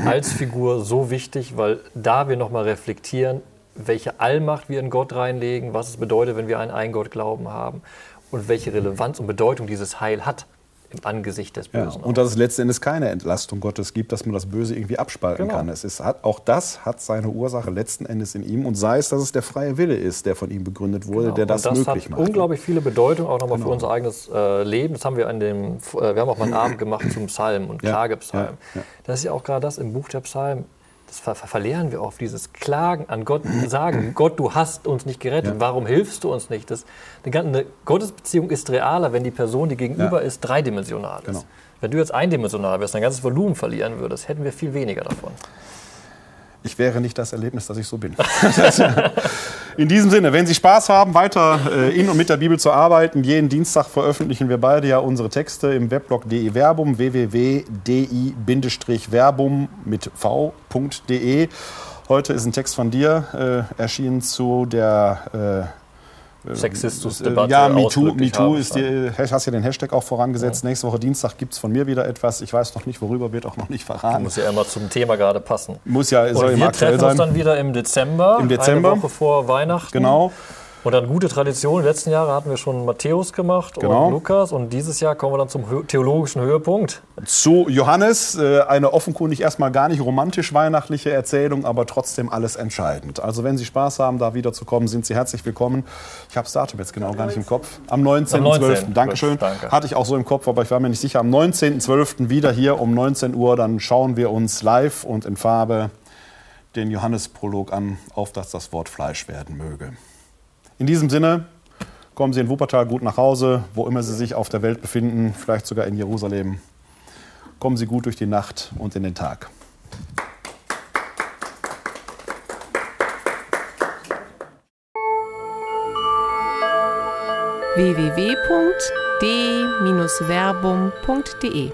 als Figur so wichtig, weil da wir nochmal reflektieren, welche Allmacht wir in Gott reinlegen, was es bedeutet, wenn wir einen Ein-Gott-Glauben haben und welche Relevanz und Bedeutung dieses Heil hat im Angesicht des Bösen. Ja, und dass es letzten Endes keine Entlastung Gottes gibt, dass man das Böse irgendwie abspalten genau. kann. Es ist, hat, auch das hat seine Ursache letzten Endes in ihm und sei es, dass es der freie Wille ist, der von ihm begründet wurde, genau. der das, das möglich macht. Das hat unglaublich viele Bedeutung auch nochmal genau. für unser eigenes äh, Leben. Das haben wir an dem, äh, wir haben auch mal einen Abend gemacht zum Psalm und Klagepsalm. Ja, ja, das ist ja auch gerade das im Buch der Psalm das ver verlieren wir oft, dieses Klagen an Gott, sagen, <clears throat> Gott, du hast uns nicht gerettet, ja. warum hilfst du uns nicht? Das, eine, eine Gottesbeziehung ist realer, wenn die Person, die gegenüber ja. ist, dreidimensional ist. Genau. Wenn du jetzt eindimensional wärst, dein ganzes Volumen verlieren würdest, hätten wir viel weniger davon ich wäre nicht das Erlebnis, dass ich so bin. <laughs> in diesem Sinne, wenn Sie Spaß haben, weiter äh, in und mit der Bibel zu arbeiten, jeden Dienstag veröffentlichen wir beide ja unsere Texte im Weblog DI Verbum, www.di-verbum mit v.de. Heute ist ein Text von dir äh, erschienen zu der äh, Sexistus-Debatte. Ja, MeToo, MeToo ist die, hast ja den Hashtag auch vorangesetzt. Ja. Nächste Woche Dienstag gibt es von mir wieder etwas. Ich weiß noch nicht, worüber, wird auch noch nicht verraten. Muss ja immer zum Thema gerade passen. Muss ja, soll Und wir treffen uns dann wieder im Dezember, Im Dezember. eine Woche vor Weihnachten. Genau. Und dann gute Tradition. Die letzten Jahre hatten wir schon Matthäus gemacht genau. und Lukas. Und dieses Jahr kommen wir dann zum theologischen Höhepunkt. Zu Johannes. Äh, eine offenkundig erstmal gar nicht romantisch-weihnachtliche Erzählung, aber trotzdem alles entscheidend. Also wenn Sie Spaß haben, da wiederzukommen, sind Sie herzlich willkommen. Ich habe das Datum jetzt genau gar nicht im Kopf. Am 19.12. 19. Dankeschön. Danke. Hatte ich auch so im Kopf, aber ich war mir nicht sicher. Am 19.12. wieder hier um 19 Uhr. Dann schauen wir uns live und in Farbe den Johannesprolog an, auf dass das Wort Fleisch werden möge. In diesem Sinne, kommen Sie in Wuppertal gut nach Hause, wo immer Sie sich auf der Welt befinden, vielleicht sogar in Jerusalem. Kommen Sie gut durch die Nacht und in den Tag. www.d-verbum.de